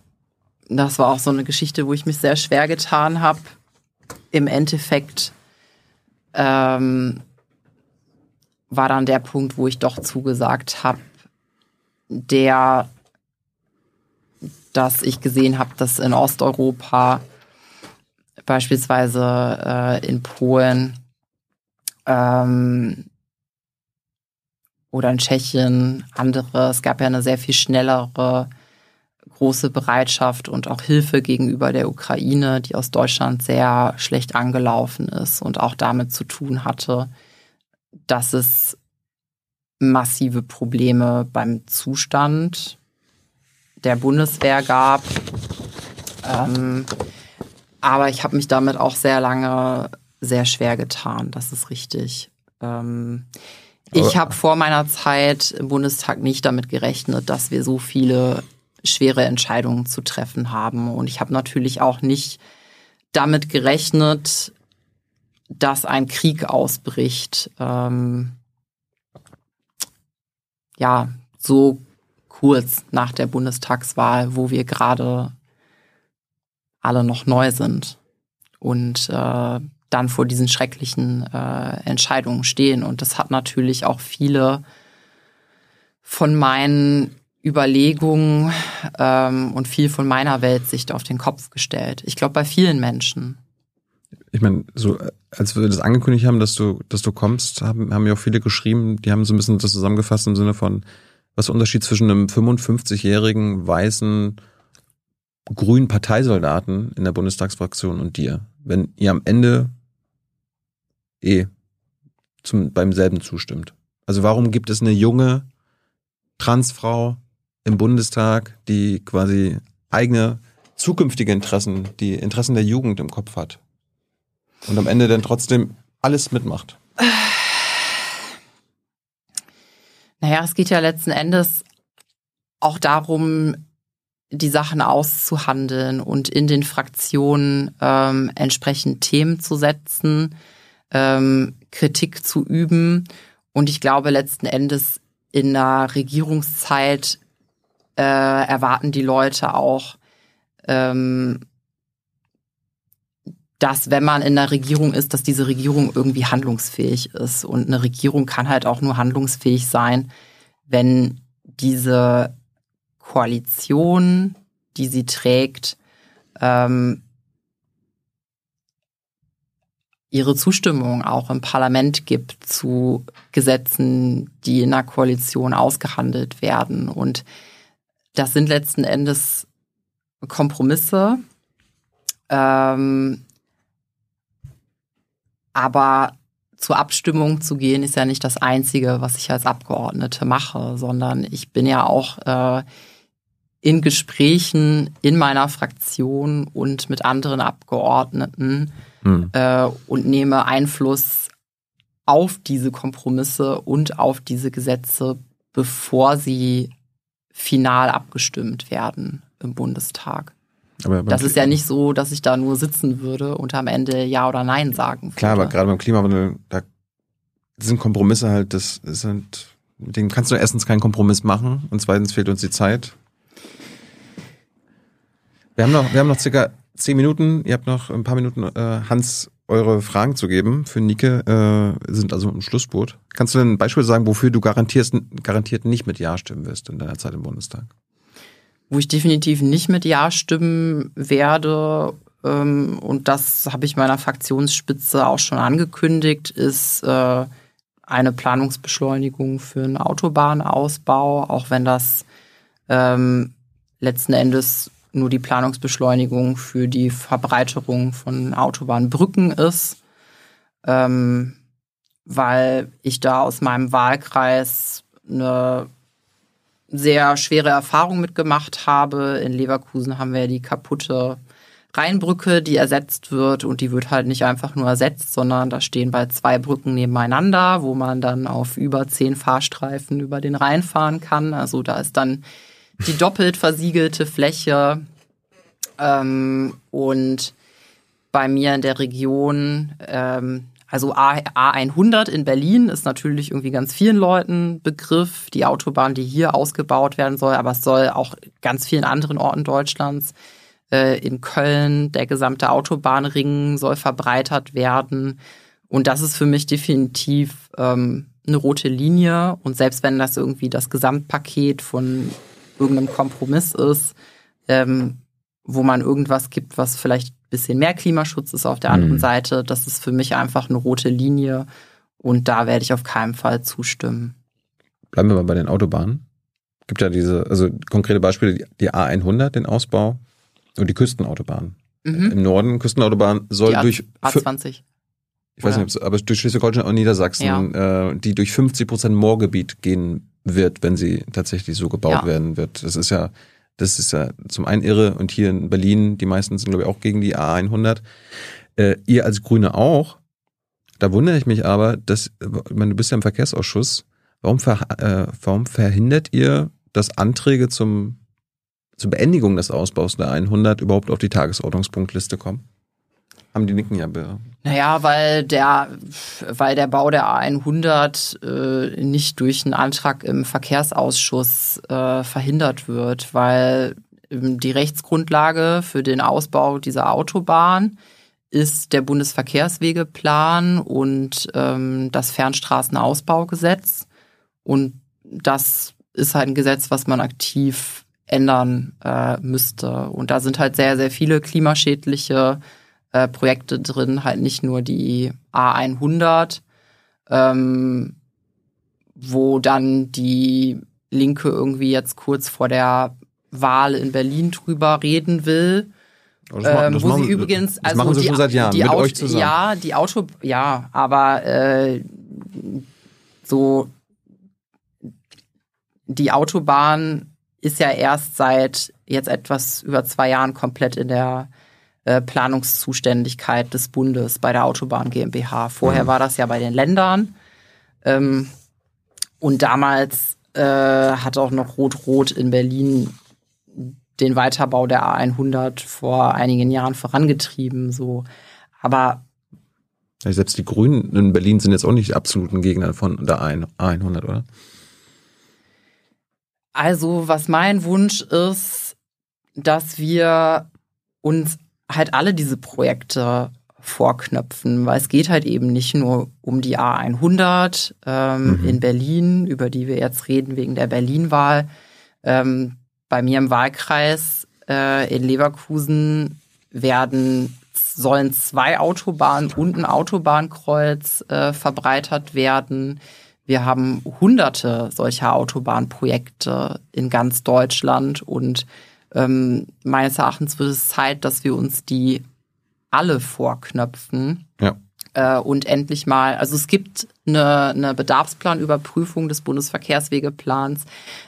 das war auch so eine Geschichte, wo ich mich sehr schwer getan habe. Im Endeffekt ähm, war dann der Punkt, wo ich doch zugesagt habe, der, dass ich gesehen habe, dass in Osteuropa, beispielsweise äh, in Polen ähm, oder in Tschechien, andere, es gab ja eine sehr viel schnellere große Bereitschaft und auch Hilfe gegenüber der Ukraine, die aus Deutschland sehr schlecht angelaufen ist und auch damit zu tun hatte, dass es massive Probleme beim Zustand der Bundeswehr gab. Ähm, aber ich habe mich damit auch sehr lange sehr schwer getan, das ist richtig. Ähm, ich habe vor meiner Zeit im Bundestag nicht damit gerechnet, dass wir so viele schwere Entscheidungen zu treffen haben. Und ich habe natürlich auch nicht damit gerechnet, dass ein Krieg ausbricht. Ähm, ja, so kurz nach der Bundestagswahl, wo wir gerade alle noch neu sind und äh, dann vor diesen schrecklichen äh, Entscheidungen stehen. Und das hat natürlich auch viele von meinen Überlegungen ähm, und viel von meiner Weltsicht auf den Kopf gestellt. Ich glaube, bei vielen Menschen. Ich meine, so als wir das angekündigt haben, dass du, dass du kommst, haben, haben ja auch viele geschrieben, die haben so ein bisschen das zusammengefasst im Sinne von, was der Unterschied zwischen einem 55-jährigen weißen grünen Parteisoldaten in der Bundestagsfraktion und dir, wenn ihr am Ende eh zum, beim selben zustimmt. Also warum gibt es eine junge Transfrau, im Bundestag, die quasi eigene zukünftige Interessen, die Interessen der Jugend im Kopf hat. Und am Ende dann trotzdem alles mitmacht. Naja, es geht ja letzten Endes auch darum, die Sachen auszuhandeln und in den Fraktionen ähm, entsprechend Themen zu setzen, ähm, Kritik zu üben. Und ich glaube, letzten Endes in einer Regierungszeit äh, erwarten die Leute auch, ähm, dass wenn man in der Regierung ist, dass diese Regierung irgendwie handlungsfähig ist. Und eine Regierung kann halt auch nur handlungsfähig sein, wenn diese Koalition, die sie trägt, ähm, ihre Zustimmung auch im Parlament gibt zu Gesetzen, die in der Koalition ausgehandelt werden. Und das sind letzten Endes Kompromisse. Ähm, aber zur Abstimmung zu gehen, ist ja nicht das Einzige, was ich als Abgeordnete mache, sondern ich bin ja auch äh, in Gesprächen in meiner Fraktion und mit anderen Abgeordneten hm. äh, und nehme Einfluss auf diese Kompromisse und auf diese Gesetze, bevor sie final abgestimmt werden im Bundestag. Aber das ist ja nicht so, dass ich da nur sitzen würde und am Ende Ja oder Nein sagen würde. Klar, aber gerade beim Klimawandel, da sind Kompromisse halt, das sind mit dem kannst du erstens keinen Kompromiss machen und zweitens fehlt uns die Zeit. Wir haben noch, wir haben noch circa zehn Minuten. Ihr habt noch ein paar Minuten, äh, Hans, eure Fragen zu geben. Für Nike äh, sind also im Schlussboot. Kannst du denn ein Beispiel sagen, wofür du garantierst, garantiert nicht mit Ja stimmen wirst in deiner Zeit im Bundestag? Wo ich definitiv nicht mit Ja stimmen werde, ähm, und das habe ich meiner Fraktionsspitze auch schon angekündigt, ist äh, eine Planungsbeschleunigung für einen Autobahnausbau, auch wenn das ähm, letzten Endes nur die Planungsbeschleunigung für die Verbreiterung von Autobahnbrücken ist, ähm, weil ich da aus meinem Wahlkreis eine sehr schwere Erfahrung mitgemacht habe. In Leverkusen haben wir die kaputte Rheinbrücke, die ersetzt wird und die wird halt nicht einfach nur ersetzt, sondern da stehen bald zwei Brücken nebeneinander, wo man dann auf über zehn Fahrstreifen über den Rhein fahren kann. Also da ist dann die doppelt versiegelte Fläche ähm, und bei mir in der Region, ähm, also A, A100 in Berlin ist natürlich irgendwie ganz vielen Leuten Begriff, die Autobahn, die hier ausgebaut werden soll, aber es soll auch ganz vielen anderen Orten Deutschlands äh, in Köln, der gesamte Autobahnring soll verbreitert werden. Und das ist für mich definitiv ähm, eine rote Linie. Und selbst wenn das irgendwie das Gesamtpaket von irgendeinem Kompromiss ist, ähm, wo man irgendwas gibt, was vielleicht ein bisschen mehr Klimaschutz ist auf der anderen mhm. Seite, das ist für mich einfach eine rote Linie. Und da werde ich auf keinen Fall zustimmen. Bleiben wir mal bei den Autobahnen. Gibt ja diese, also konkrete Beispiele, die A100, den Ausbau, und die Küstenautobahn. Mhm. Im Norden, Küstenautobahn soll durch. A20. Ich weiß nicht, aber durch Schleswig-Holstein und Niedersachsen, ja. äh, die durch 50 Prozent Moorgebiet gehen wird, wenn sie tatsächlich so gebaut ja. werden wird. Das ist ja, das ist ja zum einen irre und hier in Berlin, die meisten sind glaube ich auch gegen die A100. Äh, ihr als Grüne auch. Da wundere ich mich aber, dass, ich meine, du bist ja im Verkehrsausschuss. Warum, ver, äh, warum verhindert ihr, dass Anträge zum zur Beendigung des Ausbaus der 100 überhaupt auf die Tagesordnungspunktliste kommen? Haben die Nicken ja. Naja, weil der, weil der Bau der A100 äh, nicht durch einen Antrag im Verkehrsausschuss äh, verhindert wird, weil ähm, die Rechtsgrundlage für den Ausbau dieser Autobahn ist der Bundesverkehrswegeplan und ähm, das Fernstraßenausbaugesetz. Und das ist halt ein Gesetz, was man aktiv ändern äh, müsste. Und da sind halt sehr, sehr viele klimaschädliche äh, Projekte drin, halt nicht nur die A100, ähm, wo dann die Linke irgendwie jetzt kurz vor der Wahl in Berlin drüber reden will. Ähm, wo machen, sie übrigens, also machen sie die, schon seit Jahren, mit Auto, euch zusammen. Ja, die Auto, ja, aber äh, so die Autobahn ist ja erst seit jetzt etwas über zwei Jahren komplett in der äh, Planungszuständigkeit des Bundes bei der Autobahn GmbH. Vorher mhm. war das ja bei den Ländern. Ähm, und damals äh, hat auch noch Rot-Rot in Berlin den Weiterbau der A100 vor einigen Jahren vorangetrieben. So. Aber ja, selbst die Grünen in Berlin sind jetzt auch nicht absoluten Gegner von der A100, oder? Also, was mein Wunsch ist, dass wir uns halt alle diese Projekte vorknöpfen, weil es geht halt eben nicht nur um die A100 ähm, mhm. in Berlin, über die wir jetzt reden wegen der Berlin-Wahl. Ähm, bei mir im Wahlkreis äh, in Leverkusen werden sollen zwei Autobahnen und ein Autobahnkreuz äh, verbreitert werden. Wir haben hunderte solcher Autobahnprojekte in ganz Deutschland und ähm, meines Erachtens wird es Zeit, dass wir uns die alle vorknöpfen. Ja. Äh, und endlich mal, also es gibt eine, eine Bedarfsplanüberprüfung des Bundesverkehrswegeplans,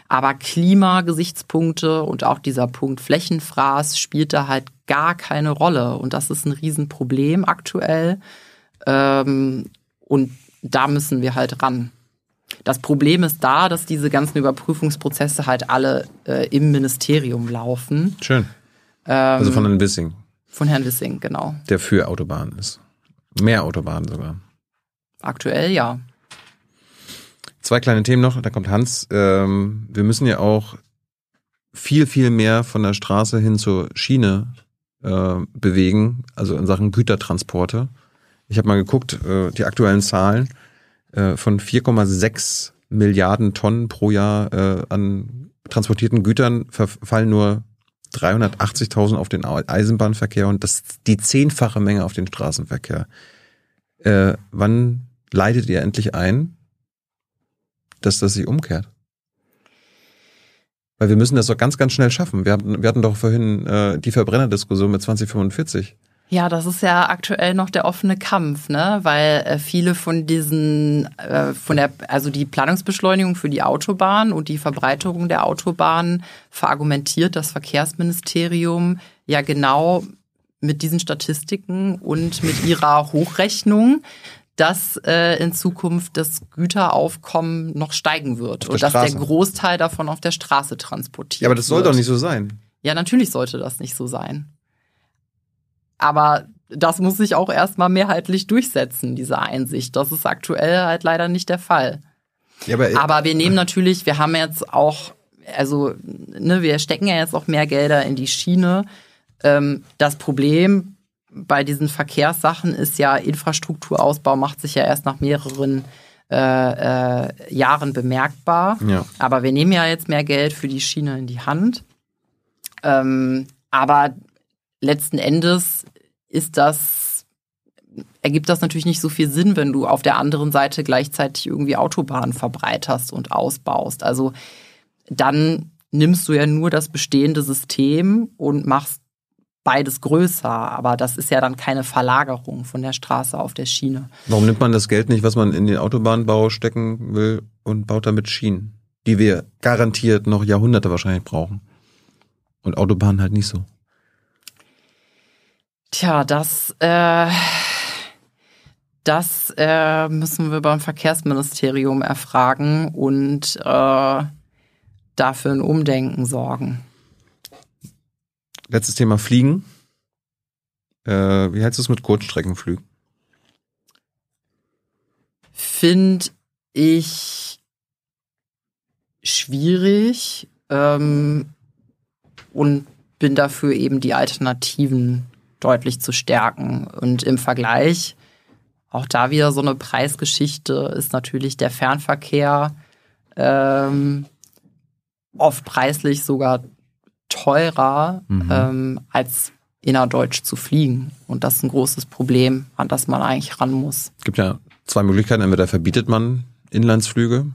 aber Klimagesichtspunkte und auch dieser Punkt Flächenfraß spielt da halt gar keine Rolle. Und das ist ein Riesenproblem aktuell. Ähm, und da müssen wir halt ran. Das Problem ist da, dass diese ganzen Überprüfungsprozesse halt alle äh, im Ministerium laufen. Schön. Ähm, also von Herrn Wissing. Von Herrn Wissing, genau. Der für Autobahnen ist. Mehr Autobahnen sogar. Aktuell ja. Zwei kleine Themen noch, da kommt Hans. Ähm, wir müssen ja auch viel, viel mehr von der Straße hin zur Schiene äh, bewegen, also in Sachen Gütertransporte. Ich habe mal geguckt, äh, die aktuellen Zahlen äh, von 4,6 Milliarden Tonnen pro Jahr äh, an transportierten Gütern verfallen nur 380.000 auf den Eisenbahnverkehr und das die zehnfache Menge auf den Straßenverkehr. Äh, wann leitet ihr endlich ein, dass das sich umkehrt? Weil wir müssen das doch ganz, ganz schnell schaffen. Wir hatten, wir hatten doch vorhin äh, die Verbrennerdiskussion mit 2045. Ja, das ist ja aktuell noch der offene Kampf, ne? Weil äh, viele von diesen, äh, von der, also die Planungsbeschleunigung für die Autobahn und die Verbreiterung der Autobahn verargumentiert das Verkehrsministerium ja genau mit diesen Statistiken und mit ihrer Hochrechnung, dass äh, in Zukunft das Güteraufkommen noch steigen wird und dass der Großteil davon auf der Straße transportiert wird. Ja, aber das soll wird. doch nicht so sein. Ja, natürlich sollte das nicht so sein. Aber das muss sich auch erstmal mehrheitlich durchsetzen, diese Einsicht. Das ist aktuell halt leider nicht der Fall. Ja, aber, aber wir nehmen natürlich, wir haben jetzt auch, also ne, wir stecken ja jetzt auch mehr Gelder in die Schiene. Ähm, das Problem bei diesen Verkehrssachen ist ja, Infrastrukturausbau macht sich ja erst nach mehreren äh, äh, Jahren bemerkbar. Ja. Aber wir nehmen ja jetzt mehr Geld für die Schiene in die Hand. Ähm, aber letzten Endes ist das, ergibt das natürlich nicht so viel Sinn, wenn du auf der anderen Seite gleichzeitig irgendwie Autobahnen verbreiterst und ausbaust. Also dann nimmst du ja nur das bestehende System und machst beides größer, aber das ist ja dann keine Verlagerung von der Straße auf der Schiene. Warum nimmt man das Geld nicht, was man in den Autobahnbau stecken will und baut damit Schienen, die wir garantiert noch Jahrhunderte wahrscheinlich brauchen? Und Autobahnen halt nicht so. Tja, das, äh, das äh, müssen wir beim Verkehrsministerium erfragen und äh, dafür ein Umdenken sorgen. Letztes Thema Fliegen. Äh, wie hältst du es mit Kurzstreckenflügen? Finde ich schwierig ähm, und bin dafür eben die Alternativen deutlich zu stärken. Und im Vergleich, auch da wieder so eine Preisgeschichte, ist natürlich der Fernverkehr ähm, oft preislich sogar teurer mhm. ähm, als innerdeutsch zu fliegen. Und das ist ein großes Problem, an das man eigentlich ran muss. Es gibt ja zwei Möglichkeiten. Entweder verbietet man Inlandsflüge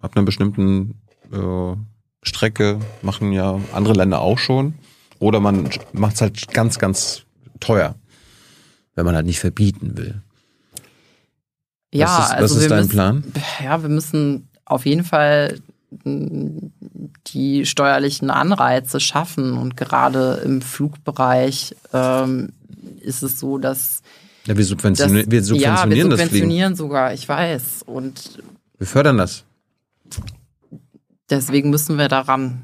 ab einer bestimmten äh, Strecke, machen ja andere Länder auch schon. Oder man macht es halt ganz, ganz teuer, wenn man halt nicht verbieten will. Ja, was ist, also was ist dein müssen, Plan? Ja, wir müssen auf jeden Fall die steuerlichen Anreize schaffen. Und gerade im Flugbereich ähm, ist es so, dass. Ja, wir, subventionieren, dass, wir subventionieren ja, wir subventionieren das sogar, ich weiß. Und wir fördern das. Deswegen müssen wir daran.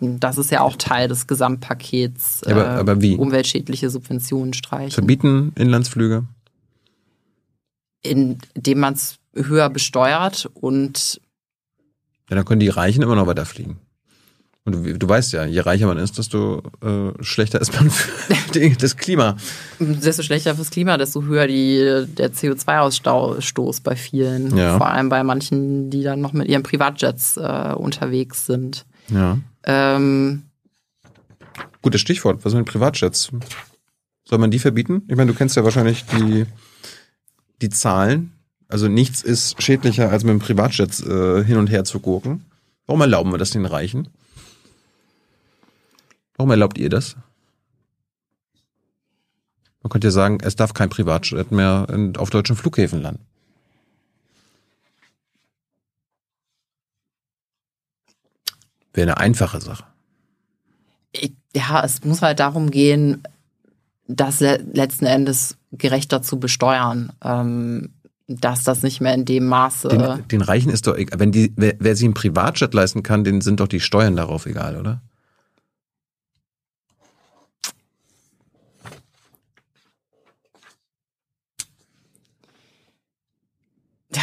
Das ist ja auch Teil des Gesamtpakets. Ja, aber, äh, aber wie? Umweltschädliche Subventionen streichen. Verbieten Inlandsflüge? Indem man es höher besteuert und. Ja, dann können die Reichen immer noch weiter fliegen. Und du, du weißt ja, je reicher man ist, desto äh, schlechter ist man für das Klima. Desto schlechter fürs Klima, desto höher die, der CO2-Ausstoß bei vielen. Ja. Vor allem bei manchen, die dann noch mit ihren Privatjets äh, unterwegs sind. Ja. Ähm, Gutes Stichwort. Was sind Privatjets? Soll man die verbieten? Ich meine, du kennst ja wahrscheinlich die, die Zahlen. Also nichts ist schädlicher, als mit dem Privatjet äh, hin und her zu gurken. Warum erlauben wir das den Reichen? Warum erlaubt ihr das? Man könnte ja sagen, es darf kein Privatjet mehr auf deutschen Flughäfen landen. Wäre eine einfache Sache. Ja, es muss halt darum gehen, das letzten Endes gerechter zu besteuern. Ähm, dass das nicht mehr in dem Maße. Den, den Reichen ist doch egal. Wenn die, wer, wer sich einen Privatjet leisten kann, denen sind doch die Steuern darauf egal, oder?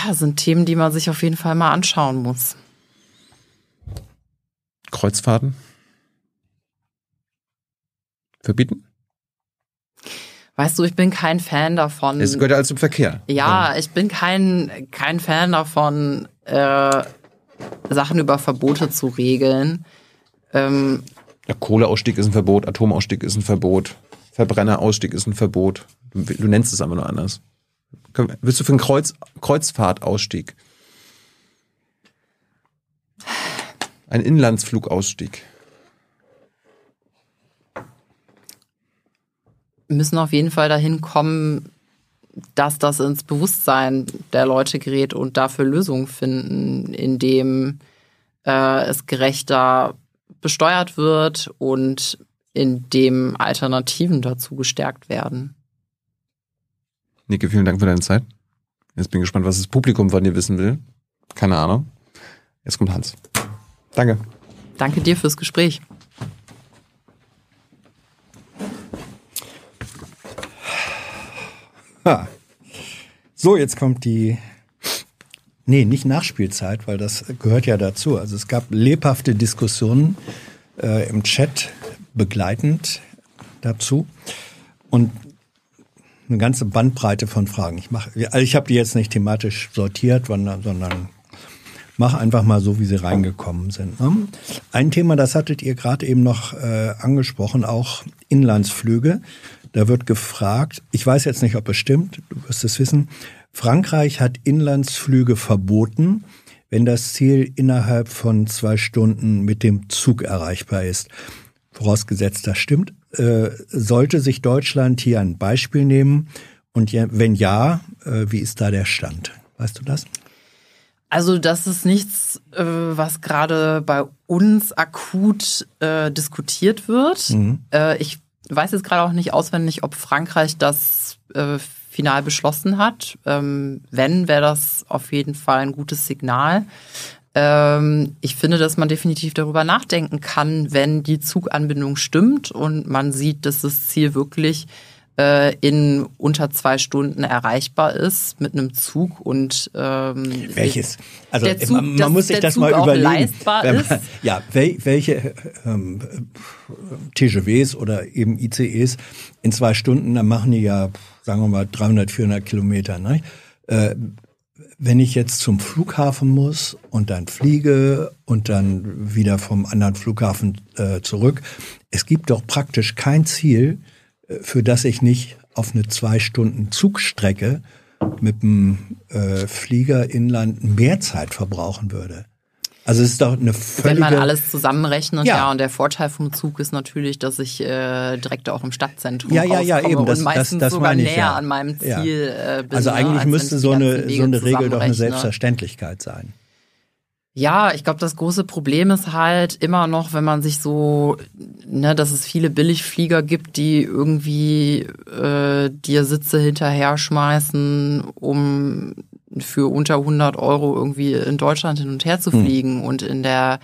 ja, sind Themen, die man sich auf jeden Fall mal anschauen muss. Kreuzfahrten? Verbieten? Weißt du, ich bin kein Fan davon. Es gehört ja alles zum Verkehr. Ja, ich bin kein, kein Fan davon, äh, Sachen über Verbote zu regeln. Ähm, ja, Kohleausstieg ist ein Verbot, Atomausstieg ist ein Verbot, Verbrennerausstieg ist ein Verbot. Du, du nennst es aber nur anders. Willst du für einen Kreuz, Kreuzfahrtausstieg? Ein Inlandsflugausstieg. müssen auf jeden Fall dahin kommen, dass das ins Bewusstsein der Leute gerät und dafür Lösungen finden, indem äh, es gerechter besteuert wird und indem Alternativen dazu gestärkt werden. Nike, vielen Dank für deine Zeit. Jetzt bin ich gespannt, was das Publikum von dir wissen will. Keine Ahnung. Jetzt kommt Hans. Danke. Danke dir fürs Gespräch. Ha. So, jetzt kommt die. Nee, nicht Nachspielzeit, weil das gehört ja dazu. Also es gab lebhafte Diskussionen äh, im Chat begleitend dazu und eine ganze Bandbreite von Fragen. Ich mache, also ich habe die jetzt nicht thematisch sortiert, sondern, sondern mach einfach mal so, wie sie reingekommen sind. Ne? Ein Thema, das hattet ihr gerade eben noch äh, angesprochen, auch Inlandsflüge. Da wird gefragt, ich weiß jetzt nicht, ob es stimmt, du wirst es wissen, Frankreich hat Inlandsflüge verboten, wenn das Ziel innerhalb von zwei Stunden mit dem Zug erreichbar ist. Vorausgesetzt, das stimmt. Äh, sollte sich Deutschland hier ein Beispiel nehmen? Und wenn ja, äh, wie ist da der Stand? Weißt du das? Also das ist nichts, äh, was gerade bei uns akut äh, diskutiert wird. Mhm. Äh, ich weiß jetzt gerade auch nicht auswendig, ob Frankreich das äh, final beschlossen hat. Ähm, wenn, wäre das auf jeden Fall ein gutes Signal. Ähm, ich finde, dass man definitiv darüber nachdenken kann, wenn die Zuganbindung stimmt und man sieht, dass das Ziel wirklich äh, in unter zwei Stunden erreichbar ist mit einem Zug und ähm, welches? Also Zug, man, man muss sich das Zug mal überlegen. Man, ja, wel, welche ähm, TGVs oder eben ICEs in zwei Stunden, da machen die ja, sagen wir mal, 300, 400 Kilometer. Ne? Äh, wenn ich jetzt zum Flughafen muss und dann fliege und dann wieder vom anderen Flughafen äh, zurück, es gibt doch praktisch kein Ziel, für das ich nicht auf eine zwei Stunden Zugstrecke mit dem äh, Flieger inland mehr Zeit verbrauchen würde. Also es ist doch eine völlige... Wenn man alles zusammenrechnet, ja. ja, und der Vorteil vom Zug ist natürlich, dass ich äh, direkt auch im Stadtzentrum ja, ja, ja, eben. Das, und meistens das, das sogar ich, näher ja. an meinem Ziel ja. äh, bin. Also eigentlich ne, müsste so eine, so eine Regel doch eine Selbstverständlichkeit sein. Ja, ich glaube, das große Problem ist halt immer noch, wenn man sich so, ne, dass es viele Billigflieger gibt, die irgendwie äh, dir Sitze hinterher schmeißen, um für unter 100 Euro irgendwie in Deutschland hin und her zu hm. fliegen. Hm. Und in der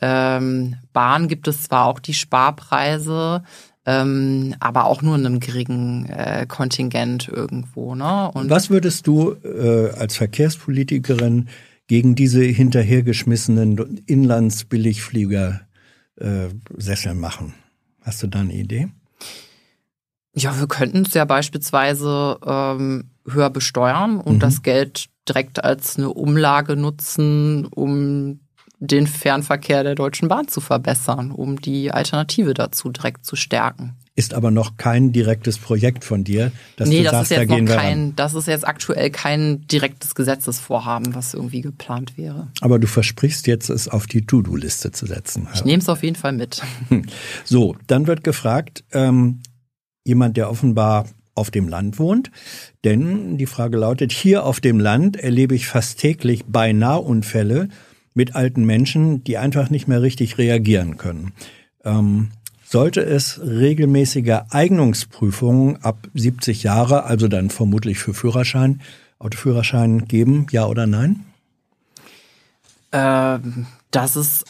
ähm, Bahn gibt es zwar auch die Sparpreise, ähm, aber auch nur in einem geringen äh, Kontingent irgendwo. Ne? Und Was würdest du äh, als Verkehrspolitikerin gegen diese hinterhergeschmissenen Inlandsbilligflieger äh, Sessel machen. Hast du da eine Idee? Ja, wir könnten es ja beispielsweise ähm, höher besteuern und mhm. das Geld direkt als eine Umlage nutzen, um den Fernverkehr der Deutschen Bahn zu verbessern, um die Alternative dazu direkt zu stärken ist aber noch kein direktes Projekt von dir, dass nee, du das sagst, ist jetzt da gehen noch kein, Das ist jetzt aktuell kein direktes Gesetzesvorhaben, was irgendwie geplant wäre. Aber du versprichst jetzt, es auf die To-Do-Liste zu setzen. Ich nehme es auf jeden Fall mit. So, dann wird gefragt, ähm, jemand, der offenbar auf dem Land wohnt, denn die Frage lautet, hier auf dem Land erlebe ich fast täglich beinahe Unfälle mit alten Menschen, die einfach nicht mehr richtig reagieren können. Ähm, sollte es regelmäßige Eignungsprüfungen ab 70 Jahre, also dann vermutlich für Führerschein, Autoführerschein geben, ja oder nein? Ähm, das ist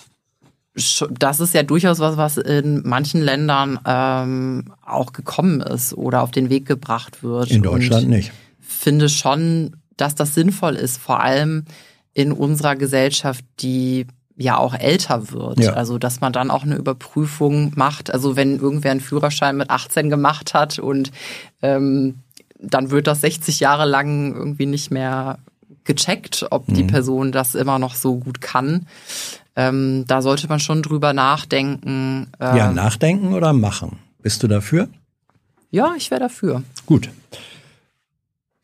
das ist ja durchaus was, was in manchen Ländern ähm, auch gekommen ist oder auf den Weg gebracht wird. In Deutschland Und nicht. Finde schon, dass das sinnvoll ist, vor allem in unserer Gesellschaft, die ja auch älter wird. Ja. Also, dass man dann auch eine Überprüfung macht. Also, wenn irgendwer einen Führerschein mit 18 gemacht hat und ähm, dann wird das 60 Jahre lang irgendwie nicht mehr gecheckt, ob mhm. die Person das immer noch so gut kann. Ähm, da sollte man schon drüber nachdenken. Ähm, ja, nachdenken oder machen? Bist du dafür? Ja, ich wäre dafür. Gut.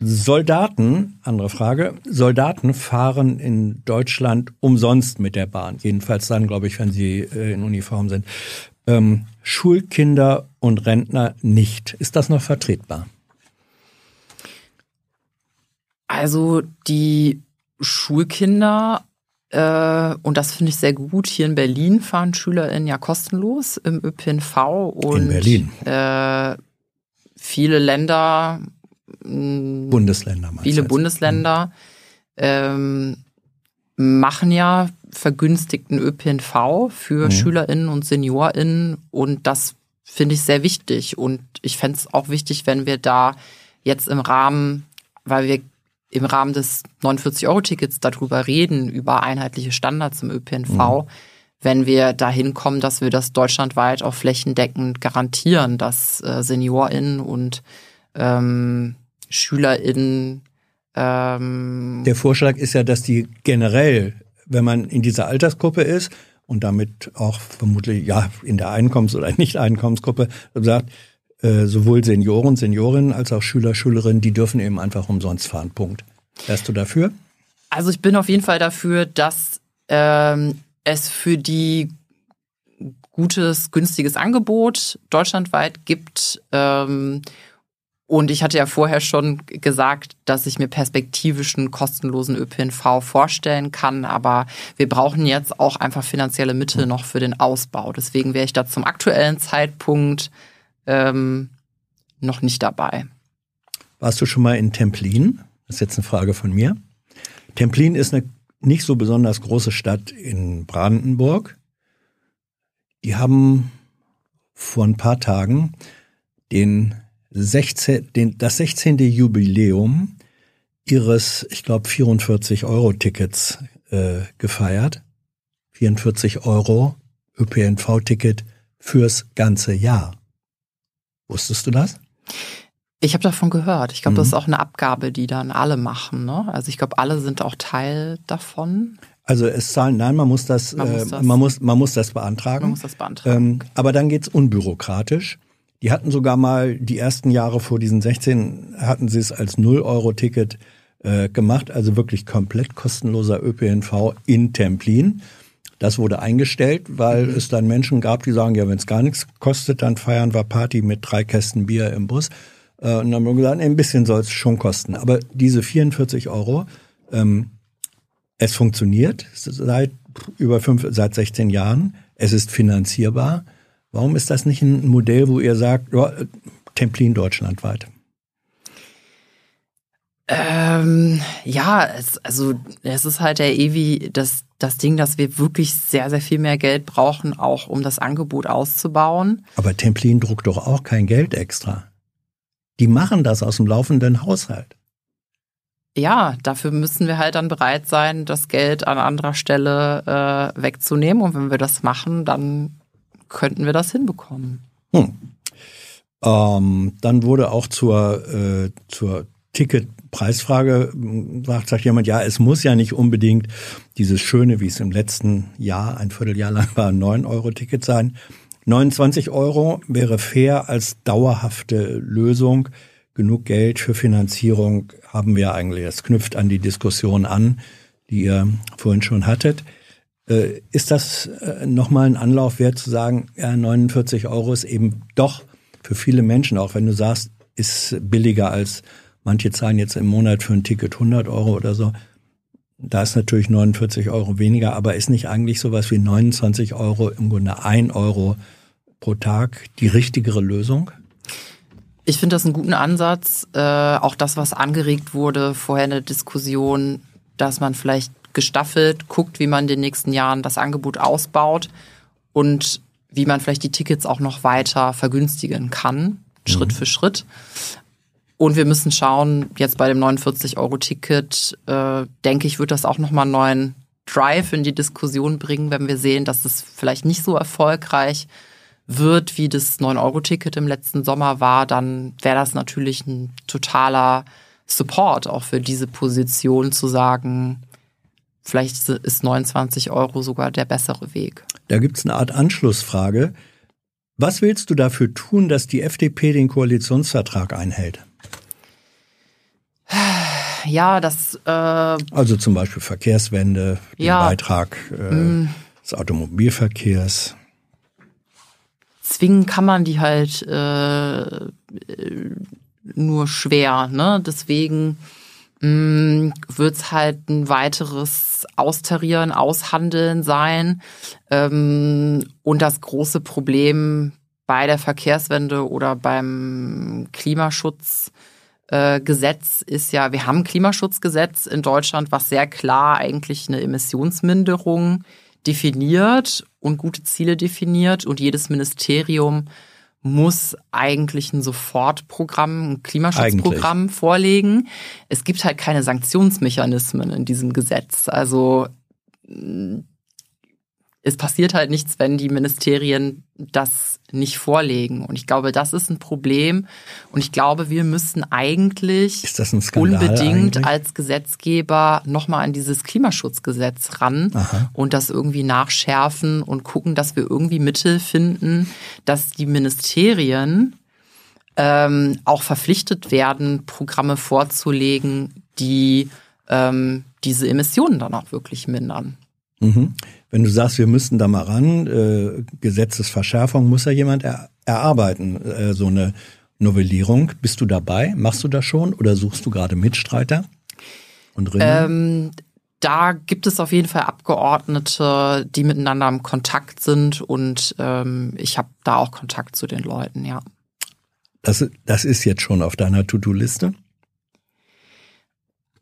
Soldaten, andere Frage, Soldaten fahren in Deutschland umsonst mit der Bahn. Jedenfalls dann, glaube ich, wenn sie äh, in Uniform sind. Ähm, Schulkinder und Rentner nicht. Ist das noch vertretbar? Also die Schulkinder, äh, und das finde ich sehr gut, hier in Berlin fahren SchülerInnen ja kostenlos im ÖPNV. Und, in Berlin. Äh, viele Länder, mm, Bundesländer, viele jetzt. Bundesländer ähm, machen ja vergünstigten ÖPNV für mhm. SchülerInnen und SeniorInnen und das finde ich sehr wichtig. Und ich fände es auch wichtig, wenn wir da jetzt im Rahmen, weil wir im Rahmen des 49-Euro-Tickets darüber reden, über einheitliche Standards im ÖPNV, mhm. wenn wir dahin kommen, dass wir das deutschlandweit auch flächendeckend garantieren, dass äh, SeniorInnen und ähm, SchülerInnen ähm, Der Vorschlag ist ja, dass die generell, wenn man in dieser Altersgruppe ist und damit auch vermutlich ja in der Einkommens- oder Nicht-Einkommensgruppe sagt, äh, sowohl Senioren, Seniorinnen als auch Schüler, Schülerinnen, die dürfen eben einfach umsonst fahren. Punkt. Wärst du dafür? Also ich bin auf jeden Fall dafür, dass ähm, es für die gutes, günstiges Angebot deutschlandweit gibt. Ähm, und ich hatte ja vorher schon gesagt, dass ich mir perspektivischen kostenlosen ÖPNV vorstellen kann, aber wir brauchen jetzt auch einfach finanzielle Mittel noch für den Ausbau. Deswegen wäre ich da zum aktuellen Zeitpunkt ähm, noch nicht dabei. Warst du schon mal in Templin? Das ist jetzt eine Frage von mir. Templin ist eine nicht so besonders große Stadt in Brandenburg. Die haben vor ein paar Tagen den 16, den, das 16. Jubiläum ihres, ich glaube, 44 Euro Tickets äh, gefeiert. 44 Euro ÖPNV-Ticket fürs ganze Jahr. Wusstest du das? Ich habe davon gehört. Ich glaube, mhm. das ist auch eine Abgabe, die dann alle machen. Ne? Also ich glaube, alle sind auch Teil davon. Also es zahlen, nein, man muss das, man muss, äh, das, man muss, man muss das beantragen. Man muss das beantragen. Ähm, aber dann geht's unbürokratisch. Die hatten sogar mal die ersten Jahre vor diesen 16 hatten sie es als 0-Euro-Ticket äh, gemacht, also wirklich komplett kostenloser ÖPNV in Templin. Das wurde eingestellt, weil mhm. es dann Menschen gab, die sagen, ja, wenn es gar nichts kostet, dann feiern wir Party mit drei Kästen Bier im Bus. Äh, und dann haben wir gesagt, ein bisschen soll es schon kosten. Aber diese 44 Euro, ähm, es funktioniert seit über fünf, seit 16 Jahren. Es ist finanzierbar. Warum ist das nicht ein Modell, wo ihr sagt, ja, Templin deutschlandweit? Ähm, ja, es, also es ist halt der ewig das das Ding, dass wir wirklich sehr, sehr viel mehr Geld brauchen, auch um das Angebot auszubauen. Aber Templin druckt doch auch kein Geld extra. Die machen das aus dem laufenden Haushalt. Ja, dafür müssen wir halt dann bereit sein, das Geld an anderer Stelle äh, wegzunehmen. Und wenn wir das machen, dann könnten wir das hinbekommen. Hm. Ähm, dann wurde auch zur, äh, zur Ticket Preisfrage sagt, sagt jemand, ja, es muss ja nicht unbedingt dieses schöne, wie es im letzten Jahr, ein Vierteljahr lang war, 9-Euro-Ticket sein. 29 Euro wäre fair als dauerhafte Lösung. Genug Geld für Finanzierung haben wir eigentlich. Das knüpft an die Diskussion an, die ihr vorhin schon hattet. Äh, ist das äh, nochmal ein Anlauf wert zu sagen, ja, 49 Euro ist eben doch für viele Menschen, auch wenn du sagst, ist billiger als Manche zahlen jetzt im Monat für ein Ticket 100 Euro oder so. Da ist natürlich 49 Euro weniger, aber ist nicht eigentlich sowas wie 29 Euro, im Grunde ein Euro pro Tag die richtigere Lösung? Ich finde das einen guten Ansatz. Äh, auch das, was angeregt wurde vorher in der Diskussion, dass man vielleicht gestaffelt guckt, wie man in den nächsten Jahren das Angebot ausbaut und wie man vielleicht die Tickets auch noch weiter vergünstigen kann, Schritt mhm. für Schritt. und wir müssen schauen, jetzt bei dem 49-Euro-Ticket, äh, denke ich, wird das auch nochmal einen neuen Drive in die Diskussion bringen, wenn wir sehen, dass es vielleicht nicht so erfolgreich wird, wie das 9-Euro-Ticket im letzten Sommer war, dann wäre das natürlich ein totaler Support auch für diese Position zu sagen, vielleicht ist 29 Euro sogar der bessere Weg. Da gibt es eine Art Anschlussfrage. Was willst du dafür tun, dass die FDP den Koalitionsvertrag einhält? Ja, das. Äh, also zum Beispiel Verkehrswende, den ja, Beitrag äh, mm. des Automobilverkehrs. Zwingen kann man die halt äh, nur schwer. Ne? Deswegen wird es halt ein weiteres Austarieren, Aushandeln sein. Ähm, und das große Problem bei der Verkehrswende oder beim Klimaschutzgesetz äh, ist ja, wir haben ein Klimaschutzgesetz in Deutschland, was sehr klar eigentlich eine Emissionsminderung definiert und gute Ziele definiert und jedes Ministerium muss eigentlich ein Sofortprogramm, ein Klimaschutzprogramm eigentlich. vorlegen. Es gibt halt keine Sanktionsmechanismen in diesem Gesetz. Also es passiert halt nichts, wenn die Ministerien das nicht vorlegen. Und ich glaube, das ist ein Problem. Und ich glaube, wir müssen eigentlich unbedingt eigentlich? als Gesetzgeber nochmal an dieses Klimaschutzgesetz ran Aha. und das irgendwie nachschärfen und gucken, dass wir irgendwie Mittel finden, dass die Ministerien ähm, auch verpflichtet werden, Programme vorzulegen, die ähm, diese Emissionen dann auch wirklich mindern. Mhm. Wenn du sagst, wir müssten da mal ran, äh, Gesetzesverschärfung, muss ja jemand er, erarbeiten, äh, so eine Novellierung. Bist du dabei? Machst du das schon oder suchst du gerade Mitstreiter und ähm, da gibt es auf jeden Fall Abgeordnete, die miteinander im Kontakt sind und ähm, ich habe da auch Kontakt zu den Leuten, ja. Das, das ist jetzt schon auf deiner To-Do-Liste?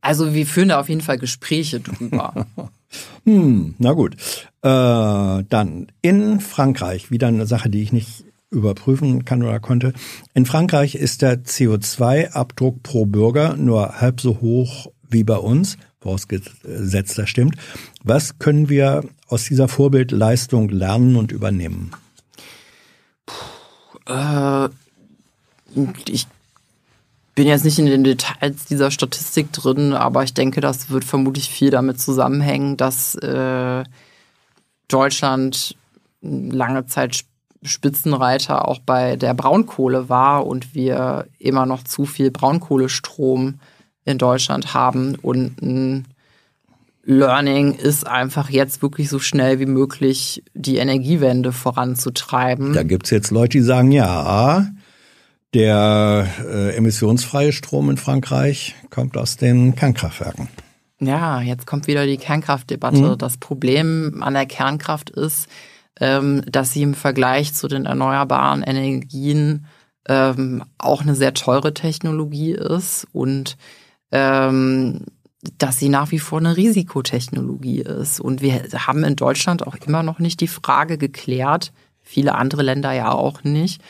Also wir führen da auf jeden Fall Gespräche drüber. hm, na gut. Äh, dann in Frankreich, wieder eine Sache, die ich nicht überprüfen kann oder konnte. In Frankreich ist der CO2-Abdruck pro Bürger nur halb so hoch wie bei uns, vorausgesetzt das stimmt. Was können wir aus dieser Vorbildleistung lernen und übernehmen? Puh, äh, ich bin jetzt nicht in den Details dieser Statistik drin, aber ich denke, das wird vermutlich viel damit zusammenhängen, dass äh, Deutschland lange Zeit Spitzenreiter auch bei der Braunkohle war und wir immer noch zu viel Braunkohlestrom in Deutschland haben und ein Learning ist einfach jetzt wirklich so schnell wie möglich die Energiewende voranzutreiben. Da gibt's jetzt Leute, die sagen, ja, der äh, emissionsfreie Strom in Frankreich kommt aus den Kernkraftwerken. Ja, jetzt kommt wieder die Kernkraftdebatte. Mhm. Das Problem an der Kernkraft ist, ähm, dass sie im Vergleich zu den erneuerbaren Energien ähm, auch eine sehr teure Technologie ist und ähm, dass sie nach wie vor eine Risikotechnologie ist. Und wir haben in Deutschland auch immer noch nicht die Frage geklärt, viele andere Länder ja auch nicht,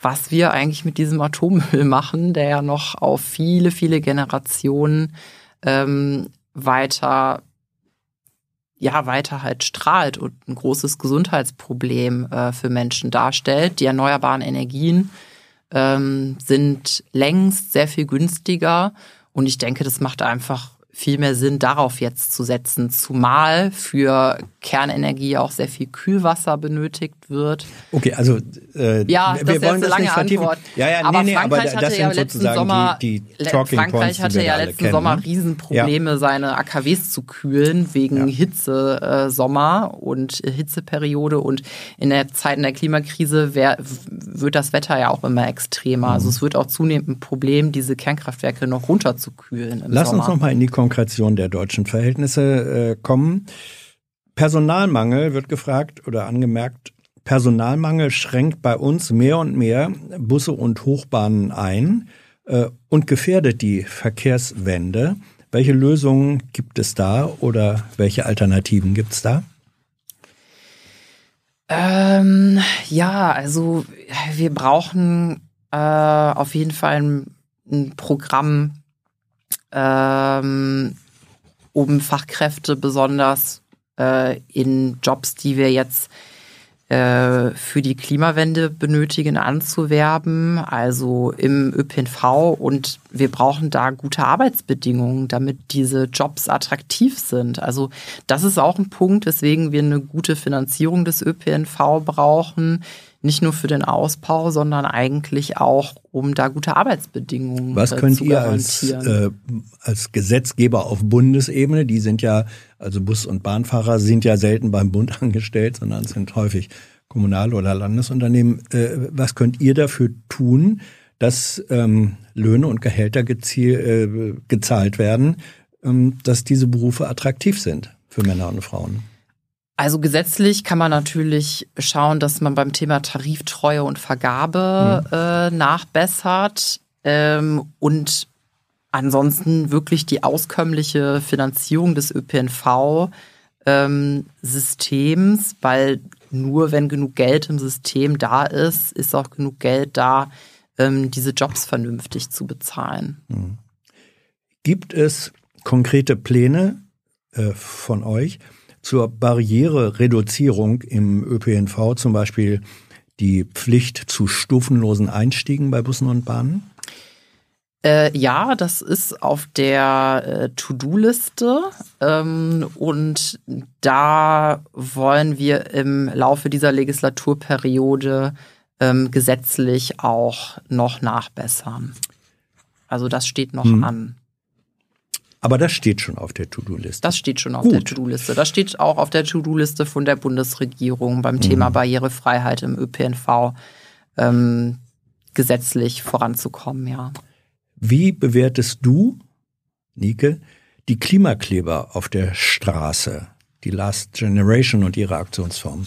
was wir eigentlich mit diesem Atommüll machen, der ja noch auf viele, viele Generationen ähm, weiter ja weiter halt strahlt und ein großes Gesundheitsproblem äh, für Menschen darstellt. Die erneuerbaren Energien ähm, sind längst sehr viel günstiger und ich denke, das macht einfach viel mehr Sinn, darauf jetzt zu setzen, zumal für Kernenergie auch sehr viel Kühlwasser benötigt wird. Okay, also äh, ja, wir, das ist wollen eine lange Antwort. Ja, ja, aber nee, Frankreich aber hatte ja letzten Sommer, die, die Frankreich Points, hatte ja letzten kennen, Sommer ne? Riesenprobleme, ja. seine AKWs zu kühlen wegen ja. Hitze äh, Sommer und Hitzeperiode und in der Zeit der Klimakrise wär, wird das Wetter ja auch immer extremer. Also mhm. Also es wird auch zunehmend ein Problem, diese Kernkraftwerke noch runterzukühlen. Lass Sommer. uns noch mal in die Konkretion der deutschen Verhältnisse äh, kommen. Personalmangel wird gefragt oder angemerkt. Personalmangel schränkt bei uns mehr und mehr Busse und Hochbahnen ein äh, und gefährdet die Verkehrswende. Welche Lösungen gibt es da oder welche Alternativen gibt es da? Ähm, ja, also wir brauchen äh, auf jeden Fall ein ein Programm, ähm, um Fachkräfte besonders äh, in Jobs, die wir jetzt äh, für die Klimawende benötigen, anzuwerben, also im ÖPNV. Und wir brauchen da gute Arbeitsbedingungen, damit diese Jobs attraktiv sind. Also das ist auch ein Punkt, weswegen wir eine gute Finanzierung des ÖPNV brauchen nicht nur für den Ausbau, sondern eigentlich auch, um da gute Arbeitsbedingungen Was äh, könnt zu ihr als, äh, als Gesetzgeber auf Bundesebene, die sind ja, also Bus- und Bahnfahrer sind ja selten beim Bund angestellt, sondern sind häufig Kommunal- oder Landesunternehmen. Äh, was könnt ihr dafür tun, dass ähm, Löhne und Gehälter äh, gezahlt werden, ähm, dass diese Berufe attraktiv sind für Männer und Frauen? Also gesetzlich kann man natürlich schauen, dass man beim Thema Tariftreue und Vergabe mhm. äh, nachbessert ähm, und ansonsten wirklich die auskömmliche Finanzierung des ÖPNV ähm, weil nur wenn genug Geld im System da ist, ist auch genug Geld da, ähm, diese Jobs vernünftig zu bezahlen. Mhm. Gibt es konkrete Pläne äh, von euch? Zur Barrierereduzierung im ÖPNV, zum Beispiel die Pflicht zu stufenlosen Einstiegen bei Bussen und Bahnen? Äh, ja, das ist auf der äh, To-Do-Liste ähm, und da wollen wir im Laufe dieser Legislaturperiode ähm, gesetzlich auch noch nachbessern. Also das steht noch hm. an. Aber das steht schon auf der To-Do-Liste. Das steht schon auf Gut. der To-Do-Liste. Das steht auch auf der To-Do-Liste von der Bundesregierung beim Thema mhm. Barrierefreiheit im ÖPNV ähm, gesetzlich voranzukommen, ja. Wie bewertest du, Nike, die Klimakleber auf der Straße, die Last Generation und ihre Aktionsform?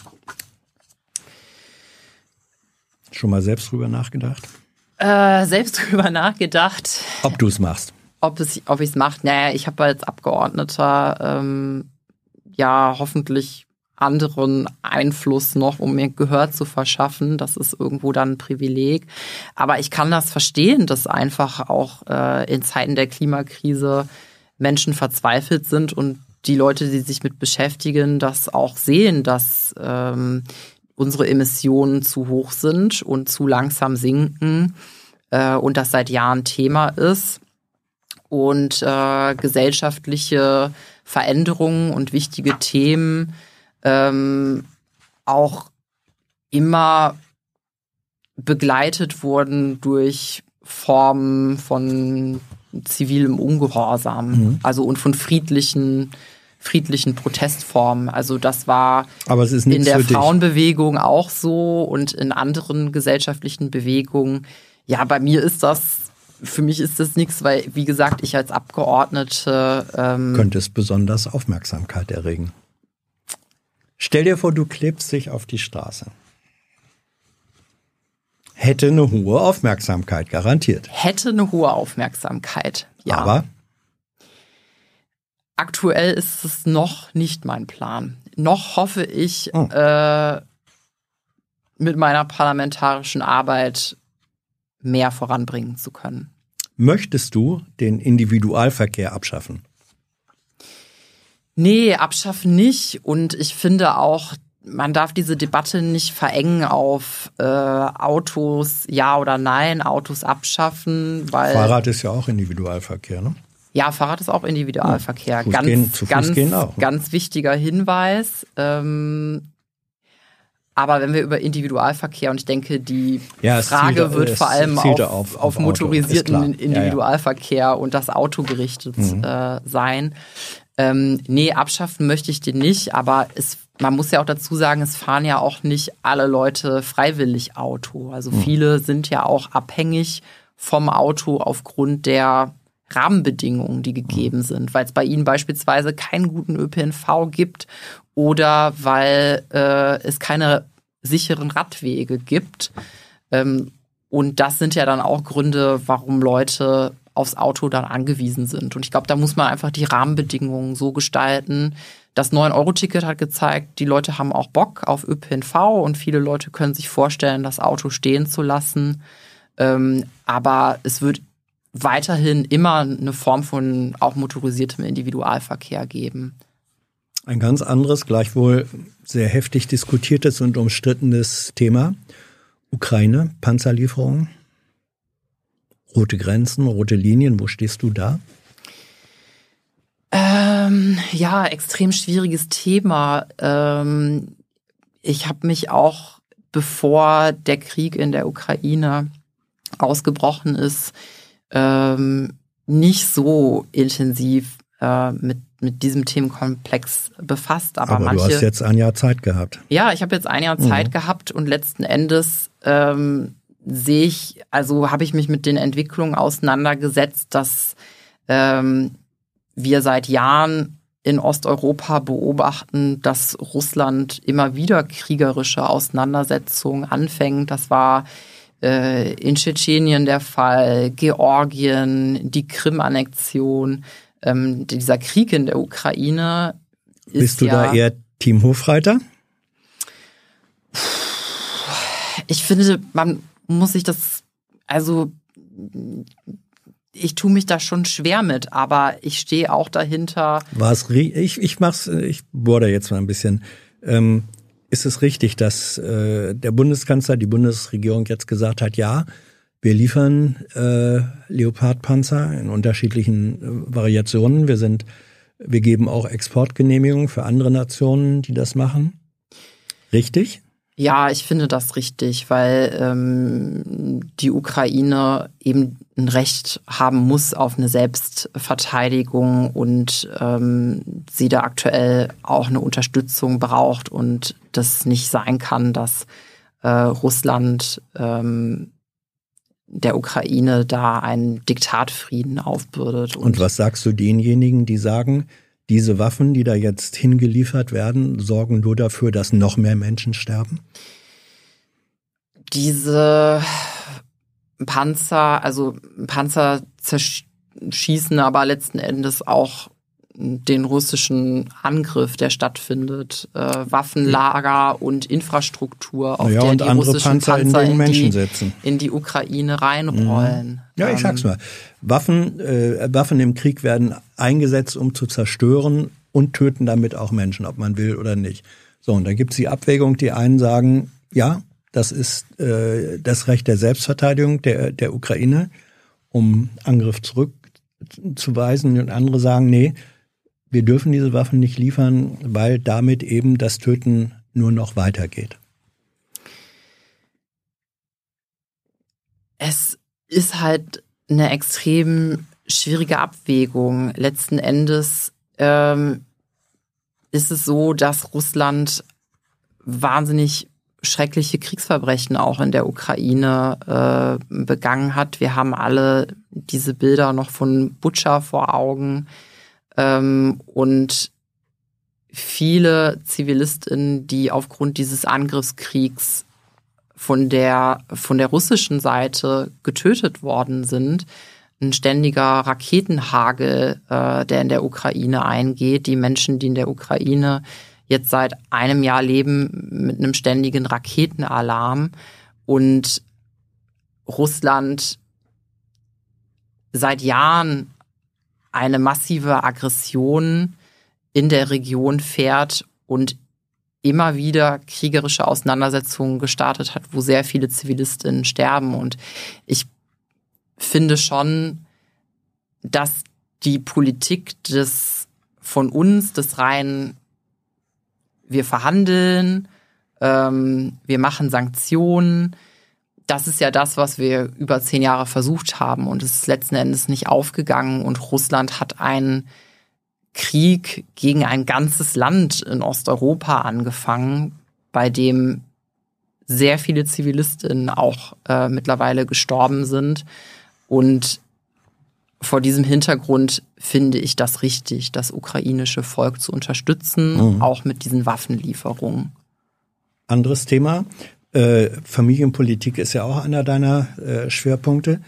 Schon mal selbst drüber nachgedacht? Äh, selbst drüber nachgedacht. Ob du es machst ob es, ob ich es mache. Naja, ich habe als Abgeordneter ähm, ja hoffentlich anderen Einfluss noch, um mir Gehör zu verschaffen. Das ist irgendwo dann ein Privileg. Aber ich kann das verstehen, dass einfach auch äh, in Zeiten der Klimakrise Menschen verzweifelt sind und die Leute, die sich mit beschäftigen, das auch sehen, dass ähm, unsere Emissionen zu hoch sind und zu langsam sinken äh, und das seit Jahren Thema ist und äh, gesellschaftliche Veränderungen und wichtige Themen ähm, auch immer begleitet wurden durch Formen von zivilem Ungehorsam, mhm. also und von friedlichen friedlichen Protestformen. Also das war in der Frauenbewegung auch so und in anderen gesellschaftlichen Bewegungen. Ja, bei mir ist das für mich ist das nichts, weil, wie gesagt, ich als Abgeordnete. Ähm Könnte es besonders Aufmerksamkeit erregen. Stell dir vor, du klebst dich auf die Straße. Hätte eine hohe Aufmerksamkeit, garantiert. Hätte eine hohe Aufmerksamkeit, ja. Aber? Aktuell ist es noch nicht mein Plan. Noch hoffe ich, oh. äh, mit meiner parlamentarischen Arbeit mehr voranbringen zu können. Möchtest du den Individualverkehr abschaffen? Nee, abschaffen nicht. Und ich finde auch, man darf diese Debatte nicht verengen auf äh, Autos, ja oder nein, Autos abschaffen, weil. Fahrrad ist ja auch Individualverkehr, ne? Ja, Fahrrad ist auch Individualverkehr. Ja, ganz, gehen, ganz, auch, ne? ganz wichtiger Hinweis. Ähm, aber wenn wir über Individualverkehr und ich denke, die ja, Frage zielt, wird vor allem auf, auf, auf, motorisierten Individualverkehr ja, ja. und das Auto gerichtet mhm. äh, sein. Ähm, nee, abschaffen möchte ich den nicht, aber es, man muss ja auch dazu sagen, es fahren ja auch nicht alle Leute freiwillig Auto. Also mhm. viele sind ja auch abhängig vom Auto aufgrund der Rahmenbedingungen, die gegeben mhm. sind, weil es bei ihnen beispielsweise keinen guten ÖPNV gibt oder weil äh, es keine sicheren Radwege gibt. Ähm, und das sind ja dann auch Gründe, warum Leute aufs Auto dann angewiesen sind. Und ich glaube, da muss man einfach die Rahmenbedingungen so gestalten. Das 9-Euro-Ticket hat gezeigt, die Leute haben auch Bock auf ÖPNV und viele Leute können sich vorstellen, das Auto stehen zu lassen. Ähm, aber es wird weiterhin immer eine Form von auch motorisiertem Individualverkehr geben. Ein ganz anderes, gleichwohl sehr heftig diskutiertes und umstrittenes Thema. Ukraine, Panzerlieferungen, rote Grenzen, rote Linien. Wo stehst du da? Ähm, ja, extrem schwieriges Thema. Ähm, ich habe mich auch, bevor der Krieg in der Ukraine ausgebrochen ist, ähm, nicht so intensiv äh, mit, mit diesem Themenkomplex befasst. Aber, Aber manche, du hast jetzt ein Jahr Zeit gehabt. Ja, ich habe jetzt ein Jahr Zeit mhm. gehabt und letzten Endes ähm, sehe ich, also habe ich mich mit den Entwicklungen auseinandergesetzt, dass ähm, wir seit Jahren in Osteuropa beobachten, dass Russland immer wieder kriegerische Auseinandersetzungen anfängt. Das war äh, in Tschetschenien der Fall, Georgien, die Krim-Annexion, ähm, dieser Krieg in der Ukraine. Bist du ja, da eher Team Hofreiter? Ich finde, man muss sich das, also ich tue mich da schon schwer mit, aber ich stehe auch dahinter. War es ich ich mach's ich bohre da jetzt mal ein bisschen. Ähm, ist es richtig, dass äh, der Bundeskanzler, die Bundesregierung jetzt gesagt hat, ja, wir liefern äh, Leopardpanzer in unterschiedlichen äh, Variationen. Wir sind, wir geben auch Exportgenehmigungen für andere Nationen, die das machen. Richtig? Ja, ich finde das richtig, weil ähm, die Ukraine eben ein Recht haben muss auf eine Selbstverteidigung und ähm, sie da aktuell auch eine Unterstützung braucht und das nicht sein kann, dass äh, Russland ähm, der Ukraine da einen Diktatfrieden aufbürdet. Und, und was sagst du denjenigen, die sagen, diese Waffen, die da jetzt hingeliefert werden, sorgen nur dafür, dass noch mehr Menschen sterben? Diese Panzer, also Panzer zerschießen aber letzten Endes auch den russischen Angriff, der stattfindet, äh, Waffenlager und Infrastruktur, auf ja, der die russischen Panzer, Panzer in, in, die, in, die, Ukraine reinrollen. Mhm. Ja, ich sag's ähm, mal. Waffen, äh, Waffen im Krieg werden eingesetzt, um zu zerstören und töten damit auch Menschen, ob man will oder nicht. So, und da gibt's die Abwägung, die einen sagen, ja, das ist äh, das Recht der Selbstverteidigung der, der Ukraine, um Angriff zurückzuweisen. Und andere sagen, nee, wir dürfen diese Waffen nicht liefern, weil damit eben das Töten nur noch weitergeht. Es ist halt eine extrem schwierige Abwägung. Letzten Endes ähm, ist es so, dass Russland wahnsinnig schreckliche Kriegsverbrechen auch in der Ukraine äh, begangen hat. Wir haben alle diese Bilder noch von Butscha vor Augen. Ähm, und viele Zivilistinnen, die aufgrund dieses Angriffskriegs von der, von der russischen Seite getötet worden sind. Ein ständiger Raketenhagel, äh, der in der Ukraine eingeht. Die Menschen, die in der Ukraine jetzt seit einem Jahr leben mit einem ständigen Raketenalarm und Russland seit Jahren eine massive Aggression in der Region fährt und immer wieder kriegerische Auseinandersetzungen gestartet hat, wo sehr viele Zivilistinnen sterben. Und ich finde schon, dass die Politik des von uns, des rein, wir verhandeln, ähm, wir machen Sanktionen, das ist ja das, was wir über zehn Jahre versucht haben und es ist letzten Endes nicht aufgegangen und Russland hat einen Krieg gegen ein ganzes Land in Osteuropa angefangen, bei dem sehr viele Zivilistinnen auch äh, mittlerweile gestorben sind. Und vor diesem Hintergrund finde ich das richtig, das ukrainische Volk zu unterstützen, mhm. auch mit diesen Waffenlieferungen. Anderes Thema. Äh, Familienpolitik ist ja auch einer deiner äh, Schwerpunkte.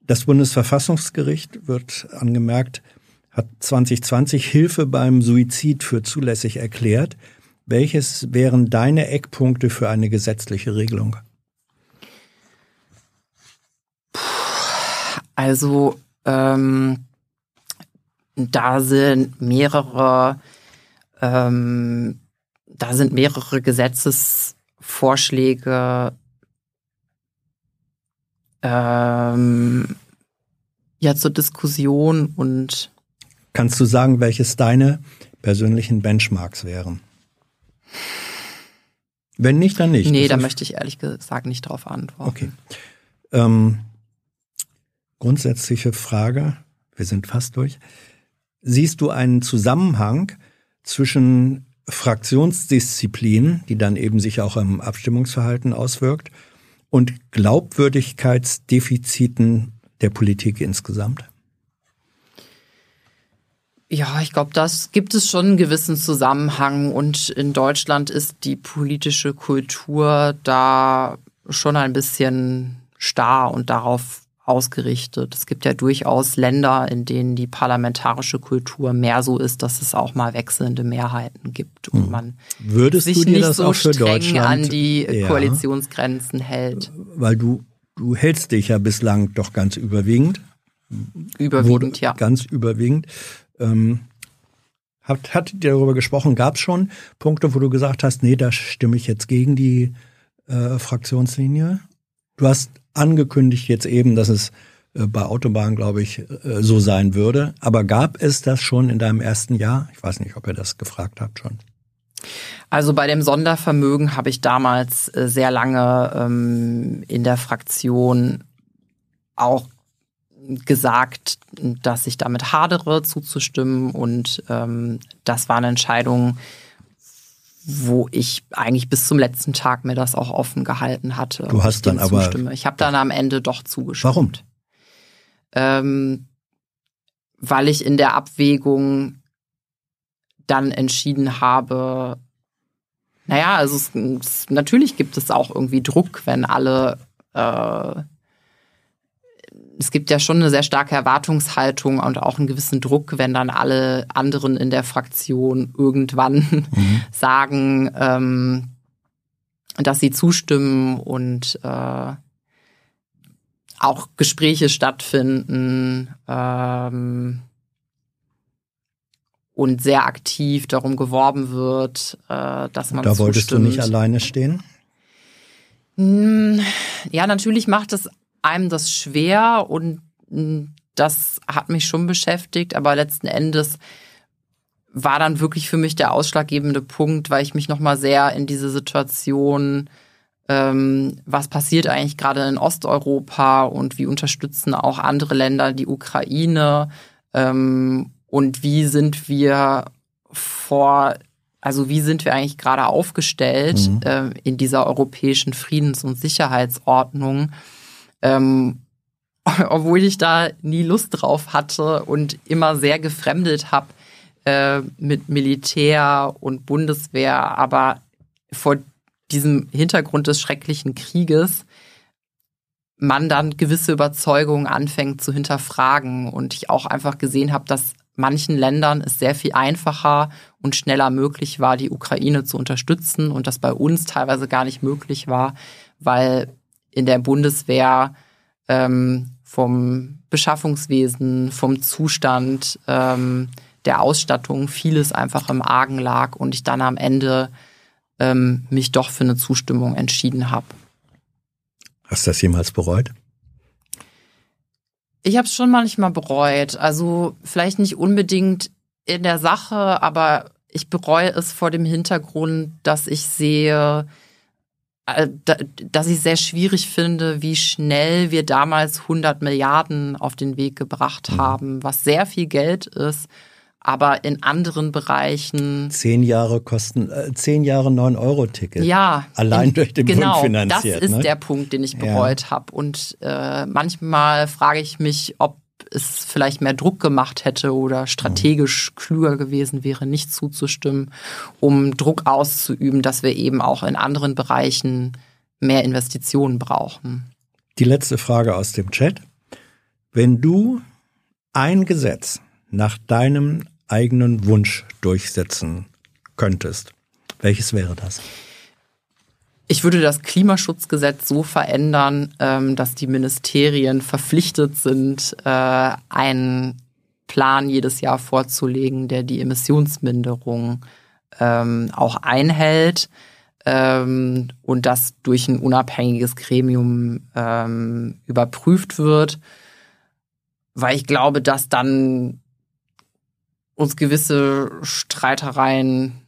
Das Bundesverfassungsgericht wird angemerkt, hat 2020 Hilfe beim Suizid für zulässig erklärt. Welches wären deine Eckpunkte für eine gesetzliche Regelung? Also ähm, da sind mehrere, ähm, da sind mehrere Gesetzesvorschläge ähm, ja zur Diskussion und Kannst du sagen, welches deine persönlichen Benchmarks wären? Wenn nicht, dann nicht. nee, Das da möchte ich ehrlich gesagt nicht drauf antworten. Okay. Ähm, grundsätzliche Frage, wir sind fast durch. Siehst du einen Zusammenhang zwischen Fraktionsdisziplin, die dann eben sich auch im Abstimmungsverhalten auswirkt, und Glaubwürdigkeitsdefiziten der Politik insgesamt? Ja, ich glaube, das gibt es schon einen gewissen Zusammenhang und in Deutschland ist die politische Kultur da schon ein bisschen starr und darauf ausgerichtet. Es gibt ja durchaus Länder, in denen die parlamentarische Kultur mehr so ist, dass es auch mal wechselnde Mehrheiten gibt und man Würdest sich du dir nicht das so auch für streng Deutschland an die Ja. Koalitionsgrenzen hält. Weil du, du hältst dich ja bislang doch ganz überwiegend. Überwiegend, ja. Ganz überwiegend. Ähm, habt, hattet ihr darüber gesprochen? Gab es schon Punkte, wo du gesagt hast, nee, da stimme ich jetzt gegen die äh, Fraktionslinie? Du hast angekündigt jetzt eben, dass es äh, bei Autobahnen, glaube ich, äh, so sein würde. Aber gab es das schon in deinem ersten Jahr? Ich weiß nicht, ob ihr das gefragt habt schon. Also bei dem Sondervermögen habe ich damals äh, sehr lange ähm, in der Fraktion auch gesagt, dass ich damit hadere, zuzustimmen. Und ähm, das war eine Entscheidung, wo ich eigentlich bis zum letzten Tag mir das auch offen gehalten hatte. Du hast dann aber- zustimme. Ich habe dann am Ende doch zugestimmt. Warum? Ähm, weil ich in der Abwägung dann entschieden habe, naja, also es, es, natürlich gibt es auch irgendwie Druck, wenn alle, äh, es gibt ja schon eine sehr starke Erwartungshaltung und auch einen gewissen Druck, wenn dann alle anderen in der Fraktion irgendwann sagen, ähm, dass sie zustimmen und äh, auch Gespräche stattfinden ähm, und sehr aktiv darum geworben wird, äh, dass man Da wolltest zustimmt. du nicht alleine stehen? Hm, Ja, natürlich macht es einem das schwer und hm, das hat mich schon beschäftigt, aber letzten Endes war dann wirklich für mich der ausschlaggebende Punkt, weil ich mich nochmal sehr in diese Situation, ähm, was passiert eigentlich gerade in Osteuropa und wie unterstützen auch andere Länder die Ukraine ähm, und wie sind wir vor, also wie sind wir eigentlich gerade aufgestellt Mhm. äh, in dieser europäischen Friedens- und Sicherheitsordnung, ähm, obwohl ich da nie Lust drauf hatte und immer sehr gefremdet habe äh, mit Militär und Bundeswehr, aber vor diesem Hintergrund des schrecklichen Krieges man dann gewisse Überzeugungen anfängt zu hinterfragen und ich auch einfach gesehen habe, dass manchen Ländern es sehr viel einfacher und schneller möglich war, die Ukraine zu unterstützen und das bei uns teilweise gar nicht möglich war, weil in der Bundeswehr ähm, vom Beschaffungswesen, vom Zustand ähm, der Ausstattung vieles einfach im Argen lag und ich dann am Ende ähm, mich doch für eine Zustimmung entschieden habe. Hast du das jemals bereut? Ich habe es schon manchmal bereut. Also vielleicht nicht unbedingt in der Sache, aber ich bereue es vor dem Hintergrund, dass ich sehe, dass ich sehr schwierig finde, wie schnell wir damals 100 Milliarden auf den Weg gebracht haben, was sehr viel Geld ist, aber in anderen Bereichen Zehn Jahre kosten, äh, zehn Jahre 9-Euro-Ticket. ja, Allein in- durch den genau, Bund finanziert. Das ist ne? der Punkt, den ich Ja. bereut habe. Und äh, manchmal frage ich mich, ob es vielleicht mehr Druck gemacht hätte oder strategisch klüger gewesen wäre, nicht zuzustimmen, um Druck auszuüben, dass wir eben auch in anderen Bereichen mehr Investitionen brauchen. Die letzte Frage aus dem Chat. Wenn du ein Gesetz nach deinem eigenen Wunsch durchsetzen könntest, welches wäre das? Ich würde das Klimaschutzgesetz so verändern, ähm, dass die Ministerien verpflichtet sind, äh, einen Plan jedes Jahr vorzulegen, der die Emissionsminderung ähm, auch einhält ähm, und das durch ein unabhängiges Gremium überprüft wird, weil ich glaube, dass dann uns gewisse Streitereien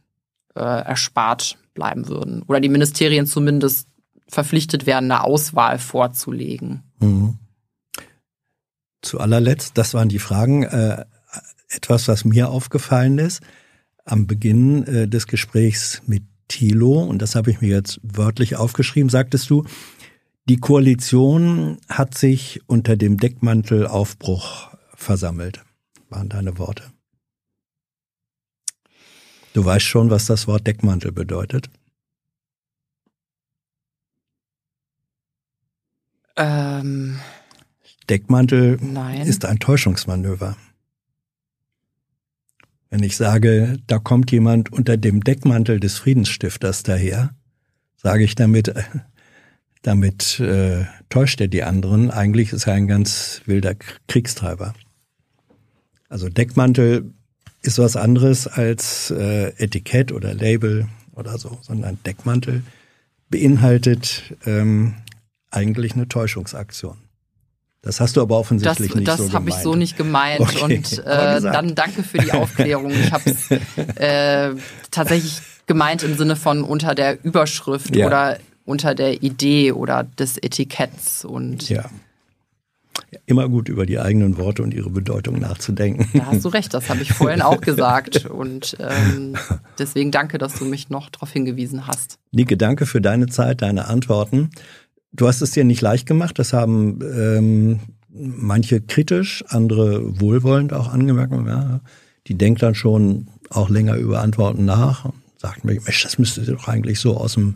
äh, erspart bleiben würden. Oder die Ministerien zumindest verpflichtet werden, eine Auswahl vorzulegen. Mhm. Zu allerletzt, das waren die Fragen. Äh, etwas, was mir aufgefallen ist, am Beginn äh, des Gesprächs mit Thilo, und das habe ich mir jetzt wörtlich aufgeschrieben, sagtest du, die Koalition hat sich unter dem Deckmantel Aufbruch versammelt, waren deine Worte. Du weißt schon, was das Wort Deckmantel bedeutet? Ähm, Deckmantel nein. ist ein Täuschungsmanöver. Wenn ich sage, da kommt jemand unter dem Deckmantel des Friedensstifters daher, sage ich damit, damit äh, täuscht er die anderen. Eigentlich ist er ein ganz wilder Kriegstreiber. Also Deckmantel ist was anderes als äh, Etikett oder Label oder so, sondern Deckmantel beinhaltet ähm, eigentlich eine Täuschungsaktion. Das hast du aber offensichtlich das, nicht das so gemeint. Das habe ich so nicht gemeint. Okay. Und äh, dann danke für die Aufklärung. Ich habe es äh, tatsächlich gemeint im Sinne von unter der Überschrift Ja. oder unter der Idee oder des Etiketts. Und Ja. Immer gut über die eigenen Worte und ihre Bedeutung nachzudenken. da hast du recht, das habe ich vorhin auch gesagt. Und ähm, deswegen danke, dass du mich noch darauf hingewiesen hast. Nike, danke für deine Zeit, deine Antworten. Du hast es dir nicht leicht gemacht. Das haben ähm, manche kritisch, andere wohlwollend auch angemerkt. Ja, die denkt dann schon auch länger über Antworten nach. Sagt mir, Mensch, das müsste sie doch eigentlich so aus dem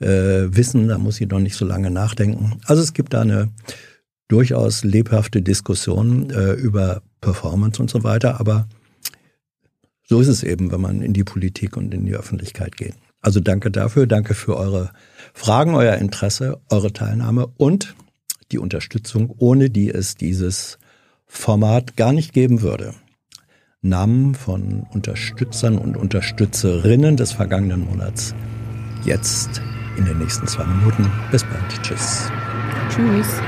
äh, Wissen, da muss sie doch nicht so lange nachdenken. Also es gibt da eine durchaus lebhafte Diskussion äh, über Performance und so weiter, aber so ist es eben, wenn man in die Politik und in die Öffentlichkeit geht. Also danke dafür, danke für eure Fragen, euer Interesse, eure Teilnahme und die Unterstützung, ohne die es dieses Format gar nicht geben würde. Namen von Unterstützern und Unterstützerinnen des vergangenen Monats jetzt in den nächsten zwei Minuten. Bis bald. Tschüss. Tschüss.